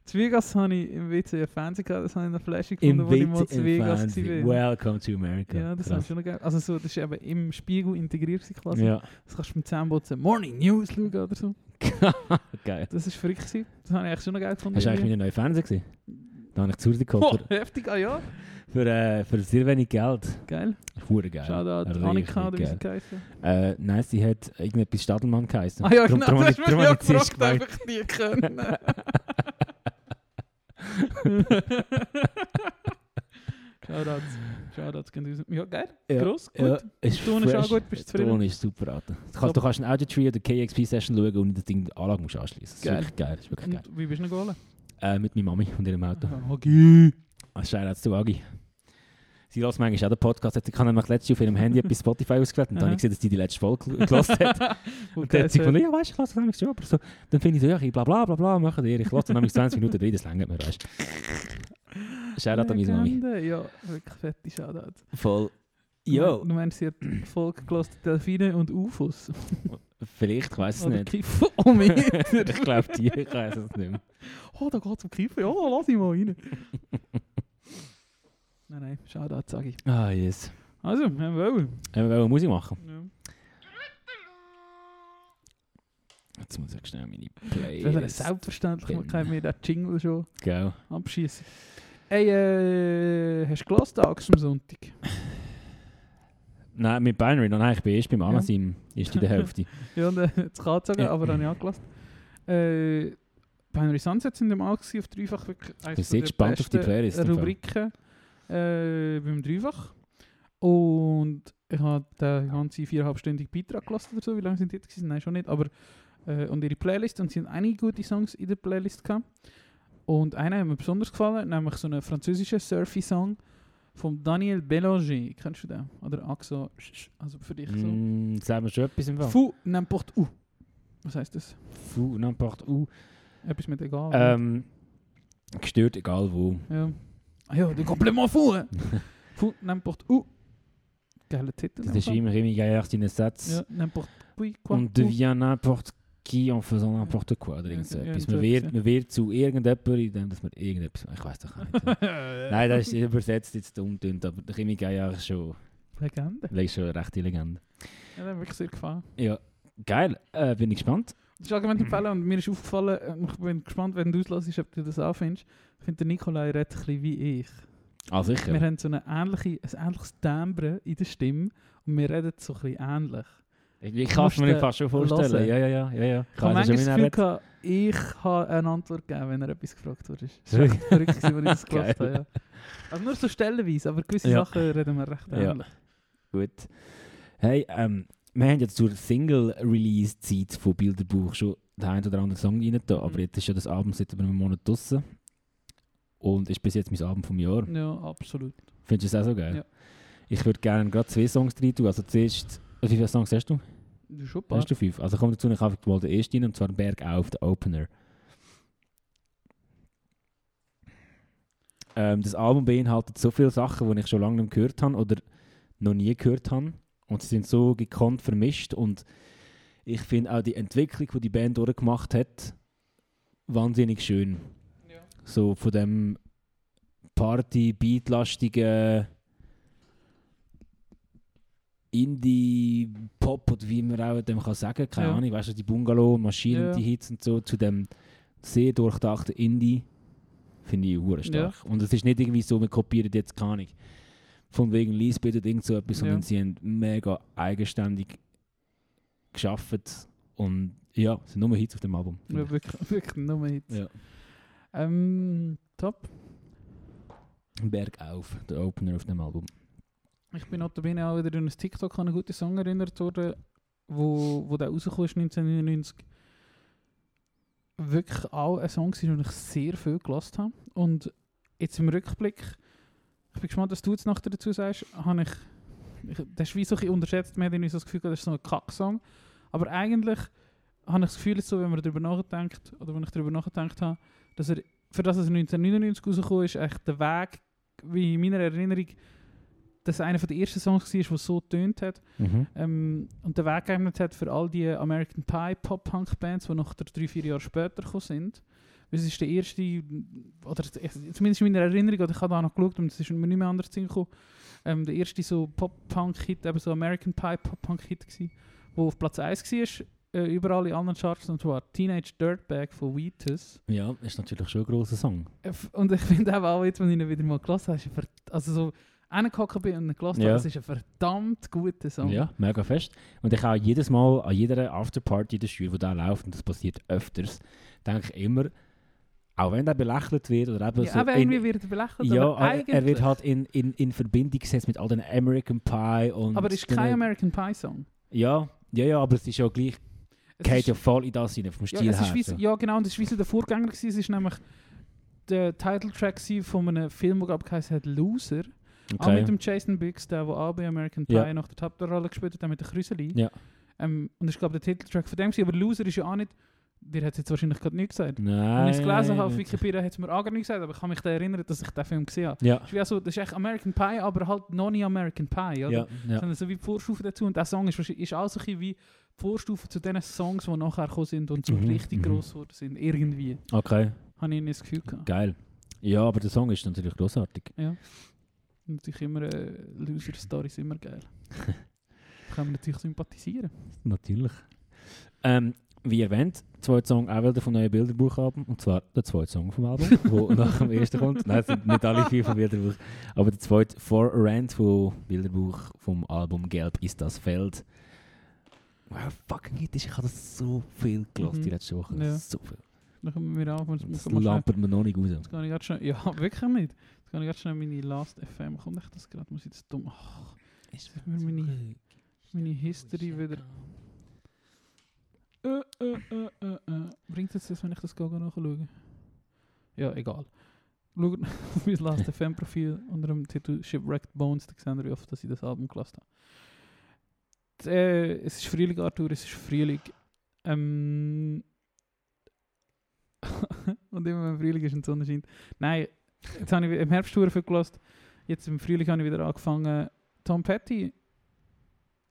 Zu Vegas habe ich im WC ein Fernsehen gehabt, das habe ich in der Flasche Im gefunden, wo ich mal zu Vegas war. Welcome to America. Ja, das Krass. ist schon geil. Also so, das ist eben im Spiegel integriert quasi. Ja. Das kannst du beim Zähneputzen Morning News schauen oder so. Geil. Das ist verrückt gewesen. Das habe ich eigentlich schon noch geil gefunden. Hast du eigentlich meinen neuen Fernseher gesehen? Da habe ich zu Hause geholt. Oh, heftig, ah ja. für, äh, für sehr wenig Geld. Geil. Hure geil. Shoutout Annika oder wie sie geheißen. Äh, nein, sie hat irgendetwas Stadelmann geheißen. Ah ja, genau, drum das habe ich- hast du habe ich zuerst gefragt, ob ich die können. Shoutouts. Shoutouts gehen. Ja, geil. Ja, Gross, gut. ja, ist Ton ist auch gut, bist du zufrieden? ist super, Alter. Du kannst, du kannst einen Audio-Tree oder KXP-Session schauen und das Ding die Anlage musst anschließen. Das ist wirklich geil. Das ist wirklich geil. Und wie bist du noch geholt? Äh, mit meiner Mami und ihrem Auto. Agi. Ah, Shoutout zu Agi. Sie lässt manchmal auch den Podcast. Ich habe nämlich letztens auf ihrem Handy etwas Spotify ausgewählt und dann habe ich gesehen, dass die die letzte Folge gel- gehört hat. und Okay, dann hat sie gefunden, ja, weißt du, ich lasse das nämlich schon. Aber so, dann finde ich so, ja, ich bla bla bla bla, machen dir. Ich lasse dann nämlich 20 Minuten drin, das längert mir, weißt du. Shoutout an meine Mami. Ja, wirklich fette Shoutouts. Voll. Jo, Du meinst, sie hat die Folge gehört, Delfine und UFOs. vielleicht, ich weiß es nicht. Kiffometer. ich glaube die, ich weiß es nicht mehr. Oh, da geht es um Kiffer. Ja, lass ich mal rein. Nein, nein, Shoutout, sage ich. Ah, yes. Also, wir wollen. Äh, Wir wollen Musik machen. Ja. Jetzt muss ich schnell meine Für eine Playlist. Selbstverständlichkeit mir den Jingle schon Gell. abschießen. Ey, äh, hast du gelassen Tags am Sonntag? Nein, mit Binary, nein, ich bin erst beim Anasim, ist in der Hälfte. ja, und, äh, das kann ich sagen, Ja. aber habe ich angelassen. Äh, Binary Sunset sind im All auf dreifach wirklich sehr der gespannt auf die besten Playlist. Rubriken äh, beim Dreifach. Und ich habe den ganzen viereinhalbstündigen Beitrag gelassen oder so. Wie lange sind die jetzt gewesen? Nein, schon nicht. Aber, äh, und ihre Playlist. Und sie haben einige gute Songs in der Playlist gehabt. Und einer hat mir besonders gefallen, nämlich so einen französischen Surfy-Song von Daniel Bélanger. Kennst du den? Oder Axo? Also für dich so. Mm, sagen wir schon etwas im Fall. Fou n'importe où. Was heißt das? Fou, n'importe où. Etwas mit egal. Ähm, gestört, egal wo. Ja. Ah ja, der Komplement fou. hein? fou n'importe où. Das ist immer immer geil, deine Sätze. Ja, n'importe où. quoi, On devient n'importe qui en faisant n'importe quoi. Ja, irgend Man wird, man wird zu irgendjemandem, indem dass man irgendetwas... Ich weiß doch nicht. Nein, das ist übersetzt jetzt dumm, tönt, aber Chemie Geil ist schon, Legende. ist schon eine rechte Legende. Ja, hat mir wirklich sehr gefallen. Ja, geil. Äh, bin ich gespannt. Das ist allgemein empfehlen und mir ist aufgefallen, äh, ich bin gespannt, wenn du auslässt, ob du das auch findest. Ich finde, der Nikolai redet ein bisschen wie ich. Ah, sicher. Wir haben so eine ähnliche, ein ähnliches Timbre in der Stimme und wir reden so ein bisschen ähnlich. Ich, ich kann es mir äh, fast schon vorstellen. hören. Ja, ja, ja. ja, ja. Ich habe manchmal das Gefühl, gehabt, ich habe eine Antwort gegeben, wenn er etwas gefragt wurde. Das war verrückt, als ich das gehört habe. Ja. Also nur so stellenweise, aber gewisse Ja. Sachen reden wir recht Ja. ähnlich. Gut. Hey, ähm, wir haben jetzt zur Single-Release-Zeit von Bilderbuch schon den einen oder anderen Song rein da, aber jetzt ist ja das Album seit über einem Monat draussen. Und ist bis jetzt mein Album vom Jahr. Ja, absolut. Findest du es auch so geil? Ja. Ich würde gerne gerade zwei Songs rein tun. Also zuerst, wie viele Songs hast du? Schon ein paar. Hast du fünf? Also komm dazu, ich einfach mal den ersten rein, und zwar Berg auf, der Opener. Ähm, das Album beinhaltet so viele Sachen, die ich schon lange nicht gehört habe oder noch nie gehört habe. Und sie sind so gekonnt vermischt. Und ich finde auch die Entwicklung, die die Band durchgemacht hat, wahnsinnig schön. So von dem Party-Beatlastigen Indie-Pop oder wie man auch dem kann sagen, keine Ja. Ahnung, weißt du, die Bungalow, Maschinen, Ja. die Hits und so, zu dem sehr durchdachten Indie, finde ich hure stark. Und es ist nicht irgendwie so, wir kopieren jetzt keine Ahnung, von wegen Lisbeth oder irgend so etwas, sondern Ja. sie haben mega eigenständig geschafft und ja, es sind nur Hits auf dem Album. Ja, wirklich, wirklich nur Hits. Ja. Ähm, top. Berg auf, der Opener auf dem Album. Ich bin notabene auch wieder in ein TikTok an einen guten Song erinnert worden, wo, wo der rausgekommen ist 1999. Wirklich auch ein Song, war, den ich sehr viel gelassen habe. Und jetzt im Rückblick, ich bin gespannt, was du jetzt nachher dazu sagst, habe ich, ich das ist wie so ein unterschätzt, mehr ich so das Gefühl, das ist so ein Kack-Song. Aber eigentlich habe ich das Gefühl, so, wenn man darüber nachdenkt, oder wenn ich darüber nachgedacht habe, dass er, für das es 1999 rausgekommen ist, echt der Weg, wie in meiner Erinnerung, dass einer von den ersten Songs war, der so tönt hat. Mhm. Ähm, und den Weg geebnet hat für all die American Pie Pop-Punk-Bands, die noch drei, vier Jahre später gekommen sind. Es ist der erste, oder zumindest in meiner Erinnerung, oder ich habe da noch geschaut und es ist mir nicht mehr anders gekommen, ähm, der erste so Pop-Punk-Hit, eben so American Pie Pop-Punk-Hit war, der auf Platz 1 war, äh, überall in allen Charts, und zwar Teenage Dirtbag von Wheatus. Ja, ist natürlich schon ein grosser Song. Äh, Und ich finde auch, auch jetzt, wenn ich ihn wieder mal gelassen habe, also so reingehockt bin und ihn gelassen Ja. habe, es ist ein verdammt guter Song. Ja, mega fest. Und ich auch jedes Mal an jeder Afterparty in der Schule, wo der läuft, und das passiert öfters, denke ich immer, auch wenn er belächelt wird oder eben Ja, so. aber in- irgendwie wird er belächelt, Ja, er wird halt in, in, in Verbindung gesetzt mit all den American Pie und. Aber es ist kein American Pie Song. Ja, ja, ja, aber es ist ja gleich. Es geht ja voll in das rein, vom Ja, Stil ist her. wie, ja genau, und es ist wie der Vorgänger gewesen. Es ist nämlich der Titeltrack von einem Film, der glaube ich hat Loser. Auch Okay. mit dem Jason Biggs, der wo auch bei American Pie Ja. nach der Hauptrolle gespielt hat, der mit der Krüseli. Ja. Ähm, und das ist glaube der Titeltrack von dem gewesen, aber Loser ist ja auch nicht, dir hat es jetzt wahrscheinlich gerade nicht gesagt. Nein, Wenn ich es gelesen habe auf. Wikipedia, hat es mir auch gar nicht gesagt, aber ich kann mich da erinnern, dass ich den Film gesehen habe. Ja. Das ist, wie auch so, das ist echt American Pie, aber halt noch nicht American Pie, oder? Ja, ja. Sondern so wie die Vorstufe dazu. Und der Song ist, ist auch so ein bisschen wie die Vorstufe zu den Songs, die nachher gekommen sind und so Mhm, richtig mhm. gross geworden sind. Irgendwie. Okay. Habe ich das Gefühl gehabt. Geil. Ja, aber der Song ist natürlich großartig. Ja. Natürlich immer äh, Loser-Stories immer geil. kann man natürlich sympathisieren. Natürlich. Ähm, wie erwähnt, der zweite Song auch wieder vom neuen Bilderbuchalbum. Und zwar der zweite Song vom Album, der nach dem ersten kommt. Nein, es sind nicht alle vier vom Bilderbuch. Aber der zweite For Rant von Bilderbuch vom Album Gelb ist das Feld. Wow, fucking Hit ist. Ich habe das so viel die Mhm. letzte Woche. Ja. So viel. Dann kommen wir auf. Das, Das lampert mir noch nicht raus. Jetzt kann ich ganz schnell. Ja, wirklich nicht. Jetzt kann ich ganz schnell meine Last FM. Kommt echt das gerade? Muss ich das dumm. Ach, jetzt hat mir meine, meine History wieder. Bringt es das, wenn ich das gehe nachschaue? Ja, egal. Schaut auf mein Last FM Profil unter dem Titel Shipwrecked Bones, da seht ihr, oft dass ich das Album gelassen habe. Äh, es ist Frühling, Arthur, es ist Frühling. Ähm, und immer wenn Frühling ist und die Sonne scheint. Nein, jetzt habe ich im Herbst viel gelassen. Jetzt im Frühling habe ich wieder angefangen. Tom Petty,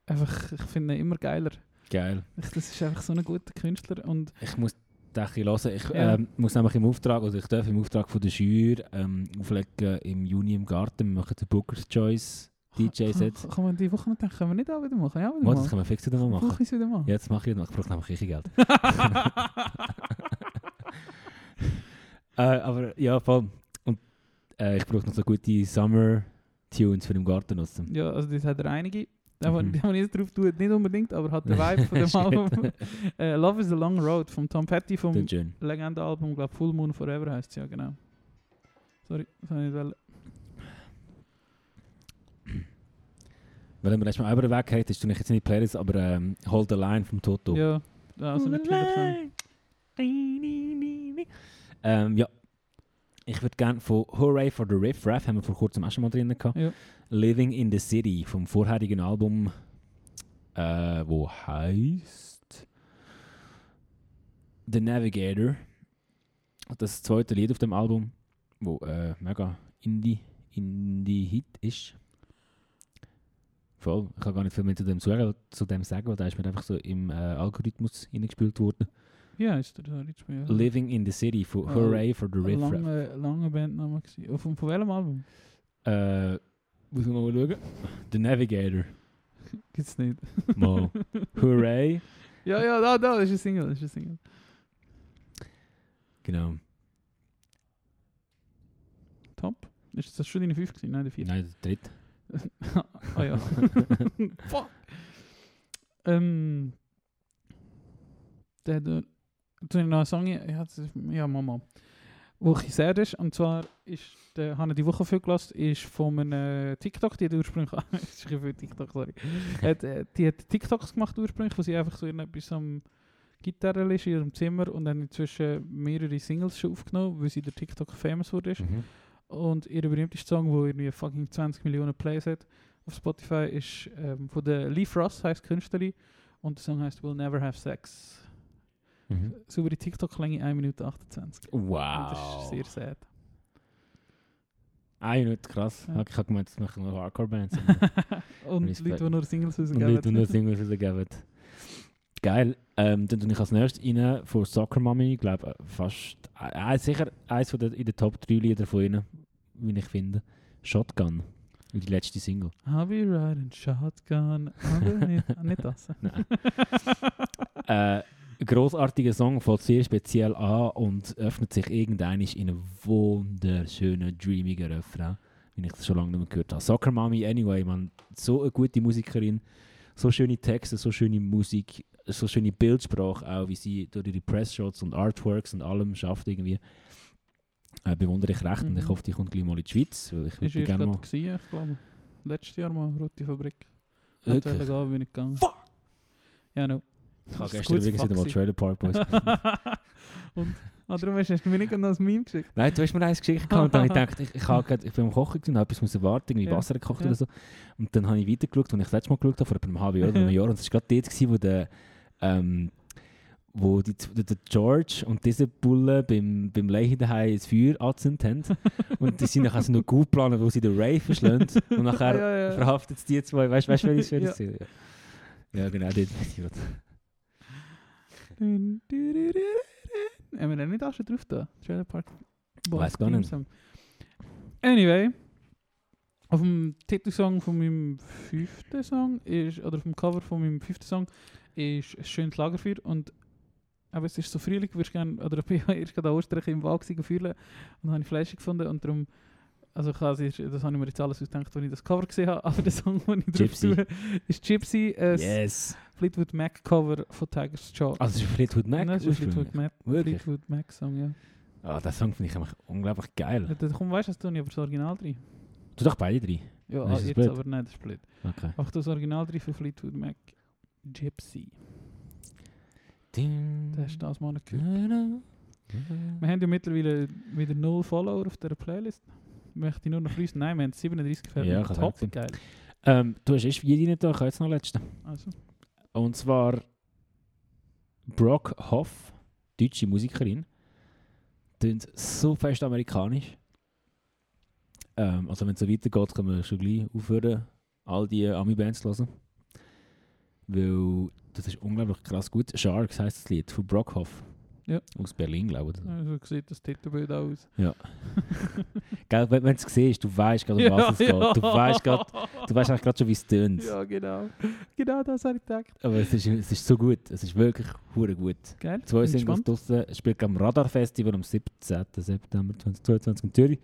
einfach, ich finde ihn immer geiler. Geil. Das ist einfach so ein guter Künstler und Ich muss den ein bisschen hören. Ich Ja. ähm, muss nämlich im Auftrag, oder ich darf im Auftrag von der Schür ähm, auflegen im Juni im Garten. Wir machen den Booker's Choice DJ-Set. Kann, kann man die Woche noch denken, können wir nicht auch wieder machen? Ja, wieder Mal, das können wir fix wieder mal machen. Ich wieder mal. Ja, das mache ich noch. Ich brauche nämlich Küchengeld. äh, aber ja, voll. Und äh, ich brauche noch so gute Summer-Tunes für den Garten nutzen. Ja, also das hat er einige. Da Mhm. die man jetzt drauf tut, nicht unbedingt, aber hat den Vibe von dem Shit. Album. äh, Love is a Long Road vom Tom Petty vom. Legende-Album, glaube Full Moon Forever heißt es ja, genau. Sorry, das habe ich nicht wollen. Weil wir erstmal über den Weg haben, ist du nicht jetzt nicht Playlist, aber ähm, Hold the Line vom Toto. Ja, also nicht Kindersong. Ähm, ja. Ich würde gerne von Hooray for the Riff Raff, haben wir vor kurzem auch schon mal drin gehabt. Ja. Living in the City vom vorherigen Album, äh, wo heißt The Navigator. Das zweite Lied auf dem Album, wo äh, mega Indie, Indie-Hit ist. Voll. Ich kann gar nicht viel mehr zu dem zu dem sagen, weil da ist mir einfach so im äh, Algorithmus hineingespielt worden. Ja, ist der da jetzt mehr. Living in the City von Ah, Hooray for the Riff Raff. Lange, lange Bandname gewesen. Oh, Von, von welchem Album? Äh, muss ich mal schauen. The Navigator. Gibt's nicht. Mal. Hooray. Ja, ja, da, da, das ist ein Single, das ist ein Single. Genau. Top. Ist das schon deine 5 gewesen? Nein, der 4. Nein, der dritte. ah ja. Fuck. Ähm. Der hat. Äh, ich noch Song. Ja, ja, Mama. Wo ich sehr ist. Und zwar ist. Der, habe ich die Woche viel gelassen, ist von einem TikTok, die hat ursprünglich. das ist viel TikTok, sorry. hat, äh, die hat TikToks gemacht ursprünglich, wo sie einfach so irgendetwas am Gitarre ist in ihrem Zimmer und dann inzwischen mehrere Singles schon aufgenommen, weil sie der TikTok famous wurde. Mhm. Und ihr berühmtester Song, der irgendwie fucking 20 Millionen Plays hat auf Spotify, ist ähm, von der Lee Frost, heißt Künstlerin. Und der Song heißt We'll Never Have Sex. Mhm. Saubere TikTok-Länge 1 Minute 28. Und das Wow. ist sehr sad. Ah, nicht krass. Ja. Ich habe gemeint, das machen nur Hardcore-Bands. Und Respekt. Leute, die nur Singles Und rausgeben. Leute, die nur Singles rausgeben. Geil. Ähm, dann tue ich als nächstes rein von Soccer Mommy. Ich glaube, fast. Äh, sicher eins von der, in den Top 3 Lieder von ihnen, wie ich finde. Shotgun. Die letzte Single. I'll be riding shotgun. Aber nicht, nicht das. Nein. äh, ein grossartiger Song, fängt sehr speziell an und öffnet sich irgendwann in einen wunderschönen, dreamigen Refrain, wie ich das schon lange nicht mehr gehört habe. Soccer Mommy, anyway, man, so eine gute Musikerin, so schöne Texte, so schöne Musik, so schöne Bildsprache auch, wie sie durch ihre Pressshots und Artworks und allem schafft irgendwie. Äh, bewundere ich recht und ich Mhm. hoffe, die kommt gleich mal in die Schweiz, weil ich würde gerne mal... gewesen, ich glaube. Letztes Jahr mal, Rote Fabrik. Wirklich? Wirklich? gehen, bin ich gegangen. Ja, no. Ich habe gestern übrigens wieder mal Trailer Park Boys Und, ah, darum hast du mir nicht noch ein Meme geschickt. Nein, du hast mir eins geschickt und dann habe ich gedacht, ich, ich, habe gerade- ich bin am Kochen gewesen und habe etwas müssen warten, irgendwie Ja, Wasser gekocht ja. oder so. Und dann habe ich weitergeschaut, als ich das letzte Mal geschaut habe, vor einem halben Jahr oder einem Jahr. Und es war gerade dort, gewesen, wo der, ähm, wo die, der, George und diese Bulle beim, beim Leichen daheim das Feuer angezündet haben. und die sind nachher noch gut planen, wo sie den Ray verschlagen. Und nachher Ja, ja. verhaftet es die zwei. Weißt du, welches Ja. das ist? Ja. ja, genau, dort. weiß ich was. Dun, du, du, du, du. Haben wir den nicht auch schon drauf da? Trailer Park. Weiß gar nicht. Anyway, auf dem Titelsong von meinem fünften Song ist, oder auf dem Cover von meinem fünften Song ist ein schönes Lagerfeuer und aber es ist so frühling, würdest gerne, oder ich ja erst gerade Ostern im Wald gewesen, fühlen und dann habe ich Fleisch gefunden und darum, also ist- das habe ich mir jetzt alles ausgedacht, als ich das Cover gesehen habe, aber der Song, den ich drauf Gypsy. tue, ist Gypsy, ein Yes. Fleetwood Mac Cover von Tiger's Jaw. Also, ist Fleetwood Mac Nein, das ist? Fleetwood Mac, Wirklich? Fleetwood Mac Song, ja. Ah, der Song finde ich einfach unglaublich geil. Ja, Komm, weißt du, das tue ich aber das Original drin. Du doch beide drei. Ja, ah, jetzt blöd? aber nein, das ist blöd. Okay. Auch das Original drin für Fleetwood Mac. Gypsy. Das hast du das mal nicht gehört. Wir haben ja mittlerweile wieder null Follower auf dieser Playlist. Möchte ich nur noch grüßen? Nein, wir haben 37 gefällt Ja, kann Top, sein. geil. Ähm, du hast erst jede nicht da, ich habe jetzt noch letzte. Also, Und zwar Brock Hoff, deutsche Musikerin. Tönt so fest amerikanisch. Ähm, also wenn es so weitergeht, können wir schon gleich aufhören, all die Ami-Bands zu hören. Weil das ist unglaublich krass gut. Sharks heisst das Lied von Brock Hoff. Ja. Aus Berlin, glaube ich. also sieht das Titelbild aus. Ja. Gell, wenn wenn du es siehst, du weißt gerade, um Ja, was es geht. ja. Du weißt gerade, du weißt gerade schon, wie es tönt. Ja, genau. Genau das habe ich gedacht. Aber es ist, es ist so gut. Es ist wirklich hure gut. Geil, Zwei Singles draussen. Es spielt am Radar Festival am 17. September 2022 in Zürich.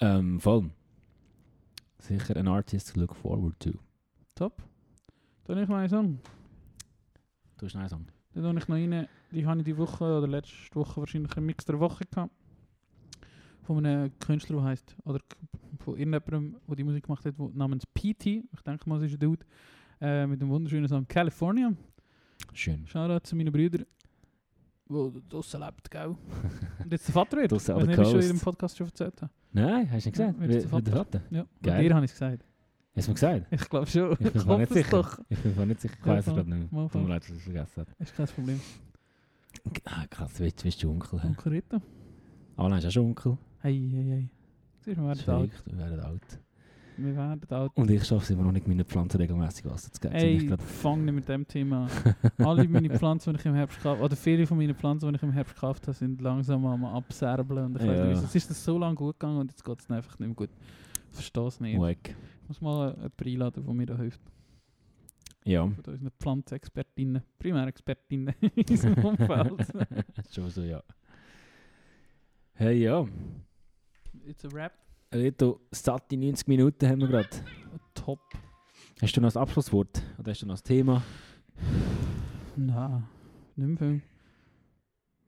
Ähm, voll. Sicher ein Artist to look forward to. Top. Dann ich noch einen Song. Du hast einen Song. Dann tue ich noch rein, die habe ich die Woche oder letzte Woche wahrscheinlich im Mix der Woche gehabt. von einem Künstler, der heißt, oder von irgendjemandem, der die Musik gemacht hat, wo, namens PT, ich denke mal, es ist ein Dude, äh, mit dem wunderschönen Song California. Schön. Shoutout zu meinen Brüdern, wo draussen lebt, gell? Und jetzt der Vater wird. Draussen Ich an der ich schon in dem Podcast schon erzählt habe. Nein, hast du nicht Ja, gesagt? wird Wie- der Vater. Ja, Geil. dir habe ich es gesagt. Hast du mir gesagt? Ich glaube schon. Ich bin mir nicht sicher. doch. Ich bin mir nicht sicher. Ich weiß es gerade nicht mehr. Tut mir leid, dass ich es vergessen habe. Ist kein Problem. Ah, krass, bist, bist du Onkel. hä? Onkel Rita. Alain ist auch schon Onkel. Hey, hey, hey. Siehst wir werden alt. Wir werden alt. Wir werden alt. Und ich schaffe es immer noch nicht, meine Pflanzen regelmäßig Wasser zu geben. Ey, fang nicht mit dem Thema an. Alle meine Pflanzen, die ich im Herbst gekauft oder viele von meinen Pflanzen, die ich im Herbst gekauft habe, sind langsam am abserbeln. Und ich weiß Ja. nicht, wieso. es ist das so lange gut gegangen und jetzt geht es einfach nicht mehr gut. Verstehe es nicht. Wack. Ich muss mal jemanden einladen, der mir da hilft. Ja. Von unseren Pflanzenexpertinnen, Primärexpertinnen in unserem Umfeld. schon so, ja. Hey, ja. It's a rap. Reto, satte 90 Minuten haben wir gerade. Top. Hast du noch ein Abschlusswort? Oder hast du noch ein Thema? Nein, nicht mehr viel.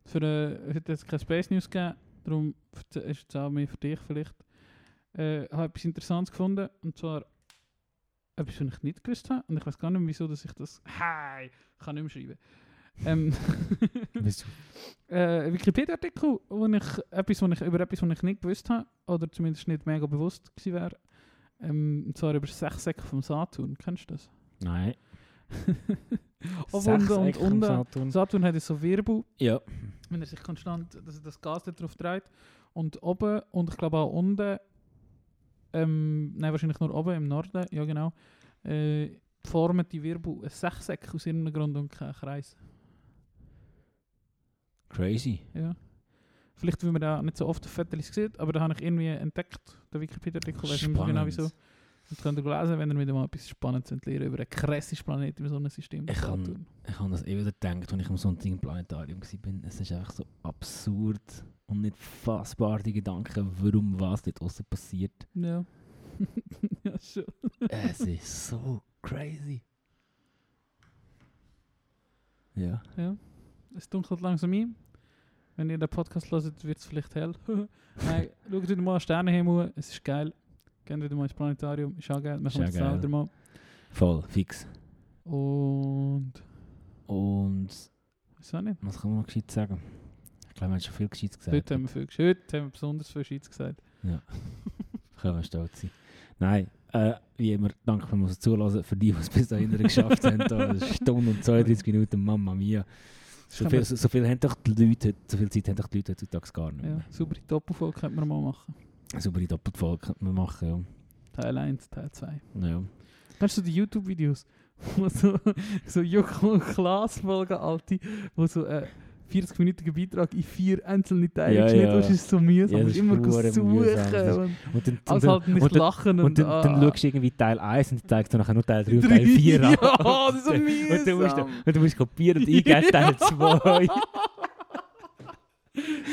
Für, äh, heute jetzt keine Space News gegeben, darum ist es auch mehr für dich vielleicht. Äh, ich habe etwas Interessantes gefunden, und zwar etwas, was ich nicht gewusst habe. Und ich weiß gar nicht, wieso dass ich das... Hi! Kann nicht mehr schreiben. Ähm, Wieso? äh, ein Wikipedia-Artikel, wo ich etwas, wo ich, über etwas, was ich nicht gewusst habe, oder zumindest nicht mega bewusst gewesen wäre. Ähm, und zwar über Sechseck vom Saturn. Kennst du das? Nein. Oben und, vom unten. Saturn. Saturn hat so Wirbel. Ja. Wenn er sich konstant, dass er das Gas dort drauf dreht. Und oben und ich glaube auch unten, ähm, nein, wahrscheinlich nur oben im Norden, ja genau, äh, formen die Wirbel ein Sechseck aus irgendeinem Grund und kein Kreis. Crazy. Ja. Vielleicht, weil man da nicht so oft auf Fotos sieht, aber da habe ich irgendwie entdeckt, der Wikipedia-Artikel, weiß nicht genau wieso. Und könnt ihr lesen, wenn ihr wieder mal etwas Spannendes lernen über einen krassen Planet im Sonnensystem. Ich habe das eh wieder gedacht, als ich am Sonntag im Planetarium war. Es ist einfach so absurd und nicht fassbar, die Gedanken, warum was dort außen passiert. Ja. ja, schon. es ist so crazy. Ja. Ja. Es dunkelt langsam ein. Wenn ihr den Podcast hört, wird es vielleicht hell. Nein, schaut wieder mal an Sternenhimmel. Es ist geil. Geht wieder mal ins Planetarium. Ist auch geil. Machen wir jetzt auch wieder mal. Voll, fix. Und. Und. Auch nicht. Was kann man noch gescheit sagen? Glaube, wir haben schon viel gescheit gesagt. Heute haben wir viel Heute haben wir besonders viel Scheiß gesagt. Ja. Können wir stolz sein. Nein, äh, wie immer, danke fürs Zuhören. Für die, die es bis dahin geschafft haben. Da, eine Stunde und 32 Minuten, Mamma mia. So viel, so, so viel haben doch die Leute, so viel Zeit haben doch die Leute heutzutage gar nicht Ja, mehr. saubere Doppelfolge könnte man mal machen. Saubere Doppelfolge könnte man machen, ja. Teil 1, Teil 2. ja. Kennst du die YouTube-Videos, wo so, so Joko und Klaas folgen, alte, wo so ein 40-minütiger Beitrag in vier einzelne Teile Ja, geschnitten ja. wird, ist so mühsam. Ja, das immer ist verdammt suchen mühsam. Ist- und, Und dann, als dann- halt nicht und dann- lachen Und und, dann, dann ah. schaust du irgendwie Teil 1 und dann zeigst du nachher nur Teil 3 und Teil 4 an. ja, das ist so Und du musst, mühsam. und du musst kopieren und eingeben, Teil 2.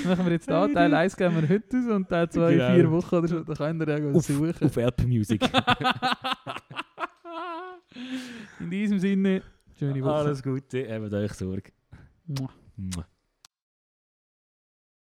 Machen wir jetzt da, Teil 1 geben wir heute aus und Teil 2 in Genau. vier Wochen oder so, da könnt ihr ja Auf, suchen. auf LP Music. In diesem Sinne, schöne Woche. Alles Gute, habt euch Sorge. Mwah.